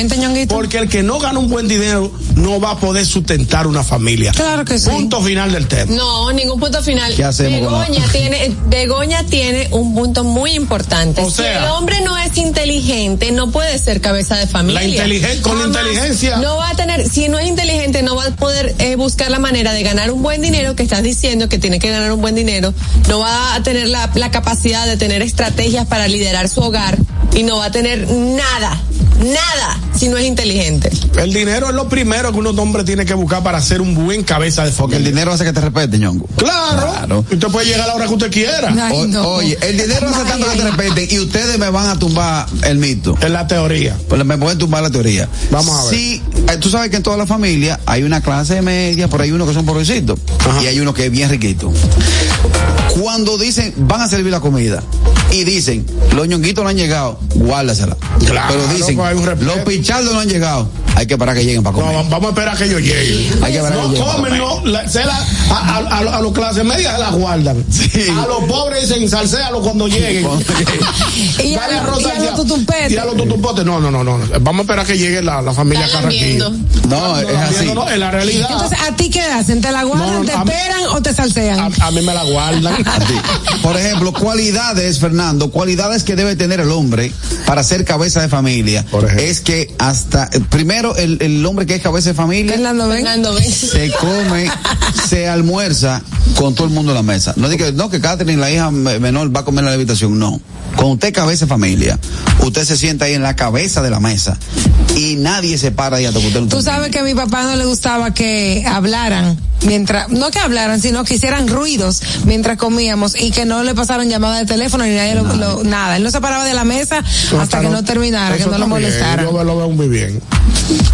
[SPEAKER 4] Porque el que no gana un buen dinero no va a poder sustentar una familia.
[SPEAKER 5] Claro que sí.
[SPEAKER 4] Punto final del tema.
[SPEAKER 8] No, ningún punto final.
[SPEAKER 3] ¿Qué hacemos con la-
[SPEAKER 8] Begoña tiene, Begoña tiene un punto muy importante.
[SPEAKER 4] O
[SPEAKER 8] si
[SPEAKER 4] sea-
[SPEAKER 8] el hombre no es inteligente, no puede ser cabeza de familia.
[SPEAKER 4] La inteligen- con la
[SPEAKER 8] Jamás.
[SPEAKER 4] inteligencia.
[SPEAKER 8] No va a tener, si no es inteligente, no va a poder eh, buscar la manera de ganar un buen dinero, que estás diciendo que tiene que ganar un buen dinero. No va a tener la, la capacidad de tener estrategias para liderar su hogar y no va a tener nada, nada, si no es inteligente.
[SPEAKER 4] El dinero es lo primero que un hombre tiene que buscar para ser un buen cabeza de
[SPEAKER 3] Porque el dinero hace que te respete, Ñongo.
[SPEAKER 4] Claro.
[SPEAKER 3] Claro.
[SPEAKER 4] Usted puede llegar a la hora que usted quiera.
[SPEAKER 5] Ay,
[SPEAKER 3] O-
[SPEAKER 5] no.
[SPEAKER 3] Oye, el dinero hace tanto que te respeten y ustedes me van a tumbar el mito.
[SPEAKER 4] Es la teoría.
[SPEAKER 3] Pues me pueden tumbar la teoría.
[SPEAKER 4] Vamos a ver.
[SPEAKER 3] Sí, eh, tú sabes que en toda la familia hay una clase media, pero hay unos que son pobrecitos y hay uno que es bien riquito. Cuando dicen, van a servir la comida y dicen, los ñonguitos no han llegado, guárdasela.
[SPEAKER 4] Claro,
[SPEAKER 3] pero dicen,
[SPEAKER 4] pues hay un respeto.
[SPEAKER 3] los pichardos no han llegado, hay que esperar que lleguen para
[SPEAKER 4] No,
[SPEAKER 3] comer.
[SPEAKER 4] vamos a esperar a que ellos lleguen.
[SPEAKER 3] Hay que esperar
[SPEAKER 4] No
[SPEAKER 3] que lleguen.
[SPEAKER 4] comen, no. la- se la- a, a, a, a los clases medias se la guardan.
[SPEAKER 3] Sí.
[SPEAKER 4] A los pobres dicen, salséalo cuando lleguen.
[SPEAKER 3] Cuando <laughs> lleguen.
[SPEAKER 5] Y a
[SPEAKER 4] Dale
[SPEAKER 5] los-
[SPEAKER 4] arroz
[SPEAKER 5] y a los tutumpetes.
[SPEAKER 4] Y a los. No, no, no, no. Vamos a esperar a que llegue la, la familia Carraquillo.
[SPEAKER 3] No, es así.
[SPEAKER 4] No, no, en la realidad.
[SPEAKER 5] Entonces, ¿a ti qué hacen? ¿Te la guardan,
[SPEAKER 4] No, no,
[SPEAKER 5] te esperan o te salsean?
[SPEAKER 4] A, a mí me la guardan.
[SPEAKER 3] Por ejemplo, cualidades, Fernando, cualidades que debe tener el hombre para ser cabeza de familia.
[SPEAKER 4] Por ejemplo.
[SPEAKER 3] Es que hasta, primero, el, el hombre que es cabeza de familia
[SPEAKER 5] Fernando, ven.
[SPEAKER 8] Fernando, ven.
[SPEAKER 3] se come, se almuerza con todo el mundo en la mesa. No diga, no, que Catherine, la hija me- menor, va a comer en la habitación. No. Cuando usted cabeza de familia, usted se sienta ahí en la cabeza de la mesa y nadie se para ahí hasta que usted no
[SPEAKER 5] Tú
[SPEAKER 3] termine.
[SPEAKER 5] sabes que a mi papá no le gustaba que hablaran mientras, no que hablaran, sino que hicieran ruidos mientras comíamos y que no le pasaran llamadas de teléfono ni nadie lo, lo- nada. Él no se paraba de la mesa hasta que no terminara, que no lo molestara.
[SPEAKER 4] Yo lo veo muy bien.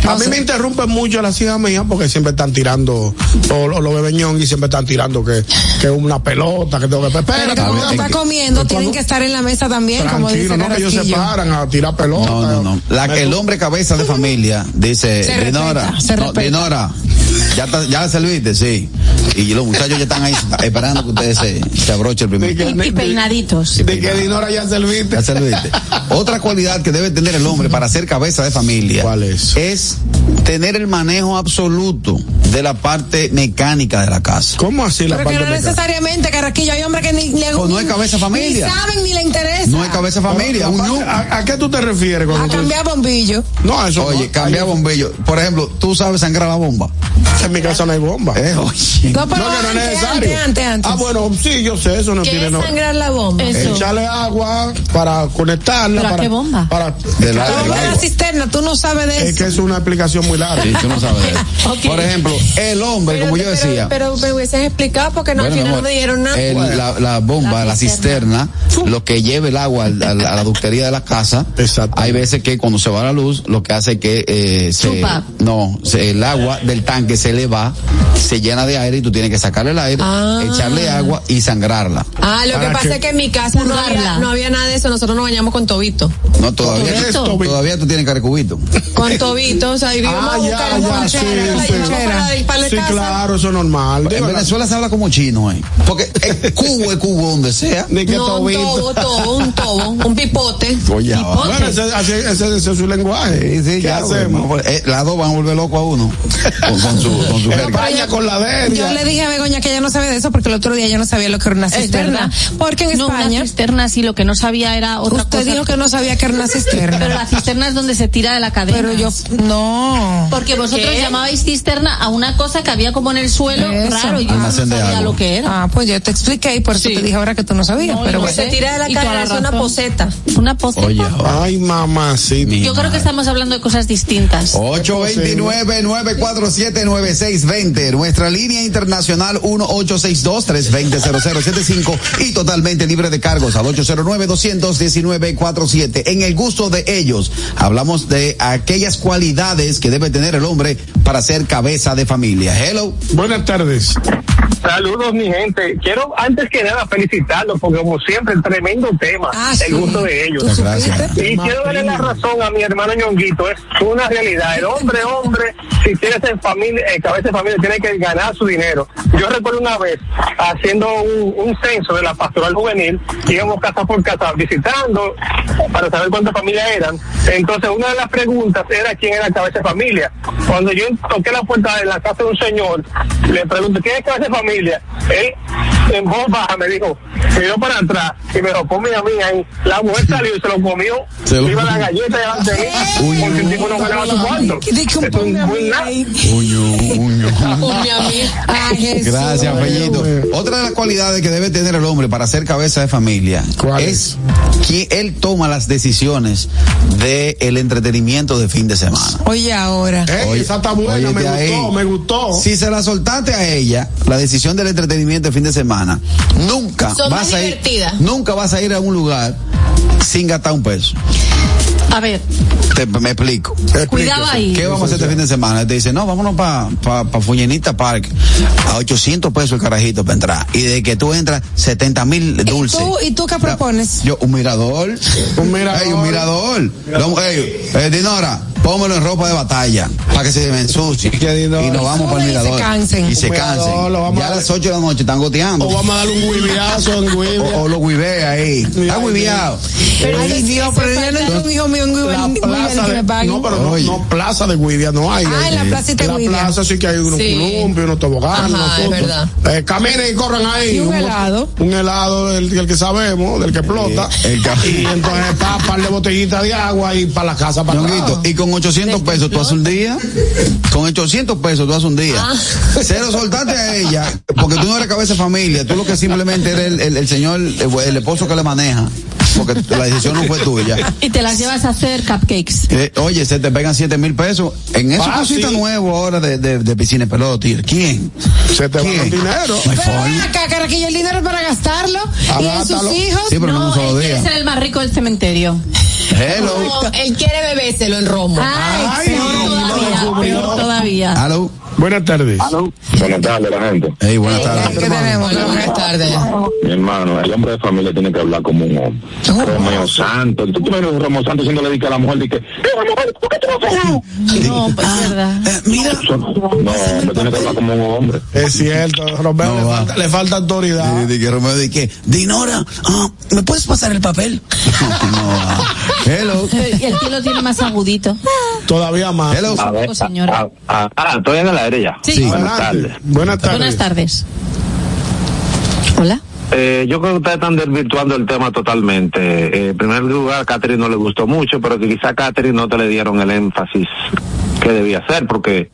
[SPEAKER 4] A mí me interrumpen mucho las hijas mías porque siempre están tirando, o, los bebeñón y siempre están tirando que, que una pelota, que tengo que.
[SPEAKER 5] Pero que
[SPEAKER 4] Espérate,
[SPEAKER 5] cuando
[SPEAKER 4] es
[SPEAKER 5] está comiendo, tienen
[SPEAKER 4] cuando-
[SPEAKER 5] que estar en la mesa también, como dice
[SPEAKER 4] no, que ellos se paran a tirar pelota.
[SPEAKER 3] No, no, no. La, el hombre cabeza de familia dice,
[SPEAKER 5] Se
[SPEAKER 3] Dinora, no. Dinora, ya, está- ya la serviste, sí. Y los muchachos ya están ahí esperando que ustedes se, se abroche el primer.
[SPEAKER 6] Y, y peinaditos.
[SPEAKER 4] De que Dinora ya serviste.
[SPEAKER 3] Ya serviste. Otra cualidad que debe tener el hombre para ser cabeza de familia
[SPEAKER 4] ¿Cuál es?
[SPEAKER 3] tener el manejo absoluto de la parte mecánica de la casa.
[SPEAKER 4] ¿Cómo así la
[SPEAKER 5] Pero que no
[SPEAKER 4] mecánica?
[SPEAKER 5] necesariamente, Carraquillo, hay hombres que ni le
[SPEAKER 3] Pues no es cabeza de familia.
[SPEAKER 5] Ni saben ni le interesa.
[SPEAKER 3] No es cabeza de familia, un.
[SPEAKER 4] ¿A, a qué tú te refieres cuando
[SPEAKER 5] A
[SPEAKER 4] tú
[SPEAKER 5] cambiar bombillo.
[SPEAKER 4] No, eso
[SPEAKER 3] Oye,
[SPEAKER 4] no.
[SPEAKER 3] cambia bombillo. Por ejemplo, tú sabes sangrar la bomba.
[SPEAKER 4] En mi casa no hay bomba.
[SPEAKER 3] Eh, oye.
[SPEAKER 5] No, pero
[SPEAKER 4] No, que no es
[SPEAKER 5] antes,
[SPEAKER 4] necesario.
[SPEAKER 5] antes, antes, antes.
[SPEAKER 4] Ah, bueno, sí, yo sé, eso no
[SPEAKER 8] ¿Qué
[SPEAKER 4] tiene
[SPEAKER 8] es sangrar la bomba?
[SPEAKER 6] Eso.
[SPEAKER 4] Echarle agua para conectarla.
[SPEAKER 6] ¿Pero a
[SPEAKER 4] para,
[SPEAKER 6] qué bomba?
[SPEAKER 4] Para,
[SPEAKER 3] De la-
[SPEAKER 5] de cisterna, tú no sabes de
[SPEAKER 4] es
[SPEAKER 5] eso.
[SPEAKER 4] que es una explicación muy larga.
[SPEAKER 3] Sí, tú no sabes de <laughs> eso. Por ejemplo, el hombre, como yo
[SPEAKER 8] Pero-
[SPEAKER 3] decía.
[SPEAKER 8] Pero, me hubieses explicado porque no,
[SPEAKER 3] Bueno,
[SPEAKER 8] al no me dieron nada.
[SPEAKER 3] el- la, la bomba,
[SPEAKER 6] La
[SPEAKER 3] la cisterna, lo que lleva el agua a la ductería de la casa,
[SPEAKER 4] Exacto.
[SPEAKER 3] hay veces que cuando se va la luz, lo que hace es que eh, se,
[SPEAKER 6] Chupa.
[SPEAKER 3] no, se- el agua del tanque se le va, se llena de aire y tú tienes que sacarle el aire,
[SPEAKER 8] Ah.
[SPEAKER 3] echarle agua y sangrarla.
[SPEAKER 8] Ah, lo que
[SPEAKER 4] ¿Para
[SPEAKER 8] pasa es que en mi casa no había,
[SPEAKER 6] Purgarla.
[SPEAKER 8] no había nada de eso. Nosotros nos bañamos con tobito.
[SPEAKER 3] No, todavía, tú, todavía tú tienes carcubito.
[SPEAKER 8] Con tobito, o sea, y
[SPEAKER 4] Ah, ya,
[SPEAKER 8] buscar
[SPEAKER 4] ya,
[SPEAKER 8] una
[SPEAKER 4] sí,
[SPEAKER 8] ponchera, la
[SPEAKER 4] sí.
[SPEAKER 8] Para,
[SPEAKER 4] Sí,
[SPEAKER 8] casa.
[SPEAKER 4] claro, eso es normal.
[SPEAKER 3] En Venezuela se habla como chino, eh. Porque el cubo es cubo donde sea.
[SPEAKER 4] Ni que
[SPEAKER 8] No, un tobo, tobo, un tobo, un pipote.
[SPEAKER 3] Oye.
[SPEAKER 4] Bueno, ese, así- ese- ese es su lenguaje.
[SPEAKER 3] Sí, sí,
[SPEAKER 4] ¿Qué
[SPEAKER 3] ya,
[SPEAKER 4] hacemos?
[SPEAKER 3] bueno, eh, las dos van a volver loco a uno con, con su, con su
[SPEAKER 4] vaya con la de
[SPEAKER 5] Yo le dije a Begoña que ella no sabía de eso porque el otro día yo no sabía lo que era una cisterna. Porque en
[SPEAKER 6] no,
[SPEAKER 5] España,
[SPEAKER 6] una cisterna sí, lo que no sabía era otra
[SPEAKER 5] usted
[SPEAKER 6] cosa.
[SPEAKER 5] dijo que no sabía que era una
[SPEAKER 6] Pero
[SPEAKER 5] cisterna.
[SPEAKER 6] la cisterna es donde se tira de la cadena.
[SPEAKER 5] Pero yo, no.
[SPEAKER 6] Porque vosotros
[SPEAKER 8] ¿Qué?
[SPEAKER 6] llamabais cisterna a una cosa que había como en el suelo
[SPEAKER 5] Eso.
[SPEAKER 6] raro. Yo no sabía
[SPEAKER 3] agua.
[SPEAKER 6] lo que era.
[SPEAKER 5] Ah, pues yo te expliqué y por eso
[SPEAKER 6] Sí.
[SPEAKER 5] te dije ahora que tú no sabías.
[SPEAKER 6] No,
[SPEAKER 5] pero
[SPEAKER 6] no
[SPEAKER 5] bueno.
[SPEAKER 8] Se tira de la
[SPEAKER 6] la
[SPEAKER 8] es una poseta.
[SPEAKER 6] Una poseta.
[SPEAKER 3] Oye.
[SPEAKER 4] Ay, mamá, sí.
[SPEAKER 6] Yo creo que estamos hablando de cosas distintas.
[SPEAKER 3] 829-947-9620. Nuestra línea internacional 1862-320-0075 y totalmente libre de cargos al 809-219-47. En el gusto de ellos, hablamos de aquellas cualidades que debe tener el hombre para ser cabeza de familia. Hello.
[SPEAKER 4] Buenas tardes.
[SPEAKER 23] Saludos, mi gente. Quiero, antes que nada, felicitarlos, porque como siempre, tremendo tema,
[SPEAKER 5] Ah,
[SPEAKER 23] el
[SPEAKER 5] sí.
[SPEAKER 23] gusto de ellos. Y quiero darle la razón a mi hermano Ñonguito, es una realidad. El hombre, hombre, si tienes en familia, eh, cabeza de familia, tiene que ganar su dinero. Yo recuerdo una vez haciendo un, un censo de la pastoral juvenil, íbamos casa por casa visitando para saber cuántas familias eran. Entonces, una de las preguntas era quién era cabeza de familia. Cuando yo toqué la puerta de la casa de un señor, le pregunté, ¿quién es cabeza de familia? Él, en voz baja, me dijo, se dio para atrás y me lo come a mí ahí. La mujer salió y se lo comió.
[SPEAKER 3] Se lo
[SPEAKER 23] iba la galleta delante de mí, porque el tipo no ganaba su cuarto.
[SPEAKER 5] Ponme.
[SPEAKER 3] Gracias, Fellito. Otra de las cualidades que debe tener el hombre para ser cabeza de familia
[SPEAKER 4] ¿Cuál
[SPEAKER 3] es que él toma las decisiones del el entretenimiento de fin de semana.
[SPEAKER 5] Oye, ahora.
[SPEAKER 4] Ey,
[SPEAKER 3] Oye,
[SPEAKER 4] esa está buena, me
[SPEAKER 3] ahí.
[SPEAKER 4] gustó, me gustó.
[SPEAKER 3] Si se la soltaste a ella, la decisión del entretenimiento de fin de semana, nunca
[SPEAKER 8] Son
[SPEAKER 3] vas a ir, nunca vas a ir a un lugar sin gastar un peso.
[SPEAKER 6] A ver,
[SPEAKER 3] Te, me explico.
[SPEAKER 6] cuidado ahí.
[SPEAKER 3] ¿Qué vamos a hacer este fin de semana? Te dice, no, vámonos para pa, pa Fuñenita Park. A 800 pesos el carajito para entrar. Y de que tú entras, 70 mil dulces.
[SPEAKER 5] tú- y tú qué propones?
[SPEAKER 3] Yo, un mirador.
[SPEAKER 4] Un mirador.
[SPEAKER 3] Ey, un mirador. Vamos, ey, eh, Dinora, póngalo en ropa de batalla para que se me ensucie. Y nos vamos para el
[SPEAKER 5] Y se
[SPEAKER 3] mirador.
[SPEAKER 5] cansen.
[SPEAKER 3] Y se
[SPEAKER 4] Un mirador,
[SPEAKER 3] cansen. Ya
[SPEAKER 4] a
[SPEAKER 3] las 8 de la noche están goteando.
[SPEAKER 4] O vamos a darle un huiviazo en huivia.
[SPEAKER 3] O, o lo huivea ahí. Está
[SPEAKER 4] Ay,
[SPEAKER 3] huiveado.
[SPEAKER 5] Ay, Dios, pero no tengo un hijo mío
[SPEAKER 4] La
[SPEAKER 5] que me pague.
[SPEAKER 4] no, pero no, no, plaza de Guivia no hay.
[SPEAKER 5] Ah, en la placita de
[SPEAKER 4] En
[SPEAKER 5] Guivia.
[SPEAKER 4] La plaza sí que hay unos
[SPEAKER 8] Sí.
[SPEAKER 4] columpios, unos toboganes,
[SPEAKER 8] Ajá, es verdad.
[SPEAKER 4] Eh, caminen y corran ahí.
[SPEAKER 5] Y un helado.
[SPEAKER 4] Un helado del, del que sabemos, del que explota.
[SPEAKER 3] el
[SPEAKER 4] y entonces está un par de botellitas de agua y para la casa para
[SPEAKER 3] Ñonguito,
[SPEAKER 4] atrás.
[SPEAKER 3] y con 800 pesos tú haces un día. Con 800 pesos tú haces un día.
[SPEAKER 8] Ah.
[SPEAKER 3] Cero soltarte a ella, porque tú no eres cabeza de familia, tú lo que simplemente eres el, el- el señor, el, el esposo que le maneja. porque la decisión no fue tuya. <laughs>
[SPEAKER 6] Y te las llevas a hacer cupcakes.
[SPEAKER 3] Eh, oye, se te pegan siete mil pesos en esos
[SPEAKER 4] Fácil.
[SPEAKER 3] cositas nuevos ahora de, de, de piscina de pelota. tío. ¿Quién?
[SPEAKER 4] Se te va
[SPEAKER 3] ¿Quién?
[SPEAKER 4] el dinero.
[SPEAKER 3] No hay
[SPEAKER 5] Pero
[SPEAKER 3] forma.
[SPEAKER 5] acá, Carraquillo, el dinero es para gastarlo. Y en sus hijos.
[SPEAKER 3] Sí, pero no, un solo
[SPEAKER 6] él quiere
[SPEAKER 3] día.
[SPEAKER 6] ser el más rico del cementerio.
[SPEAKER 3] Hello.
[SPEAKER 8] No, él quiere bebérselo en romo.
[SPEAKER 6] Ay,
[SPEAKER 4] Ay,
[SPEAKER 6] peor
[SPEAKER 4] no,
[SPEAKER 6] todavía, peor todavía.
[SPEAKER 3] Hello.
[SPEAKER 4] Buenas tardes.
[SPEAKER 29] Buenas tardes, la gente.
[SPEAKER 3] Hey, buenas
[SPEAKER 5] ¿Qué
[SPEAKER 3] tardes.
[SPEAKER 5] tenemos? Buenas tardes.
[SPEAKER 29] Mi hermano, el hombre de familia tiene que hablar como un hombre. Romeo Santo. Tú te imaginas Romeo Santo siendo le dice a la mujer, dice, "Mira, mujer, ¿por qué tú no haces nada?"
[SPEAKER 6] No, pues es verdad.
[SPEAKER 3] Eh, mira.
[SPEAKER 29] No, hombre tiene que hablar como un hombre.
[SPEAKER 4] Es cierto, Romeo,
[SPEAKER 3] No
[SPEAKER 4] le, falta, le falta autoridad.
[SPEAKER 3] Di que Romeo di que, Dinora, ah, ¿me puedes pasar el papel? <laughs> no, ah. Hello.
[SPEAKER 6] Y el tío lo tiene más agudito.
[SPEAKER 4] Todavía más.
[SPEAKER 3] Hello.
[SPEAKER 29] A ver,
[SPEAKER 6] Pues, señora.
[SPEAKER 29] ah, estoy en el aire ya.
[SPEAKER 6] Sí.
[SPEAKER 3] Sí.
[SPEAKER 29] Buenas tardes.
[SPEAKER 4] Buenas tardes.
[SPEAKER 6] Buenas tardes. Hola.
[SPEAKER 29] Eh, yo creo que ustedes están desvirtuando el tema totalmente. Eh, en primer lugar, a Catherine no le gustó mucho, pero que quizá a Catherine no te le dieron el énfasis debía ser, porque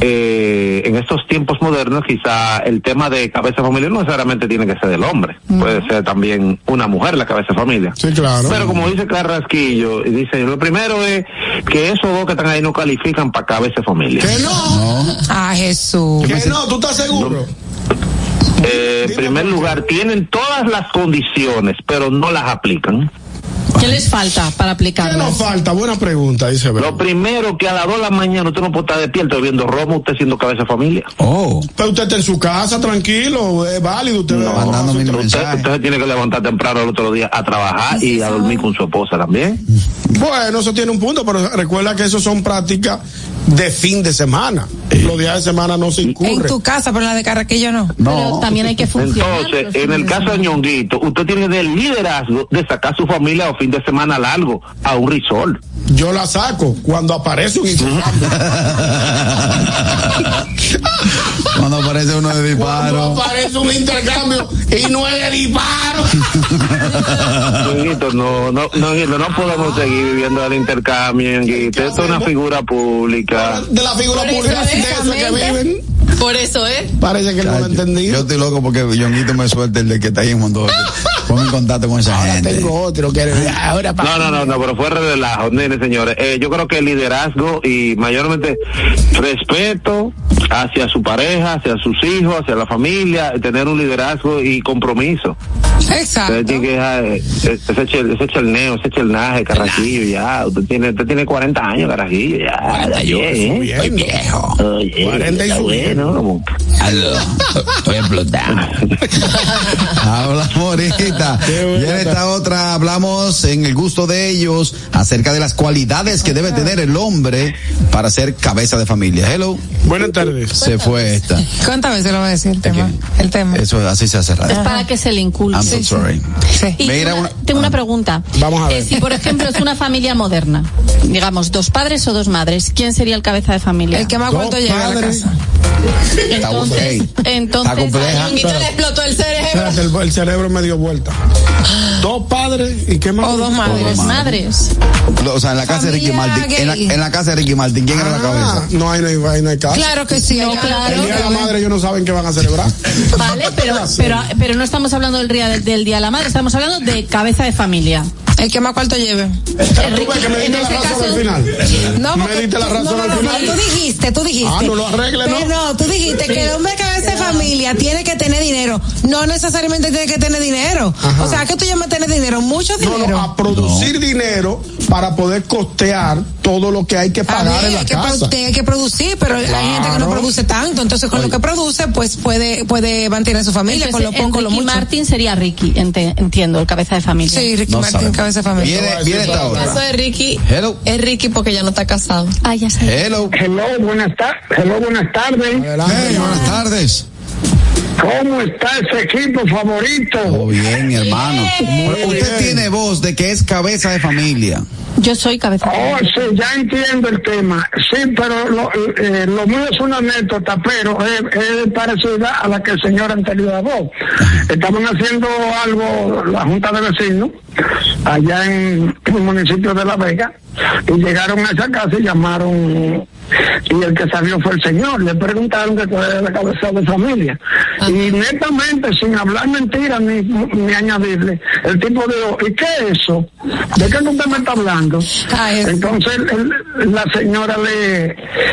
[SPEAKER 29] eh, en estos tiempos modernos quizá el tema de cabeza de familia no necesariamente tiene que ser del hombre, puede ser también una mujer la cabeza de familia.
[SPEAKER 4] Sí, claro.
[SPEAKER 29] Pero como dice Carrasquillo, y dice, lo primero es que esos dos que están ahí no califican para cabeza de familia.
[SPEAKER 4] Que no,
[SPEAKER 5] Ah, Jesús.
[SPEAKER 4] que no, ¿tú estás seguro?
[SPEAKER 29] Eh, en primer lugar, tienen todas las condiciones, pero no las aplican.
[SPEAKER 6] ¿Qué les falta para
[SPEAKER 4] ¿Qué
[SPEAKER 6] aplicarlo?
[SPEAKER 4] nos falta? Buena pregunta, dice
[SPEAKER 29] Lo primero que a las 2 de la mañana usted no puede estar despierto viendo Roma, usted siendo cabeza de familia.
[SPEAKER 3] Oh.
[SPEAKER 4] Pero usted está en su casa, tranquilo, es válido. Usted
[SPEAKER 3] Mandando mil
[SPEAKER 29] Usted, usted se tiene que levantar temprano el otro día a trabajar y a dormir con su esposa también.
[SPEAKER 4] Bueno, eso tiene un punto, pero recuerda que eso son prácticas de fin de semana. Los días de semana no se
[SPEAKER 5] En
[SPEAKER 4] incurre.
[SPEAKER 5] tu casa, pero en la de Carraquillo no.
[SPEAKER 6] Pero también hay que funcionar.
[SPEAKER 29] Entonces, en el caso de Ñonguito, usted tiene el liderazgo de sacar a su familia a fin de semana largo a un resort.
[SPEAKER 4] Yo la saco cuando aparece un intercambio. <laughs>
[SPEAKER 3] Cuando aparece uno de
[SPEAKER 4] Cuando
[SPEAKER 3] disparo.
[SPEAKER 4] aparece un intercambio y no es de disparo. <laughs>
[SPEAKER 29] No, no, no, no podemos seguir viviendo del intercambio. Esto es una figura pública.
[SPEAKER 4] De la figura pública de
[SPEAKER 8] es,
[SPEAKER 4] esas que viven.
[SPEAKER 8] Por eso, ¿eh?
[SPEAKER 4] Parece que no lo ha entendido.
[SPEAKER 3] Yo estoy loco porque Yonguito me suelta el de que está ahí en Mondoño. <laughs> Ponme en contacto con esa
[SPEAKER 4] Ahora
[SPEAKER 3] gente.
[SPEAKER 4] tengo otro que ahora
[SPEAKER 29] No, no, no, no, pero fuera de relajo, nene, señores. Eh, yo creo que el liderazgo y mayormente respeto hacia su pareja, hacia sus hijos, hacia la familia, tener un liderazgo y compromiso.
[SPEAKER 5] Exacto.
[SPEAKER 29] Usted tiene que dejar eh, ese, chel- ese chelneo, ese chelnaje, carajillo, ya. Usted tiene, usted tiene 40 años, carajillo, ya.
[SPEAKER 4] 41,
[SPEAKER 29] Bien, ¿eh?
[SPEAKER 4] subiendo.
[SPEAKER 29] Estoy viejo. Oye,
[SPEAKER 4] 40 y
[SPEAKER 29] está
[SPEAKER 4] subiendo.
[SPEAKER 29] bueno, como-
[SPEAKER 3] Aló. Estoy explotado. <laughs> Hablamos ahorita.
[SPEAKER 4] Buena.
[SPEAKER 3] Y en esta otra hablamos en el gusto de ellos acerca de las cualidades que debe tener el hombre para ser cabeza de familia. Hello.
[SPEAKER 4] Buenas tardes.
[SPEAKER 3] Se fue esta.
[SPEAKER 5] ¿Cuántas veces lo va a decir el tema? El tema.
[SPEAKER 3] Eso así se hace
[SPEAKER 6] Es
[SPEAKER 3] radio.
[SPEAKER 6] para que se le inculque.
[SPEAKER 3] I'm so sorry.
[SPEAKER 5] Sí.
[SPEAKER 6] Y
[SPEAKER 3] Mira,
[SPEAKER 6] tengo una, tengo una pregunta.
[SPEAKER 4] Vamos a ver.
[SPEAKER 6] Eh, si, por ejemplo, es una familia moderna, digamos, dos padres o dos madres, ¿quién sería el cabeza de familia?
[SPEAKER 5] El que más cuarto llega a la casa.
[SPEAKER 6] Entonces, entonces
[SPEAKER 3] está compleja.
[SPEAKER 8] Ñonguito le explotó el cerebro.
[SPEAKER 4] Espérate, el, el cerebro me dio vuelta. Dos padres y qué más.
[SPEAKER 5] O dos madres.
[SPEAKER 6] dos madres.
[SPEAKER 3] O sea, en la casa de Ricky Martin. En la,
[SPEAKER 5] gay.
[SPEAKER 3] en la casa de Ricky Martin, ¿quién era la
[SPEAKER 4] Ah,
[SPEAKER 3] cabeza?
[SPEAKER 4] no hay, no hay, no caso.
[SPEAKER 5] Claro que sí.
[SPEAKER 6] No,
[SPEAKER 5] hay-
[SPEAKER 6] claro.
[SPEAKER 4] El día de la madre ellos no saben qué van a celebrar. <laughs>
[SPEAKER 6] Vale, pero, pero, pero no estamos hablando del día, del día de la madre, estamos hablando de cabeza de familia.
[SPEAKER 5] El que más cuarto lleve.
[SPEAKER 4] Tú ves que me
[SPEAKER 6] En
[SPEAKER 4] diste la
[SPEAKER 6] ese
[SPEAKER 4] razón
[SPEAKER 6] caso-
[SPEAKER 4] al final.
[SPEAKER 5] No,
[SPEAKER 4] me diste la razón
[SPEAKER 5] no, no,
[SPEAKER 4] al final.
[SPEAKER 5] tú dijiste, tú dijiste.
[SPEAKER 4] Ah, no lo arregle, ¿no?
[SPEAKER 5] No, tú dijiste que el hombre cabeza de familia tiene que tener dinero. No necesariamente tiene que tener dinero.
[SPEAKER 4] Ajá.
[SPEAKER 5] O sea, ¿qué tú llamas tener dinero? Mucho dinero.
[SPEAKER 4] no, a producir dinero para poder costear todo lo que hay que pagar en la
[SPEAKER 5] hay, que
[SPEAKER 4] casa.
[SPEAKER 5] produ- hay que producir, pero hay gente que no produce tanto. Entonces, con lo que produce, pues puede puede mantener su familia,
[SPEAKER 6] Entonces,
[SPEAKER 5] con lo poco, lo
[SPEAKER 6] Ricky
[SPEAKER 5] mucho.
[SPEAKER 6] Martin sería Ricky, ente- entiendo, el cabeza de familia.
[SPEAKER 5] Sí, Ricky
[SPEAKER 3] No
[SPEAKER 5] Martin,
[SPEAKER 3] sabemos.
[SPEAKER 5] cabeza de familia.
[SPEAKER 3] Viene, viene esta
[SPEAKER 8] El caso de Ricky
[SPEAKER 3] Hello.
[SPEAKER 8] es Ricky porque ya no está casado.
[SPEAKER 6] Ah, ya sé.
[SPEAKER 3] Hello.
[SPEAKER 23] Hello, buenas, tardes. Hello, buenas tardes.
[SPEAKER 4] Adelante,
[SPEAKER 3] Hey, buenas tardes.
[SPEAKER 23] ¿Cómo está ese equipo favorito?
[SPEAKER 3] Todo bien, mi hermano. Usted
[SPEAKER 4] bien.
[SPEAKER 3] tiene voz de que es cabeza de familia.
[SPEAKER 6] Yo soy cabeza.
[SPEAKER 30] Oh, sí, ya entiendo el tema. Sí, pero lo, eh, lo mío es una anécdota, pero es, es parecida a la que el señor anterior habló. Estaban haciendo algo, la Junta de Vecinos, allá en el municipio de La Vega, y llegaron a esa casa y llamaron y el que salió fue el señor. Le preguntaron que cuál era la cabeza de familia. Y netamente, sin hablar mentiras ni, ni añadirle, el tipo dijo, ¿y qué es eso? ¿De qué usted me está hablando? Entonces el- la señora le,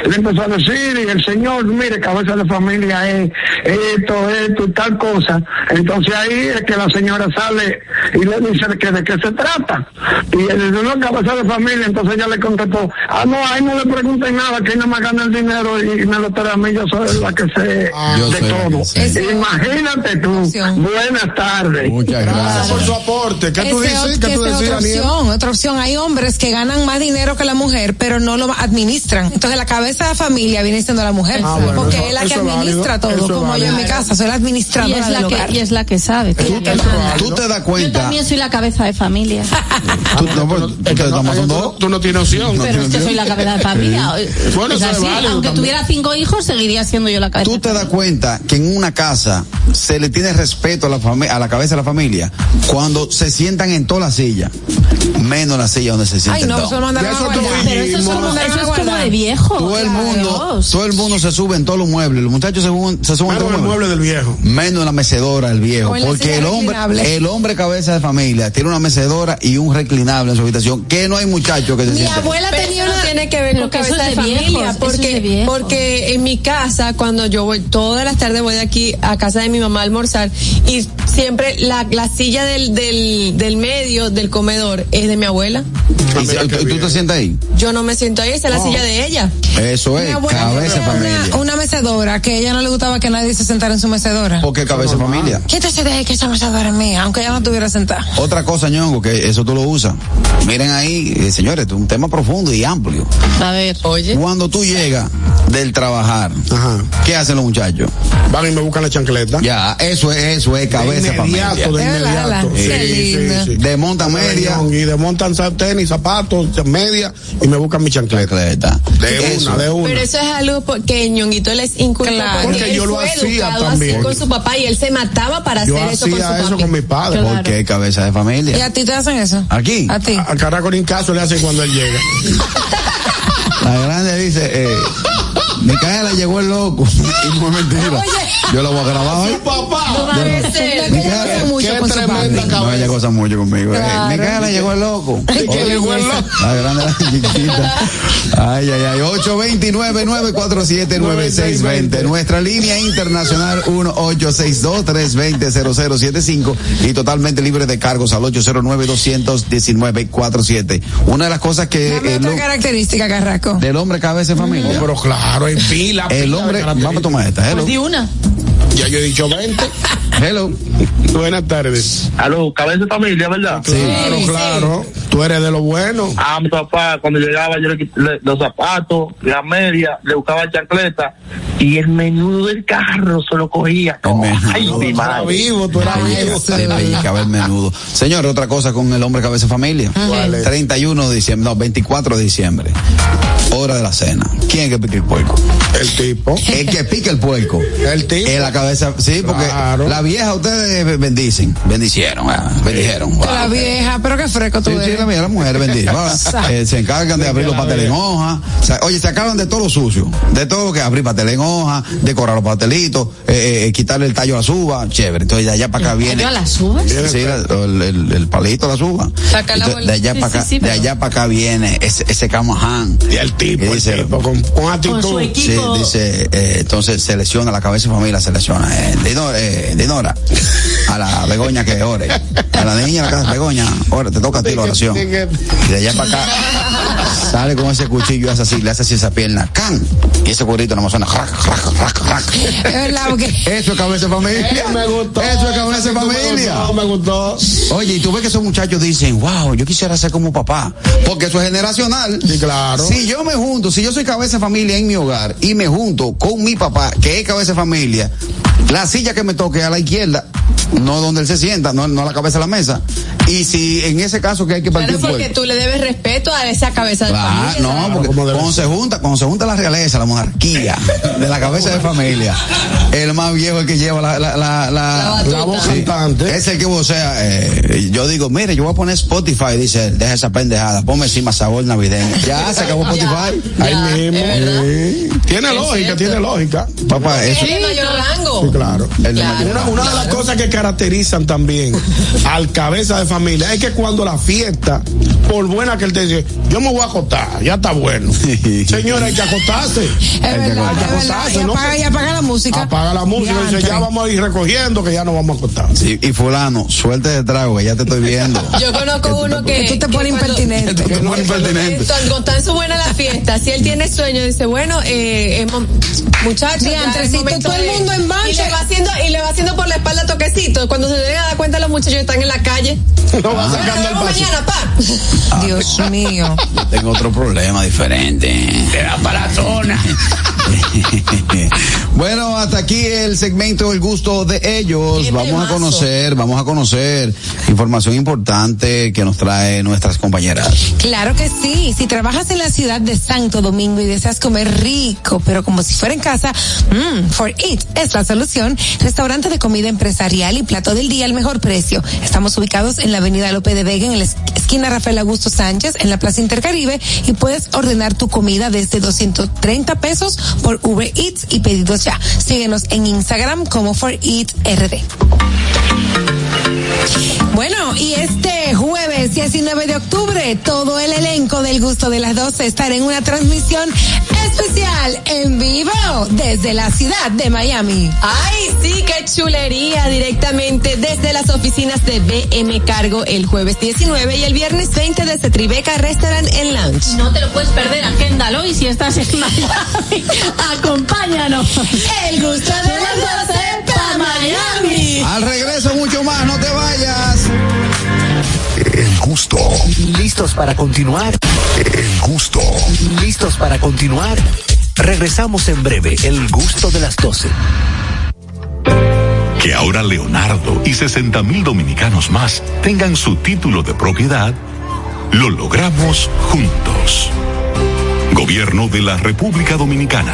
[SPEAKER 30] le empezó a decir, y el señor, mire, cabeza de familia es esto, esto y tal cosa. Entonces ahí es que la señora sale y le dice que de qué se trata. Y él dice, no, cabeza de familia, entonces ella le contestó, ah, no, ahí no le pregunten nada, que ahí nada más gana el dinero y me lo trae a mí, yo soy la que sé
[SPEAKER 3] Yo
[SPEAKER 30] de todo. Imagínate tú. Buenas tardes.
[SPEAKER 3] Muchas
[SPEAKER 4] Gracias por su aporte. ¿Qué tú dices? ¿Qué tú decías,
[SPEAKER 5] otra opción, otra opción. Hay hombres que ganan más dinero que la mujer, pero no lo administran. Entonces la cabeza de familia viene siendo la mujer,
[SPEAKER 6] Ah, bueno,
[SPEAKER 5] porque
[SPEAKER 6] eso-
[SPEAKER 5] es la que
[SPEAKER 6] válido,
[SPEAKER 5] administra todo, como yo en mi casa, soy la
[SPEAKER 6] Y
[SPEAKER 5] administradora
[SPEAKER 6] es, la
[SPEAKER 5] del
[SPEAKER 6] que,
[SPEAKER 5] hogar.
[SPEAKER 6] y es la que sabe. que.
[SPEAKER 3] Tú te das
[SPEAKER 6] Yo
[SPEAKER 3] cuenta.
[SPEAKER 6] también soy la cabeza de familia. <laughs>
[SPEAKER 3] Tú, no, pues, tú te
[SPEAKER 4] no tienes opción.
[SPEAKER 6] Pero es que soy la cabeza de familia.
[SPEAKER 3] Bueno,
[SPEAKER 6] Es
[SPEAKER 3] eso
[SPEAKER 6] así. Aunque
[SPEAKER 3] también.
[SPEAKER 6] tuviera cinco hijos, seguiría siendo yo la cabeza.
[SPEAKER 3] Tú te das cuenta que en una casa se le tiene respeto a la, a la cabeza de la familia cuando se sientan en toda la silla, menos la silla donde se sientan.
[SPEAKER 5] Ay, no, eso a guardar.
[SPEAKER 6] Pero eso es como, eso es como de viejo.
[SPEAKER 3] Todo el mundo, todo el mundo se sube en todos los muebles. Los muchachos se, suben- se suben en todos los muebles.
[SPEAKER 4] del viejo.
[SPEAKER 3] Menos en la mecedora del viejo.
[SPEAKER 5] En
[SPEAKER 3] Porque el hombre, el hombre cabeza de familia tiene una mecedora y un reclinable en su habitación. Que no hay muchachos que se
[SPEAKER 8] Mi
[SPEAKER 3] sienten.
[SPEAKER 8] abuela
[SPEAKER 5] Pero
[SPEAKER 8] tenía una...
[SPEAKER 5] no
[SPEAKER 8] tiene que ver con cabeza
[SPEAKER 6] es
[SPEAKER 8] de,
[SPEAKER 6] de viejos,
[SPEAKER 8] familia, porque,
[SPEAKER 6] de
[SPEAKER 8] porque en mi casa, cuando yo voy, todas las tardes voy de aquí a casa de mi mamá a almorzar, y siempre la, la silla del, del, del medio del comedor es de mi abuela.
[SPEAKER 3] ¿Y si- tú, tú te sientas ahí?
[SPEAKER 8] Yo no me siento ahí, esa es la
[SPEAKER 3] Oh.
[SPEAKER 8] silla de ella.
[SPEAKER 3] Eso es,
[SPEAKER 5] Mi abuela
[SPEAKER 3] cabeza familia.
[SPEAKER 5] una, una mecedora que a ella no le gustaba que nadie se sentara en su mecedora.
[SPEAKER 3] Porque cabeza de familia.
[SPEAKER 5] Quítese de ahí que esa mecedora es mía, aunque ella no estuviera sentada.
[SPEAKER 3] Otra cosa, ñongo, que eso tú lo usas. Miren ahí, eh, señores, es un tema profundo y amplio.
[SPEAKER 6] A ver.
[SPEAKER 8] Oye.
[SPEAKER 3] Cuando tú llegas del trabajar, ¿qué hacen los muchachos?
[SPEAKER 4] Van y me buscan la chancleta.
[SPEAKER 3] Ya, eso es, eso es cabeza de familia.
[SPEAKER 4] inmediato, de inmediato.
[SPEAKER 3] Sí,
[SPEAKER 4] Sí,
[SPEAKER 3] sí,
[SPEAKER 4] sí, sí.
[SPEAKER 3] Desmontan media.
[SPEAKER 4] Y desmontan tenis, zapatos, media y me buscan mi chancleta. De
[SPEAKER 3] Eso.
[SPEAKER 4] una, de una.
[SPEAKER 8] Pero eso es algo que Ñonguito les inculcó
[SPEAKER 5] Claro.
[SPEAKER 8] porque,
[SPEAKER 4] Porque
[SPEAKER 8] él
[SPEAKER 4] yo lo
[SPEAKER 8] fue
[SPEAKER 4] hacía también.
[SPEAKER 8] así con su papá y él se mataba para
[SPEAKER 4] Yo
[SPEAKER 8] hacer eso con su
[SPEAKER 4] hacía eso con mi padre.
[SPEAKER 3] ¿Por qué cabeza de
[SPEAKER 5] ¿Y
[SPEAKER 3] familia?
[SPEAKER 5] a ti te hacen eso?
[SPEAKER 3] Aquí.
[SPEAKER 5] A ti.
[SPEAKER 4] A caraco ni caso le hacen cuando él llega.
[SPEAKER 3] La grande dice, eh, Micaela llegó el loco. <laughs> y es mentira. Yo lo voy a grabar hoy.
[SPEAKER 4] Papá. Qué tremenda.
[SPEAKER 3] No, ella goza mucho conmigo. eh. Micaela llegó el loco. <laughs>
[SPEAKER 4] ¿Y quién llegó el loco?
[SPEAKER 3] La grande, la chiquita. Ay, ay, ay. 829-947-9620. Nuestra línea internacional 1862-320-0075 y totalmente libre de cargos al 809-219-47. Una de las cosas que
[SPEAKER 5] Dame otra característica, Carraco.
[SPEAKER 3] del hombre cabeza de familia.
[SPEAKER 4] Pero claro, en pila.
[SPEAKER 3] El
[SPEAKER 4] pila
[SPEAKER 3] hombre, vamos a tomar esta.
[SPEAKER 6] Pues di una.
[SPEAKER 4] Ya yo he dicho 20.
[SPEAKER 3] Hello.
[SPEAKER 4] Buenas tardes.
[SPEAKER 29] Aló, cabeza de familia, ¿verdad?
[SPEAKER 4] Claro, claro. Tú eres de lo bueno.
[SPEAKER 29] A mi papá, cuando llegaba, yo le quité los zapatos, la media, le buscaba chancleta y el menudo del carro se lo cogía.
[SPEAKER 3] El menudo.
[SPEAKER 29] Ay, mi
[SPEAKER 4] Tú eras
[SPEAKER 29] madre.
[SPEAKER 4] vivo, tú eras vivo.
[SPEAKER 3] Pellizcaba el menudo. Señor, otra cosa con el hombre cabeza de familia.
[SPEAKER 4] ¿Cuál es?
[SPEAKER 3] 31 de diciembre, no, 24 de diciembre. Hora de la cena. ¿Quién es que pica el puerco?
[SPEAKER 4] El tipo.
[SPEAKER 3] El que pica el puerco.
[SPEAKER 4] El tipo.
[SPEAKER 3] Es la cabeza, sí, porque
[SPEAKER 4] Claro.
[SPEAKER 3] la vieja ustedes bendicen, bendicieron, ah, bendijeron. wow.
[SPEAKER 5] La vieja, pero qué fresco tú
[SPEAKER 3] Sí, sí,
[SPEAKER 5] eres.
[SPEAKER 3] la vieja, la mujer bendice. <laughs> Eh, se encargan de abrir los pasteles en hoja. O sea, oye, se acaban de todo lo sucio. De todo lo que abrir pasteles en hoja, decorar los pastelitos, eh, eh, quitarle el tallo a la suba, chévere. Entonces de allá para acá viene.
[SPEAKER 6] ¿Yo a las uvas?
[SPEAKER 3] Sí, la- el, el- el palito de la suba. Entonces, de allá
[SPEAKER 6] Sí,
[SPEAKER 3] para
[SPEAKER 6] sí,
[SPEAKER 3] acá,
[SPEAKER 6] sí,
[SPEAKER 3] de
[SPEAKER 6] pero-
[SPEAKER 3] allá para acá viene ese, ese camaján.
[SPEAKER 4] Y el tipo,
[SPEAKER 3] Y
[SPEAKER 4] el
[SPEAKER 3] dice,
[SPEAKER 4] tipo, con, con actitud.
[SPEAKER 6] Con su
[SPEAKER 3] Sí, dice, eh, entonces selecciona la cabeza de familia, selecciona, eh, Dinora, eh, Dinora, a la Begoña que ore, a la niña de la casa, Begoña, ora, te toca a ti la oración. Y de allá para acá, sale con ese cuchillo hace así, le hace así esa pierna, can, y ese burrito no me suena, rac, rac, rac, rac.
[SPEAKER 5] Es verdad, porque
[SPEAKER 3] Eso es cabeza de familia.
[SPEAKER 4] Eh, me gustó.
[SPEAKER 3] Eso es cabeza de
[SPEAKER 4] Me
[SPEAKER 3] familia.
[SPEAKER 4] gustó, me gustó.
[SPEAKER 3] Oye, y tú ves que esos muchachos dicen, wow, yo quisiera ser como papá. Porque eso es generacional.
[SPEAKER 4] Sí, claro.
[SPEAKER 3] Si yo me junto, si yo soy cabeza de familia en mi hogar y me junto con mi papá, que es cabeza de familia, la silla que me toque a la izquierda, no donde él se sienta, no, no a la cabeza de la mesa. Y si en ese caso que hay que partir
[SPEAKER 8] Claro, porque
[SPEAKER 3] fuego.
[SPEAKER 8] tú le debes respeto a esa cabeza de
[SPEAKER 3] Claro,
[SPEAKER 8] familia.
[SPEAKER 3] no, porque cuando se junta, cuando se junta la realeza, la monarquía, de la cabeza de familia, el más viejo el que lleva la, la, la, la,
[SPEAKER 4] La voz cantante.
[SPEAKER 3] Es el que vocea, eh, yo digo, mire, yo voy a poner Spotify, dice, él, deja esa pendejada, ponme encima sabor navideño. Ya, se acabó Spotify.
[SPEAKER 4] Ahí mismo. Sí. Tiene lógica, tiene lógica.
[SPEAKER 3] Papá, eso.
[SPEAKER 8] Es de mayor rango.
[SPEAKER 4] Sí, claro.
[SPEAKER 3] El de mayor
[SPEAKER 4] Una, una de las cosas que caracterizan también al cabeza de familia es que cuando la fiesta, por buena que él te dice, yo me voy a acostar, ya está bueno. <laughs> Señora, hay que acostarse.
[SPEAKER 5] Es verdad,
[SPEAKER 4] hay que
[SPEAKER 5] es
[SPEAKER 4] acostarse,
[SPEAKER 5] Y apaga, y apaga la música.
[SPEAKER 4] Apaga la música y dice, ya vamos a ir recogiendo que ya nos vamos a acostar.
[SPEAKER 3] Sí, y fulano, suerte de trago, que ya te estoy viendo. <laughs>
[SPEAKER 8] Yo conozco uno que.
[SPEAKER 5] Que tú te pones impertinente. <laughs>
[SPEAKER 3] Tú te pones impertinente.
[SPEAKER 8] Cuando está en su buena la fiesta, si él tiene sueño, dice, bueno, eh, hemos- muchachos, momento
[SPEAKER 5] todo el
[SPEAKER 8] de-
[SPEAKER 5] mundo en marcha.
[SPEAKER 8] Y le va haciendo, y le va haciendo por la espalda toquecitos. Cuando se llega a dar cuenta los muchachos están en la calle. <laughs>
[SPEAKER 4] Lo va sacando el paso.
[SPEAKER 8] mañana, pa. <laughs>
[SPEAKER 5] Dios mío.
[SPEAKER 3] Tengo otro problema diferente. Te da para la zona. <laughs> bueno, hasta aquí el segmento El gusto de ellos.
[SPEAKER 8] Qué
[SPEAKER 3] Vamos a conocer, vamos a conocer información importante que nos trae nuestras compañeras.
[SPEAKER 5] Claro que sí. Si trabajas en la ciudad de Santo Domingo y deseas comer rico, pero como si fuera en casa, mmm, For It es la solución. Restaurante de comida empresarial y plato del día al mejor precio. Estamos ubicados en la avenida Lope de Vega, en la es- esquina Rafael Augusto Sánchez, en la Plaza Intercaribe, y puedes ordenar tu comida desde 230 pesos por Uber Eats y pedidos ya. Síguenos en Instagram como For It RD. Bueno, y este jueves 19 de octubre, todo el elenco del gusto de las 12 estará en una transmisión especial en vivo desde la ciudad de Miami.
[SPEAKER 8] Ay, sí, qué chulería. Directamente desde las oficinas de BM Cargo el jueves 19 y el viernes 20 desde Tribeca Restaurant and Lounge.
[SPEAKER 6] No te lo puedes perder, agéndalo y si estás en Miami, <laughs> acompáñanos.
[SPEAKER 5] El gusto de las 12
[SPEAKER 6] Miami.
[SPEAKER 3] Al regreso mucho más, no te vayas.
[SPEAKER 16] El gusto,
[SPEAKER 1] ¿Listos para continuar?
[SPEAKER 16] el gusto.
[SPEAKER 1] ¿Listos para continuar? Regresamos en breve, el gusto de las 12.
[SPEAKER 11] Que ahora Leonardo y 60 mil dominicanos más tengan su título de propiedad, lo logramos juntos. Gobierno de la República Dominicana.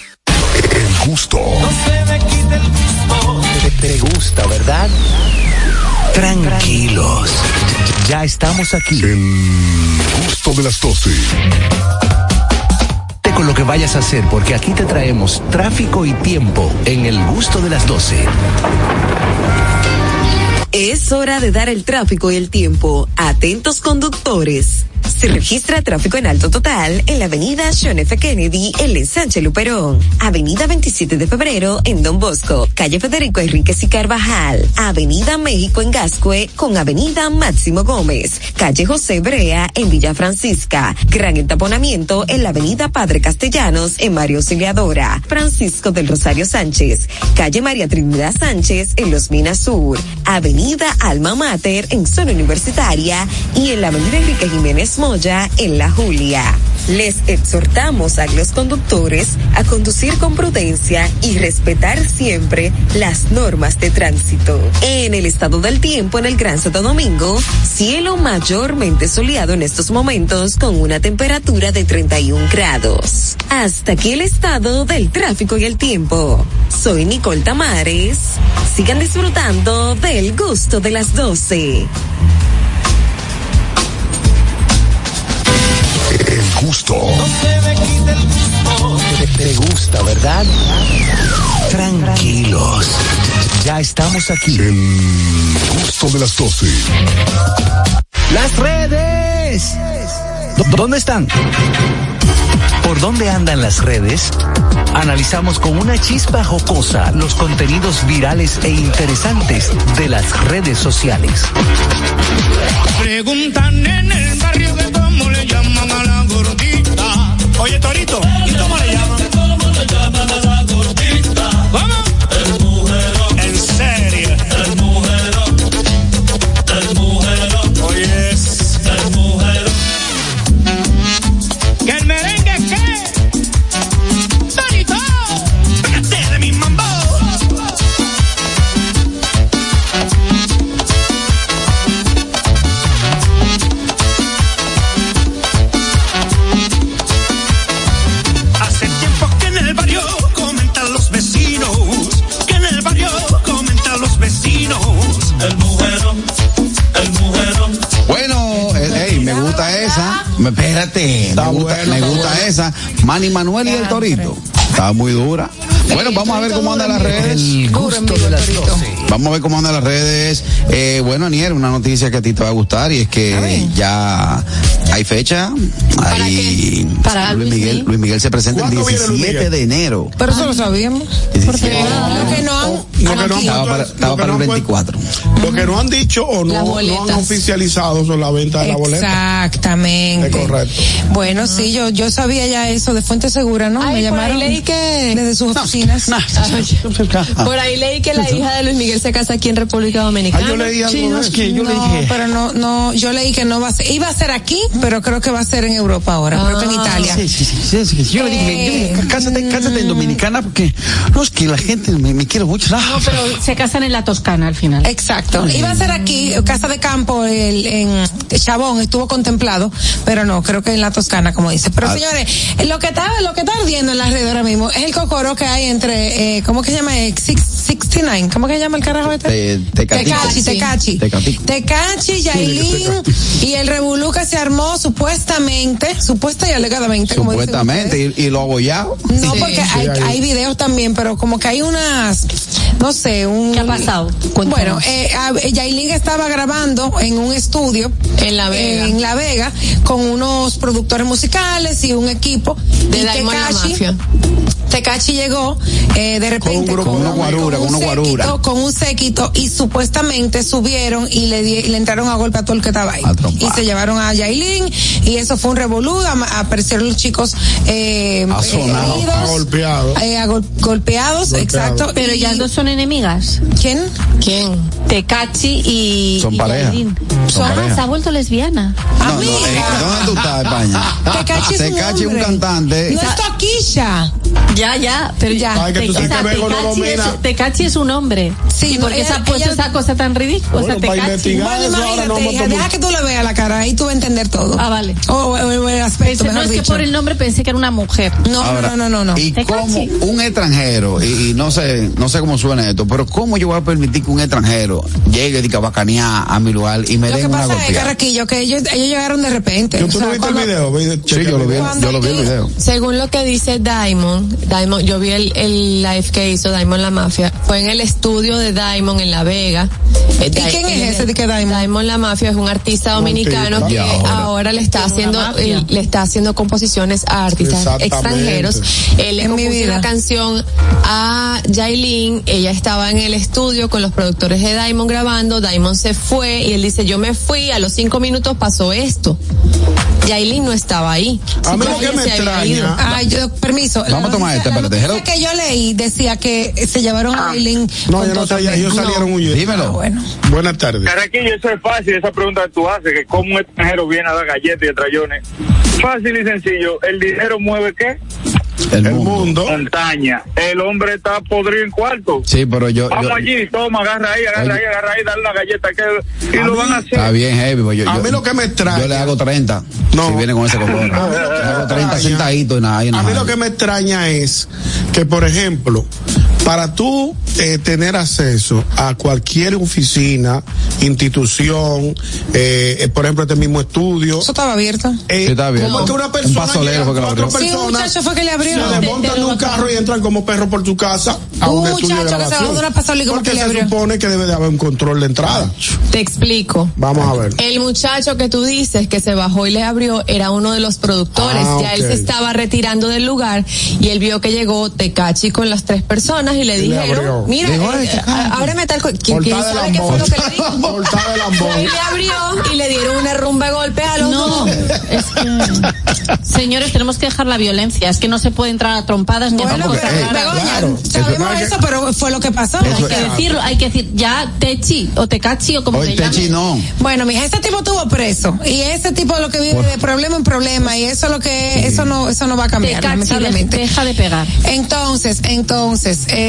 [SPEAKER 16] El gusto.
[SPEAKER 1] Te, te gusta, ¿verdad? Tranquilos. Ya estamos aquí.
[SPEAKER 16] El gusto de las 12.
[SPEAKER 1] Te con lo que vayas a hacer, porque aquí te traemos tráfico y tiempo en el gusto de las 12.
[SPEAKER 27] Es hora de dar el tráfico y el tiempo. Atentos conductores. Se registra tráfico en alto total en la avenida John F. Kennedy en Sánchez Luperón, avenida 27 de febrero en Don Bosco, calle Federico Enríquez y Carvajal, avenida México en Gascue con avenida Máximo Gómez, calle José Brea en Villa Francisca, gran entaponamiento en la avenida Padre Castellanos en Mario Auxiliadora, Francisco del Rosario Sánchez, calle María Trinidad Sánchez en Los Minas Sur, avenida Alma Mater en zona universitaria y en la avenida Enrique Jiménez Moya en La Julia. Les exhortamos a los conductores a conducir con prudencia y respetar siempre las normas de tránsito. En el estado del tiempo en el Gran Santo Domingo, cielo mayormente soleado en estos momentos con una temperatura de 31 grados. Hasta aquí el estado del tráfico y el tiempo. Soy Nicole Tamares. Sigan disfrutando del gusto de las 12.
[SPEAKER 16] El gusto.
[SPEAKER 1] Te, te gusta, ¿verdad? Tranquilos. Ya estamos aquí.
[SPEAKER 16] El gusto de las 12.
[SPEAKER 1] Las redes. ¿Dó- ¿Dónde están? ¿Por dónde andan las redes? Analizamos con una chispa jocosa los contenidos virales e interesantes de las redes sociales.
[SPEAKER 2] Preguntan en el barrio que cómo le llaman a la gordita. Oye, Torito, ¿y cómo le llaman?
[SPEAKER 3] Espérate, me gusta, me gusta esa. Manny Manuel y el Torito. Está muy dura. Bueno, vamos a ver cómo andan las redes.
[SPEAKER 1] El gusto de las 12.
[SPEAKER 3] Vamos a ver cómo andan las redes. Eh, bueno, Aniel, una noticia que a ti te va a gustar y es que ya hay fecha. Hay,
[SPEAKER 6] Para
[SPEAKER 3] Luis
[SPEAKER 6] Luis
[SPEAKER 3] Miguel.
[SPEAKER 6] Miguel.
[SPEAKER 3] Luis Miguel se presenta el
[SPEAKER 4] ¿Cuándo viene Luis
[SPEAKER 3] 17
[SPEAKER 4] Miguel?
[SPEAKER 3] de enero.
[SPEAKER 5] Pero eso lo sabíamos.
[SPEAKER 3] 17.
[SPEAKER 5] Lo que no han,
[SPEAKER 4] Lo que no han
[SPEAKER 3] Estaba para, estaba
[SPEAKER 4] lo que
[SPEAKER 3] para
[SPEAKER 4] no
[SPEAKER 3] el
[SPEAKER 4] han puesto-
[SPEAKER 3] 24.
[SPEAKER 4] Lo que no han dicho o no, no han oficializado son la venta de la boleta.
[SPEAKER 5] Exactamente.
[SPEAKER 4] Es correcto.
[SPEAKER 5] Bueno, sí, yo, yo sabía ya eso de fuente segura, ¿no?
[SPEAKER 8] Ay,
[SPEAKER 5] Me
[SPEAKER 8] por ahí
[SPEAKER 5] llamaron
[SPEAKER 8] leí que-
[SPEAKER 5] desde sus oficinas.
[SPEAKER 8] Por ahí leí que la hija de Luis Miguel se casa aquí en República
[SPEAKER 4] Ah,
[SPEAKER 8] Dominicana.
[SPEAKER 4] yo leí algo
[SPEAKER 3] Sí, no,
[SPEAKER 4] de
[SPEAKER 3] es
[SPEAKER 4] eso.
[SPEAKER 3] que yo le
[SPEAKER 5] no,
[SPEAKER 3] dije.
[SPEAKER 5] pero no, no, yo leí que no va a ser, iba a ser aquí, pero creo que va a ser en Europa ahora, creo que en Italia.
[SPEAKER 3] Sí, sí, sí, sí. Yo le dije, yo dije, cásate, cásate en Dominicana porque no es que la gente me, me quiere mucho. Ah,
[SPEAKER 6] No, pero <laughs> se casan en la Toscana al final.
[SPEAKER 5] Exacto. Iba a ser aquí, Casa de Campo, el, en Chabón, estuvo contemplado, pero no, creo que en la Toscana, como dice. Pero
[SPEAKER 3] Ah.
[SPEAKER 5] señores, lo que está, lo que está ardiendo en las redes ahora mismo es el cocoro que hay entre, eh, ¿cómo que se llama? Eh, six- 69, ¿cómo que se llama el carajo este? Tecachi, Tecachi. Tecachi, Yailin y el revolú que se armó supuestamente, supuesta y alegadamente, como dicen
[SPEAKER 3] Supuestamente, y, y lo abollado.
[SPEAKER 5] no, porque hay,
[SPEAKER 4] hay.
[SPEAKER 5] hay videos también, pero como que hay unas, no sé, un...
[SPEAKER 6] ¿Qué ha pasado? Cuéntanos.
[SPEAKER 5] Bueno, eh, Yailin estaba grabando en un estudio
[SPEAKER 8] En La Vega.
[SPEAKER 5] en La Vega con unos productores musicales y un equipo
[SPEAKER 8] De
[SPEAKER 5] y
[SPEAKER 8] Diamond La
[SPEAKER 5] Tekashi-
[SPEAKER 8] Mafia.
[SPEAKER 5] Tekashi llegó eh, de repente
[SPEAKER 3] grupo, con una guarura, con una
[SPEAKER 5] un
[SPEAKER 3] guarura.
[SPEAKER 5] séquito, con un séquito y supuestamente subieron y le, di- y le entraron a golpe a todo el que estaba ahí y se llevaron a Yailin y eso fue un revolú aparecieron los chicos eh,
[SPEAKER 3] Asonados,
[SPEAKER 5] heridos,
[SPEAKER 4] golpeados.
[SPEAKER 5] eh, a gol- golpeados, exacto
[SPEAKER 6] Pero
[SPEAKER 5] y-
[SPEAKER 6] ya no son enemigas.
[SPEAKER 5] ¿quién?
[SPEAKER 8] ¿Quién?
[SPEAKER 6] Tecachi y.
[SPEAKER 3] Son
[SPEAKER 6] y
[SPEAKER 3] pareja.
[SPEAKER 6] Yailin.
[SPEAKER 3] Son
[SPEAKER 6] ah,
[SPEAKER 3] pareja.
[SPEAKER 6] se ha vuelto lesbiana.
[SPEAKER 3] No, no, eh, ¿Dónde tú estás, España?
[SPEAKER 5] Tekashi es un
[SPEAKER 3] es un
[SPEAKER 5] hombre.
[SPEAKER 3] cantante.
[SPEAKER 5] no es Toquilla
[SPEAKER 6] Ya, ya, pero
[SPEAKER 5] Ya.
[SPEAKER 4] Ay, que tú
[SPEAKER 6] Te-
[SPEAKER 4] sabes
[SPEAKER 6] o sea,
[SPEAKER 4] que Bego no
[SPEAKER 6] Tecachi
[SPEAKER 4] domina.
[SPEAKER 6] es- Tecachi es un hombre.
[SPEAKER 5] Sí,
[SPEAKER 6] ¿Y
[SPEAKER 5] no,
[SPEAKER 6] por qué se
[SPEAKER 5] ella-
[SPEAKER 6] ha puesto
[SPEAKER 5] ella-
[SPEAKER 6] esa cosa tan ridícula? O sea,
[SPEAKER 4] Bueno,
[SPEAKER 6] Tecachi.
[SPEAKER 4] investigar
[SPEAKER 5] Bueno, imagínate, hija, deja que tú le veas la cara, ahí tú vas a entender todo.
[SPEAKER 6] Ah, vale.
[SPEAKER 5] O, o- o el, aspe-
[SPEAKER 6] Pensé- no, es que por el nombre pensé que era una mujer.
[SPEAKER 5] No,
[SPEAKER 3] Ahora,
[SPEAKER 5] no, no, no, no.
[SPEAKER 3] Y como un extranjero, y, y no sé, no sé cómo suena esto, pero cómo yo voy a permitir que un extranjero llegue de a bacanear a mi lugar y me
[SPEAKER 5] Lo
[SPEAKER 3] den
[SPEAKER 5] que
[SPEAKER 3] una
[SPEAKER 5] pasa es,
[SPEAKER 3] golpeada?
[SPEAKER 5] Carraquillo, que ellos, ellos llegaron de repente.
[SPEAKER 4] ¿Tú
[SPEAKER 5] O
[SPEAKER 4] no
[SPEAKER 5] sea,
[SPEAKER 4] viste
[SPEAKER 5] cuando-
[SPEAKER 4] el video?
[SPEAKER 3] Sí, yo lo vi, yo lo vi el video.
[SPEAKER 8] Según lo que dice Diamond, Diamond, yo vi el, el live que hizo Diamond La Mafia, fue en el estudio de Diamond en La Vega. Eh,
[SPEAKER 5] ¿Y
[SPEAKER 8] Di-
[SPEAKER 5] quién es ese de que Diamond?
[SPEAKER 8] Diamond La Mafia es un artista dominicano que
[SPEAKER 3] Y
[SPEAKER 8] ahora,
[SPEAKER 3] ahora.
[SPEAKER 8] le está haciendo eh, le está haciendo composiciones a artistas extranjeros. Él le
[SPEAKER 5] En mi
[SPEAKER 8] compuso
[SPEAKER 5] vida.
[SPEAKER 8] una canción a Jailin, ella estaba en el estudio con los productores de Diamond grabando, Diamond se fue y él dice, "Yo me fui, a los cinco minutos pasó esto." Jailin no estaba ahí.
[SPEAKER 4] A mí lo que me extraña-.
[SPEAKER 5] Ay, yo, permiso.
[SPEAKER 3] Vamos a tomar este,
[SPEAKER 5] la
[SPEAKER 3] espérate,
[SPEAKER 5] que yo leí decía que se llevaron a Aileen.
[SPEAKER 4] No,
[SPEAKER 5] con
[SPEAKER 4] yo no sabía, ellos salieron
[SPEAKER 5] No.
[SPEAKER 4] huyendo.
[SPEAKER 3] Dímelo.
[SPEAKER 5] Bueno.
[SPEAKER 4] Buenas tardes.
[SPEAKER 23] Carraquillo, eso es fácil, esa pregunta que tú haces, que cómo un extranjero viene a dar galletas y trayones. Fácil y sencillo, ¿el dinero mueve qué?
[SPEAKER 3] El,
[SPEAKER 4] El
[SPEAKER 3] mundo.
[SPEAKER 4] mundo.
[SPEAKER 23] Montaña. El hombre está podrido en cuarto.
[SPEAKER 3] Sí, pero yo,
[SPEAKER 23] Vamos
[SPEAKER 3] yo-
[SPEAKER 23] allí, toma, agarra ahí, agarra ahí, agarra ahí, dale una galleta que, y
[SPEAKER 4] A
[SPEAKER 23] lo
[SPEAKER 4] mí-
[SPEAKER 23] van a hacer.
[SPEAKER 3] está bien heavy, yo,
[SPEAKER 4] A
[SPEAKER 3] yo-
[SPEAKER 4] mí lo que me extraña-
[SPEAKER 3] Yo le hago 30.
[SPEAKER 4] No.
[SPEAKER 3] Si viene con ese color. <laughs> Le hago 30
[SPEAKER 4] extraña-
[SPEAKER 3] sentaditos y nada. y
[SPEAKER 4] A
[SPEAKER 3] nada.
[SPEAKER 4] mí lo que me extraña es que, por ejemplo, para tú eh, tener acceso a cualquier oficina, institución, eh, eh, por ejemplo, este mismo estudio,
[SPEAKER 5] Eso estaba abierto.
[SPEAKER 4] eh,
[SPEAKER 3] Sí, está bien.
[SPEAKER 4] ¿cómo es que una
[SPEAKER 3] Un
[SPEAKER 4] persona
[SPEAKER 3] pasolero
[SPEAKER 4] llega,
[SPEAKER 3] fue que lo abrió.
[SPEAKER 5] Sí, un
[SPEAKER 4] personas
[SPEAKER 5] muchacho fue que le abrió.
[SPEAKER 4] se desmontan de un carro y entran como perros por tu casa a un,
[SPEAKER 5] Un
[SPEAKER 4] estudio de
[SPEAKER 5] muchacho que se bajó de una pasola y como
[SPEAKER 4] Porque
[SPEAKER 5] que le
[SPEAKER 4] se supone que debe de haber un control de entrada.
[SPEAKER 8] Te explico.
[SPEAKER 4] Vamos a ver.
[SPEAKER 8] El muchacho que tú dices que se bajó y le abrió era uno de los productores.
[SPEAKER 4] Ah,
[SPEAKER 8] ya él se estaba retirando del lugar y él vio que llegó Tecachi con las tres personas y le dijeron, mira, eh,
[SPEAKER 3] "Ay, Tecachi".
[SPEAKER 8] a- ábreme tal cosa. ¿Quién, quién sabe qué fue lo que le dijo? Y le abrió y le dieron una rumba de golpes a los
[SPEAKER 6] No,
[SPEAKER 8] dos.
[SPEAKER 6] es que, señores, tenemos que dejar la violencia. Es que no se puede entrar a trompadas ni a
[SPEAKER 5] Bueno,
[SPEAKER 6] cosas
[SPEAKER 3] eh,
[SPEAKER 6] raras.
[SPEAKER 5] Begoña,
[SPEAKER 3] claro.
[SPEAKER 5] sabemos
[SPEAKER 4] Eso
[SPEAKER 5] pero fue lo que pasó.
[SPEAKER 6] Hay que decirlo, hay que decir ya Techi o Tecachi o como se llame.
[SPEAKER 3] Techi, no.
[SPEAKER 5] Bueno, mija, ese tipo estuvo preso y ese tipo lo que vive de problema en problema y eso lo que eso no eso no va a cambiar lamentablemente.
[SPEAKER 6] deja de pegar.
[SPEAKER 5] Entonces, entonces, eh,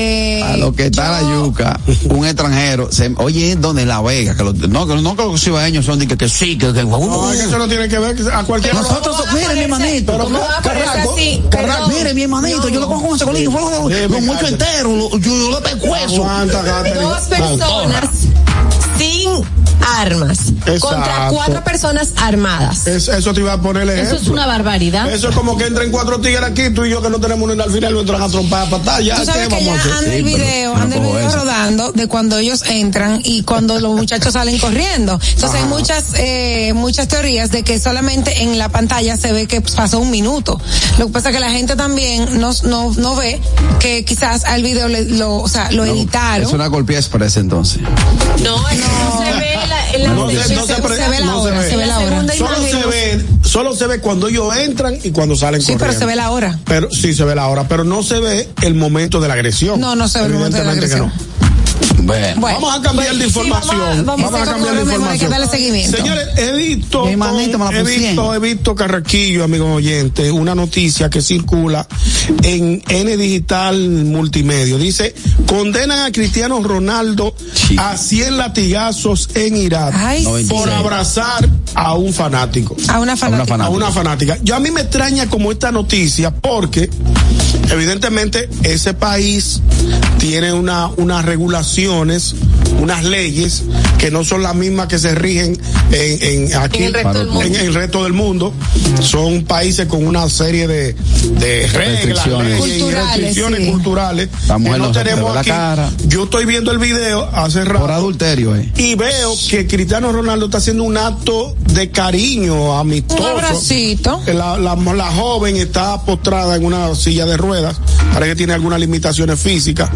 [SPEAKER 3] A lo que está la yuca, un extranjero, se, oye, ¿dónde La Vega? Que lo- no, que no que los cibaeños son de que, que sí, que, que
[SPEAKER 4] No, es que eso no tiene que ver a cualquier
[SPEAKER 3] Nosotros,
[SPEAKER 8] ¿Cómo va a
[SPEAKER 3] mire mi hermanito,
[SPEAKER 8] ¿Cómo va a ponerse
[SPEAKER 3] Carraco,
[SPEAKER 8] así?
[SPEAKER 3] Carraco,
[SPEAKER 8] Perdón.
[SPEAKER 3] mire mi hermanito, yo lo cojo con ese fue lo, lo mucho entero, lo- yo, yo le pescuezo.
[SPEAKER 8] Dos personas sin armas
[SPEAKER 4] Exacto.
[SPEAKER 8] contra cuatro personas armadas.
[SPEAKER 4] Es- eso te iba a poner el
[SPEAKER 6] Eso es una barbaridad.
[SPEAKER 4] Eso es como que entren cuatro tigres aquí, tú y yo que no tenemos ni al final lo entran a trompar a patar. Ya,
[SPEAKER 5] Tú sabes
[SPEAKER 4] ¿qué
[SPEAKER 5] que ya anda el
[SPEAKER 3] Sí,
[SPEAKER 5] video, anda el video
[SPEAKER 3] eso.
[SPEAKER 5] rodando de cuando ellos entran y cuando los muchachos salen corriendo. Entonces hay muchas, eh, muchas teorías de que solamente en la pantalla se ve que pasó un minuto. Lo que pasa es que la gente también no, no, no ve que quizás al video le- lo, o sea, lo editaron.
[SPEAKER 3] Es una golpea express entonces.
[SPEAKER 8] No, no se ve la, en la
[SPEAKER 4] No se-
[SPEAKER 8] televisión,
[SPEAKER 4] no se pre-
[SPEAKER 5] se ve la hora,
[SPEAKER 4] ve.
[SPEAKER 5] se ve la
[SPEAKER 8] La
[SPEAKER 5] hora.
[SPEAKER 8] segunda
[SPEAKER 4] Solo
[SPEAKER 8] imagen
[SPEAKER 4] se ve, solo se ve cuando ellos entran y cuando salen
[SPEAKER 5] Sí, pero
[SPEAKER 4] corriendo.
[SPEAKER 5] se ve la hora.
[SPEAKER 4] Pero sí se ve la hora, pero no se ve el momento de la agresión.
[SPEAKER 5] No, no se ve el momento de la
[SPEAKER 4] Evidentemente que
[SPEAKER 5] agresión.
[SPEAKER 4] No.
[SPEAKER 3] Bueno,
[SPEAKER 5] Bueno,
[SPEAKER 4] vamos a cambiar de
[SPEAKER 5] sí,
[SPEAKER 4] información.
[SPEAKER 5] vamos a- vamos a
[SPEAKER 4] cambiar de información.
[SPEAKER 5] darle seguimiento.
[SPEAKER 4] Señores, he visto, he visto, he visto Carraquillo, amigos oyentes, una noticia que circula en N Digital Multimedia. Dice, condenan a Cristiano Ronaldo
[SPEAKER 3] Sí.
[SPEAKER 4] a 100 latigazos en Irak
[SPEAKER 5] Ay,
[SPEAKER 3] No,
[SPEAKER 5] sí.
[SPEAKER 4] por abrazar a un fanático.
[SPEAKER 5] A una fanática.
[SPEAKER 3] fanática.
[SPEAKER 4] A una fanática. Yo a mí me extraña como esta noticia porque evidentemente ese país tiene una, unas regulaciones, unas leyes que no son las mismas que se rigen en, en aquí
[SPEAKER 8] En el resto del mundo.
[SPEAKER 4] en el resto del mundo. Son países con una serie de, de reglas,
[SPEAKER 3] Restricciones.
[SPEAKER 4] leyes y
[SPEAKER 5] Culturales,
[SPEAKER 4] restricciones
[SPEAKER 5] sí.
[SPEAKER 4] culturales que no tenemos aquí.
[SPEAKER 3] cara.
[SPEAKER 4] Yo estoy viendo el video hace rato
[SPEAKER 3] por adulterio, eh.
[SPEAKER 4] y veo que Cristiano Ronaldo está haciendo un acto de cariño amistoso.
[SPEAKER 5] Un abracito.
[SPEAKER 4] La, la, la joven está postrada en una silla de ruedas, parece que tiene algunas limitaciones físicas,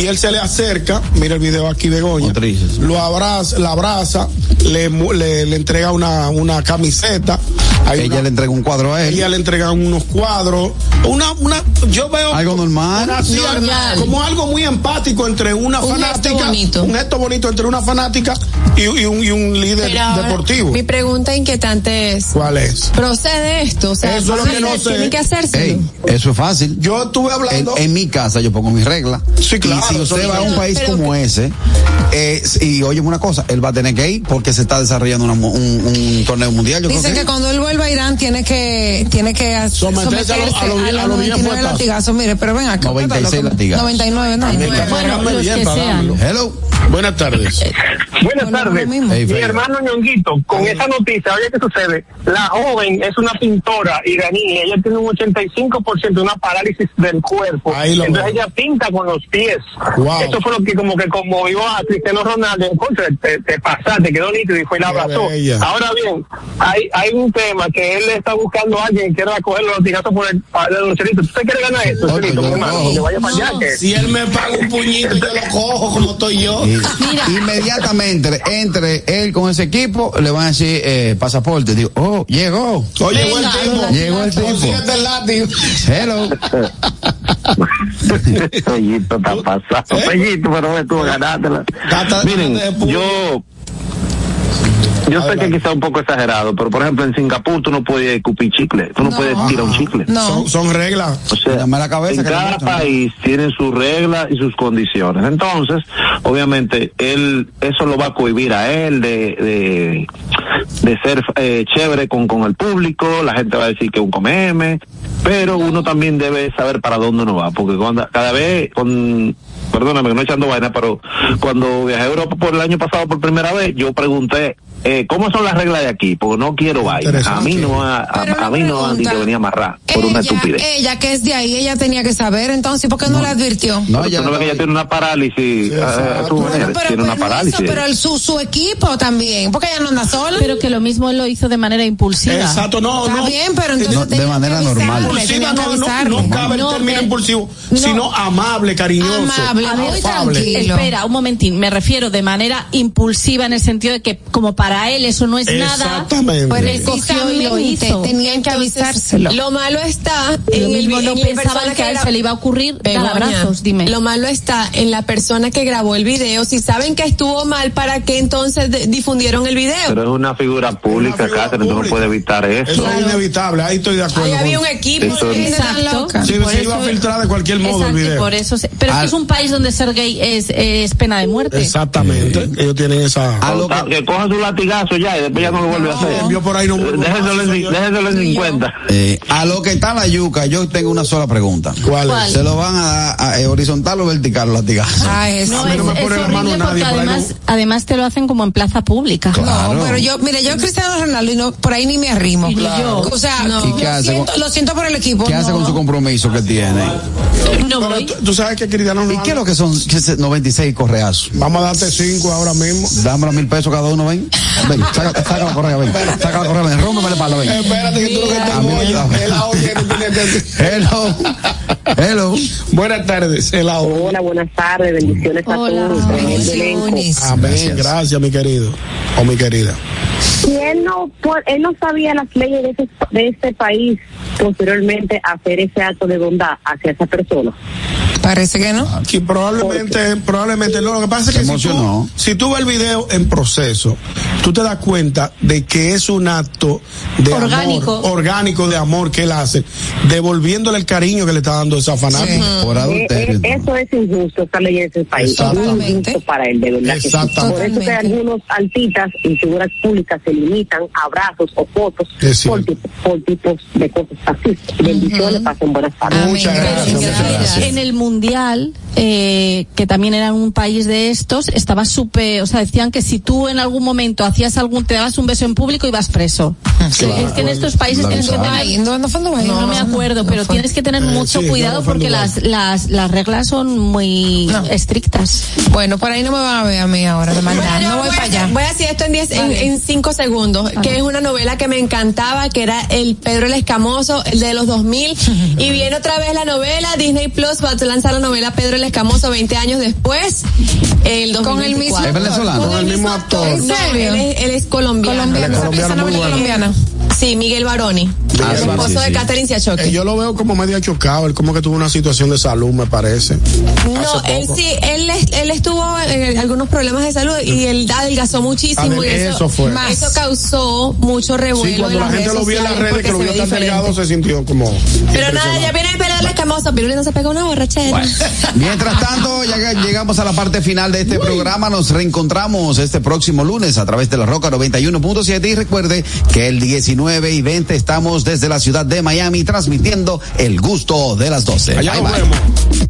[SPEAKER 4] y él se le acerca, mira el video aquí
[SPEAKER 3] Motrices.
[SPEAKER 4] lo abraza, la abraza, le, le, le entrega una, una camiseta, hay
[SPEAKER 3] Ella
[SPEAKER 4] una-
[SPEAKER 3] le entrega un cuadro a él.
[SPEAKER 4] ella le entrega unos cuadros, una, una, yo veo
[SPEAKER 3] Algo normal.
[SPEAKER 4] una- sí,
[SPEAKER 8] Normal.
[SPEAKER 4] como algo muy empático entre una
[SPEAKER 8] Un gesto
[SPEAKER 4] fanática,
[SPEAKER 8] bonito.
[SPEAKER 4] un gesto bonito entre una fanática y, y un, y un líder
[SPEAKER 8] Pero ahora,
[SPEAKER 4] deportivo.
[SPEAKER 8] Mi pregunta inquietante es,
[SPEAKER 4] ¿Cuál es?
[SPEAKER 8] ¿procede esto? O sea,
[SPEAKER 4] Eso es lo que no
[SPEAKER 8] tiene-
[SPEAKER 4] sé.
[SPEAKER 8] tiene que hacerse.
[SPEAKER 3] Ey, eso es fácil.
[SPEAKER 4] Yo estuve hablando.
[SPEAKER 3] en mi casa yo pongo mis reglas.
[SPEAKER 4] Sí, claro,
[SPEAKER 3] Y si usted va a un país
[SPEAKER 8] Pero
[SPEAKER 3] como ese, eh, y oye una cosa, él va a tener que ir porque se está desarrollando una mu- un, un torneo mundial. Yo
[SPEAKER 5] Dicen
[SPEAKER 3] creo
[SPEAKER 5] que cuando él vuelva Irán tiene que tiene que
[SPEAKER 4] Someterse a los- a
[SPEAKER 5] a
[SPEAKER 4] a
[SPEAKER 5] los
[SPEAKER 4] 10
[SPEAKER 5] 99
[SPEAKER 4] fuetazos.
[SPEAKER 5] latigazos. Mire, pero ven acá.
[SPEAKER 3] 96 latigazos.
[SPEAKER 5] 99, no.
[SPEAKER 6] Bueno, los que sean.
[SPEAKER 3] Hello.
[SPEAKER 4] Buenas tardes.
[SPEAKER 23] Buenas tardes.
[SPEAKER 3] Hey,
[SPEAKER 23] Mi hermano Ñonguito, con esa noticia, oye, ¿qué sucede? La joven es una pintora iraní, ella tiene un 85% de una parálisis del cuerpo.
[SPEAKER 4] Ahí lo
[SPEAKER 23] Entonces
[SPEAKER 4] veo.
[SPEAKER 23] ella pinta con los pies.
[SPEAKER 4] Wow.
[SPEAKER 23] Eso fue lo que como que conmovió a Cristiano Ronaldo. Contra, te, te pasaste, quedó nítido y fue y la abrazó.
[SPEAKER 4] bella.
[SPEAKER 23] Ahora bien, hay, hay un tema que él está buscando a alguien que quiera coger los latigazos por el, para el Lucerito. ¿Usted quiere ganar eso, Lucerito, hermano?
[SPEAKER 3] no.
[SPEAKER 23] Que vaya para allá. Que...
[SPEAKER 4] Si él me paga un puñito, yo lo cojo como estoy yo.
[SPEAKER 6] Mira.
[SPEAKER 3] Inmediatamente entre él con ese equipo, le van a decir eh, pasaporte. Digo, oh, llegó.
[SPEAKER 4] Oye, llegó el tipo.
[SPEAKER 3] Llegó el tipo. Hello.
[SPEAKER 29] Pellito está pasado.
[SPEAKER 4] ¿Eh?
[SPEAKER 29] Pellito, pero tú ganátela.
[SPEAKER 4] Gata-
[SPEAKER 29] Miren,
[SPEAKER 4] puño.
[SPEAKER 29] Yo. Sé que quizá un poco exagerado, pero por ejemplo en Singapur tú no puedes escupir chicle, tú no,
[SPEAKER 5] No.
[SPEAKER 29] puedes tirar un chicle.
[SPEAKER 5] No.
[SPEAKER 4] Son, son reglas.
[SPEAKER 29] O sea,
[SPEAKER 3] la cabeza
[SPEAKER 29] en
[SPEAKER 3] que
[SPEAKER 29] cada
[SPEAKER 3] muestran.
[SPEAKER 29] país tiene sus reglas y sus condiciones. Entonces, obviamente, él eso lo va a cohibir a él de de, de ser eh, chévere con, con el público. La gente va a decir que es un comeme, pero uno también debe saber para dónde uno va, porque cuando cada vez con Perdóname que no echando vaina, pero cuando viajé a Europa por el año pasado por primera vez, yo pregunté eh, cómo son las reglas de aquí, porque no quiero vaina. A mí no ha- a, a
[SPEAKER 5] una
[SPEAKER 29] mí no han dicho venir a amarrar por una
[SPEAKER 5] Ella,
[SPEAKER 29] estupidez.
[SPEAKER 5] ella que es de ahí, ella tenía que saber, entonces, ¿por qué no, le advirtió?
[SPEAKER 3] No,
[SPEAKER 29] tú no que ella tiene una parálisis. ah, tú ves,
[SPEAKER 5] Bueno, pero,
[SPEAKER 29] tiene una
[SPEAKER 5] pero
[SPEAKER 29] parálisis.
[SPEAKER 5] eso, pero el- su, su equipo también, porque ella no anda sola.
[SPEAKER 6] Pero que lo mismo él lo hizo de manera impulsiva.
[SPEAKER 4] Exacto, no,
[SPEAKER 5] Está
[SPEAKER 4] no.
[SPEAKER 5] bien, pero entonces
[SPEAKER 3] No, de manera normal.
[SPEAKER 4] Impulsiva no, no, no cabe el
[SPEAKER 6] No,
[SPEAKER 4] término impulsivo,
[SPEAKER 6] no.
[SPEAKER 4] sino amable, cariñoso.
[SPEAKER 5] Amable,
[SPEAKER 6] A
[SPEAKER 4] afable.
[SPEAKER 5] tranquilo.
[SPEAKER 6] Espera, un momentín. Me refiero de manera impulsiva en el sentido de que como para él eso no es nada.
[SPEAKER 4] Exactamente.
[SPEAKER 6] Pues él cogió y lo hizo.
[SPEAKER 5] Tenían que avisárselo.
[SPEAKER 8] Lo malo está en el
[SPEAKER 6] mismo no
[SPEAKER 8] en la
[SPEAKER 6] pensaban que a él
[SPEAKER 8] gra-
[SPEAKER 6] se le iba a ocurrir dar
[SPEAKER 8] Begoña,
[SPEAKER 6] abrazos, dime.
[SPEAKER 8] Lo malo está en la persona que grabó el video. Si saben que estuvo mal, ¿para qué entonces de- difundieron el video?
[SPEAKER 29] Pero es una figura pública, Catherine, tú no puedes evitar eso.
[SPEAKER 4] Eso es inevitable, ahí estoy de acuerdo.
[SPEAKER 8] Ahí había un equipo.
[SPEAKER 29] Eso-
[SPEAKER 6] Exacto.
[SPEAKER 4] Sí,
[SPEAKER 6] Por
[SPEAKER 4] se iba a filtrar de cualquier modo
[SPEAKER 6] Exacto,
[SPEAKER 4] el video.
[SPEAKER 6] por eso se- pero es que
[SPEAKER 3] Al-
[SPEAKER 6] es un país donde ser gay es, es pena de muerte.
[SPEAKER 4] Exactamente, ellos tienen esa...
[SPEAKER 3] A lo
[SPEAKER 29] que...
[SPEAKER 3] que-
[SPEAKER 29] coja su latigazo ya y después ya no lo vuelve a hacer.
[SPEAKER 4] Envió por ahí no vuelvo
[SPEAKER 29] Déjeselo
[SPEAKER 4] más,
[SPEAKER 29] en,
[SPEAKER 4] señor.
[SPEAKER 29] déjeselo en 50.
[SPEAKER 3] Eh, a lo que está la yuca, yo tengo una sola pregunta.
[SPEAKER 4] ¿Cuál es?
[SPEAKER 6] ¿Cuál?
[SPEAKER 3] ¿Se lo van a dar a, eh, horizontal o vertical los latigazos?
[SPEAKER 6] No, es,
[SPEAKER 4] no me
[SPEAKER 6] es horrible
[SPEAKER 4] nadie,
[SPEAKER 6] porque
[SPEAKER 4] no-
[SPEAKER 6] además, además te lo hacen como en plaza pública.
[SPEAKER 3] Claro.
[SPEAKER 5] No, pero yo, mire, yo Cristiano Ronaldo y no, por ahí ni me arrimo.
[SPEAKER 6] Y.
[SPEAKER 5] O sea,
[SPEAKER 3] ¿Y
[SPEAKER 5] lo,
[SPEAKER 3] qué hace
[SPEAKER 5] siento,
[SPEAKER 3] con-
[SPEAKER 5] lo siento por el equipo.
[SPEAKER 3] ¿Qué hace
[SPEAKER 5] no.
[SPEAKER 3] con su compromiso que tiene?
[SPEAKER 6] No
[SPEAKER 4] Pero tú, tú sabes que Cristiano
[SPEAKER 3] ¿Y
[SPEAKER 4] Ronaldo-
[SPEAKER 3] qué es lo que son que se- 96 correazos?
[SPEAKER 4] Vamos a darte cinco ahora mismo.
[SPEAKER 3] Dámelo mil pesos cada uno, ven. Ven, saca, saca la correa, ven. Saca la correa, ven. Rómpeme el palo, ven.
[SPEAKER 4] Espérate que tú lo que oye,
[SPEAKER 3] da-
[SPEAKER 4] el audio que tú tienes que-
[SPEAKER 3] Hello. Hello.
[SPEAKER 4] Buenas tardes, el audio.
[SPEAKER 31] Hola, buenas tardes, bendiciones a
[SPEAKER 6] Hola.
[SPEAKER 31] todos. elenco.
[SPEAKER 4] Amén, gracias. mi querido. O mi querida.
[SPEAKER 31] Y él no, él no sabía las leyes de, ese- de este país posteriormente hacer ese acto de bondad hacia esa persona.
[SPEAKER 5] Parece que no.
[SPEAKER 4] Que probablemente, probablemente no. Lo que pasa es que si tú, si tú ves el video en proceso, tú te das cuenta de que es un acto de
[SPEAKER 6] Orgánico.
[SPEAKER 4] amor, orgánico de amor que él hace, devolviéndole el cariño que le está dando esa fanática.
[SPEAKER 3] Por
[SPEAKER 31] Eh,
[SPEAKER 3] adulterio.
[SPEAKER 31] eh, eso es injusto, esta ley de ese país. Es
[SPEAKER 5] Exactamente.
[SPEAKER 31] injusto para él, de verdad. que sí.
[SPEAKER 4] Exactamente.
[SPEAKER 31] Por eso que algunos artistas y figuras públicas se limitan a abrazos o fotos por, tipos de cosas así. Bendiciones, pasen buenas tardes.
[SPEAKER 4] Muchas gracias, muchas.
[SPEAKER 6] En el mundial, eh, que también era un país de estos, estaba súper, o sea, decían que si tú en algún momento hacías algún, te dabas un beso en público, ibas preso. es que en estos países tienes que tener,
[SPEAKER 5] Ay, ¿dónde fue Dubái?
[SPEAKER 6] no, me acuerdo, pero tienes que tener mucho
[SPEAKER 4] sí,
[SPEAKER 6] cuidado
[SPEAKER 4] no,
[SPEAKER 6] porque las, las, las reglas son muy
[SPEAKER 5] No.
[SPEAKER 6] estrictas.
[SPEAKER 5] Bueno, por ahí no me van a ver a mí ahora de maldad.
[SPEAKER 8] Bueno,
[SPEAKER 5] No voy
[SPEAKER 8] voy,
[SPEAKER 5] para
[SPEAKER 8] a,
[SPEAKER 5] allá.
[SPEAKER 8] voy a decir esto en 10 en,
[SPEAKER 5] Vale.
[SPEAKER 8] en 5 segundos, que es una novela que me encantaba, que era El Pedro el Escamoso, el de los 2000, <laughs> y viene otra vez la novela, Disney Plus va la novela Pedro el Escamoso 20 años después, el 2024.
[SPEAKER 5] Con el mismo
[SPEAKER 3] ¿Es venezolano?
[SPEAKER 4] Con el mismo actor.
[SPEAKER 5] ¿En
[SPEAKER 8] No,
[SPEAKER 5] serio?
[SPEAKER 8] él es, él es colombiano.
[SPEAKER 5] Colombiano,
[SPEAKER 4] Él es
[SPEAKER 5] esa
[SPEAKER 4] colombiano
[SPEAKER 8] Sí, Miguel Baroni,
[SPEAKER 3] Ah,
[SPEAKER 8] el esposo
[SPEAKER 3] sí,
[SPEAKER 8] de
[SPEAKER 3] sí.
[SPEAKER 8] Catherine Siachoque.
[SPEAKER 4] Eh, yo lo veo como medio chocado, él como que tuvo una situación de salud, me parece.
[SPEAKER 8] No, él sí, él, él estuvo en algunos problemas de salud y él adelgazó muchísimo
[SPEAKER 4] Adel-
[SPEAKER 8] y eso,
[SPEAKER 4] eso fue.
[SPEAKER 8] eso causó mucho revuelo
[SPEAKER 4] Sí, cuando
[SPEAKER 8] en
[SPEAKER 4] la
[SPEAKER 8] las
[SPEAKER 4] gente
[SPEAKER 8] redes
[SPEAKER 4] lo vio en las redes, que lo vio tan delgado, se sintió como.
[SPEAKER 8] Pero nada, ya viene el Pedro el escamoso, Piruli no se pega una borrachera. <laughs>
[SPEAKER 3] Mientras tanto, ya llegamos a la parte final de este programa. Nos reencontramos este próximo lunes a través de la Roca 91.7 y recuerde que el 19 9 y 20. Estamos desde la ciudad de Miami transmitiendo el gusto de las 12.
[SPEAKER 4] Allá
[SPEAKER 3] Bye,
[SPEAKER 4] nos
[SPEAKER 3] bye.
[SPEAKER 4] vemos.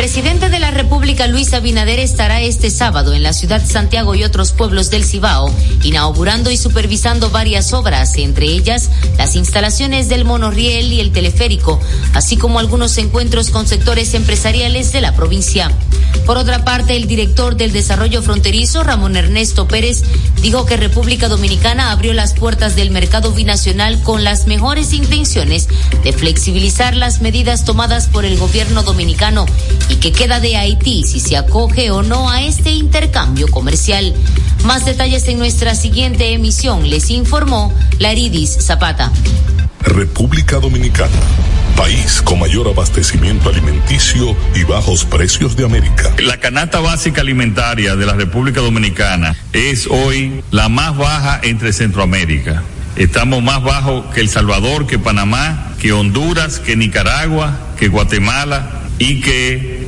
[SPEAKER 32] Presidente de la República, Luis Abinader, estará este sábado en la ciudad Santiago y otros pueblos del Cibao, inaugurando y supervisando varias obras, entre ellas las instalaciones del monorriel y el teleférico, así como algunos encuentros con sectores empresariales de la provincia. Por otra parte, el director del Desarrollo Fronterizo, Ramón Ernesto Pérez, dijo que República Dominicana abrió las puertas del mercado binacional con las mejores intenciones de flexibilizar las medidas tomadas por el gobierno dominicano y que queda de Haití si se acoge o no a este intercambio comercial. Más detalles en nuestra siguiente emisión, les informó Laridis Zapata.
[SPEAKER 16] República Dominicana, país con mayor abastecimiento alimenticio y bajos precios de América.
[SPEAKER 33] La canasta básica alimentaria de la República Dominicana es hoy la más baja entre Centroamérica. Estamos más bajos que El Salvador, que Panamá, que Honduras, que Nicaragua, que Guatemala y que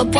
[SPEAKER 34] up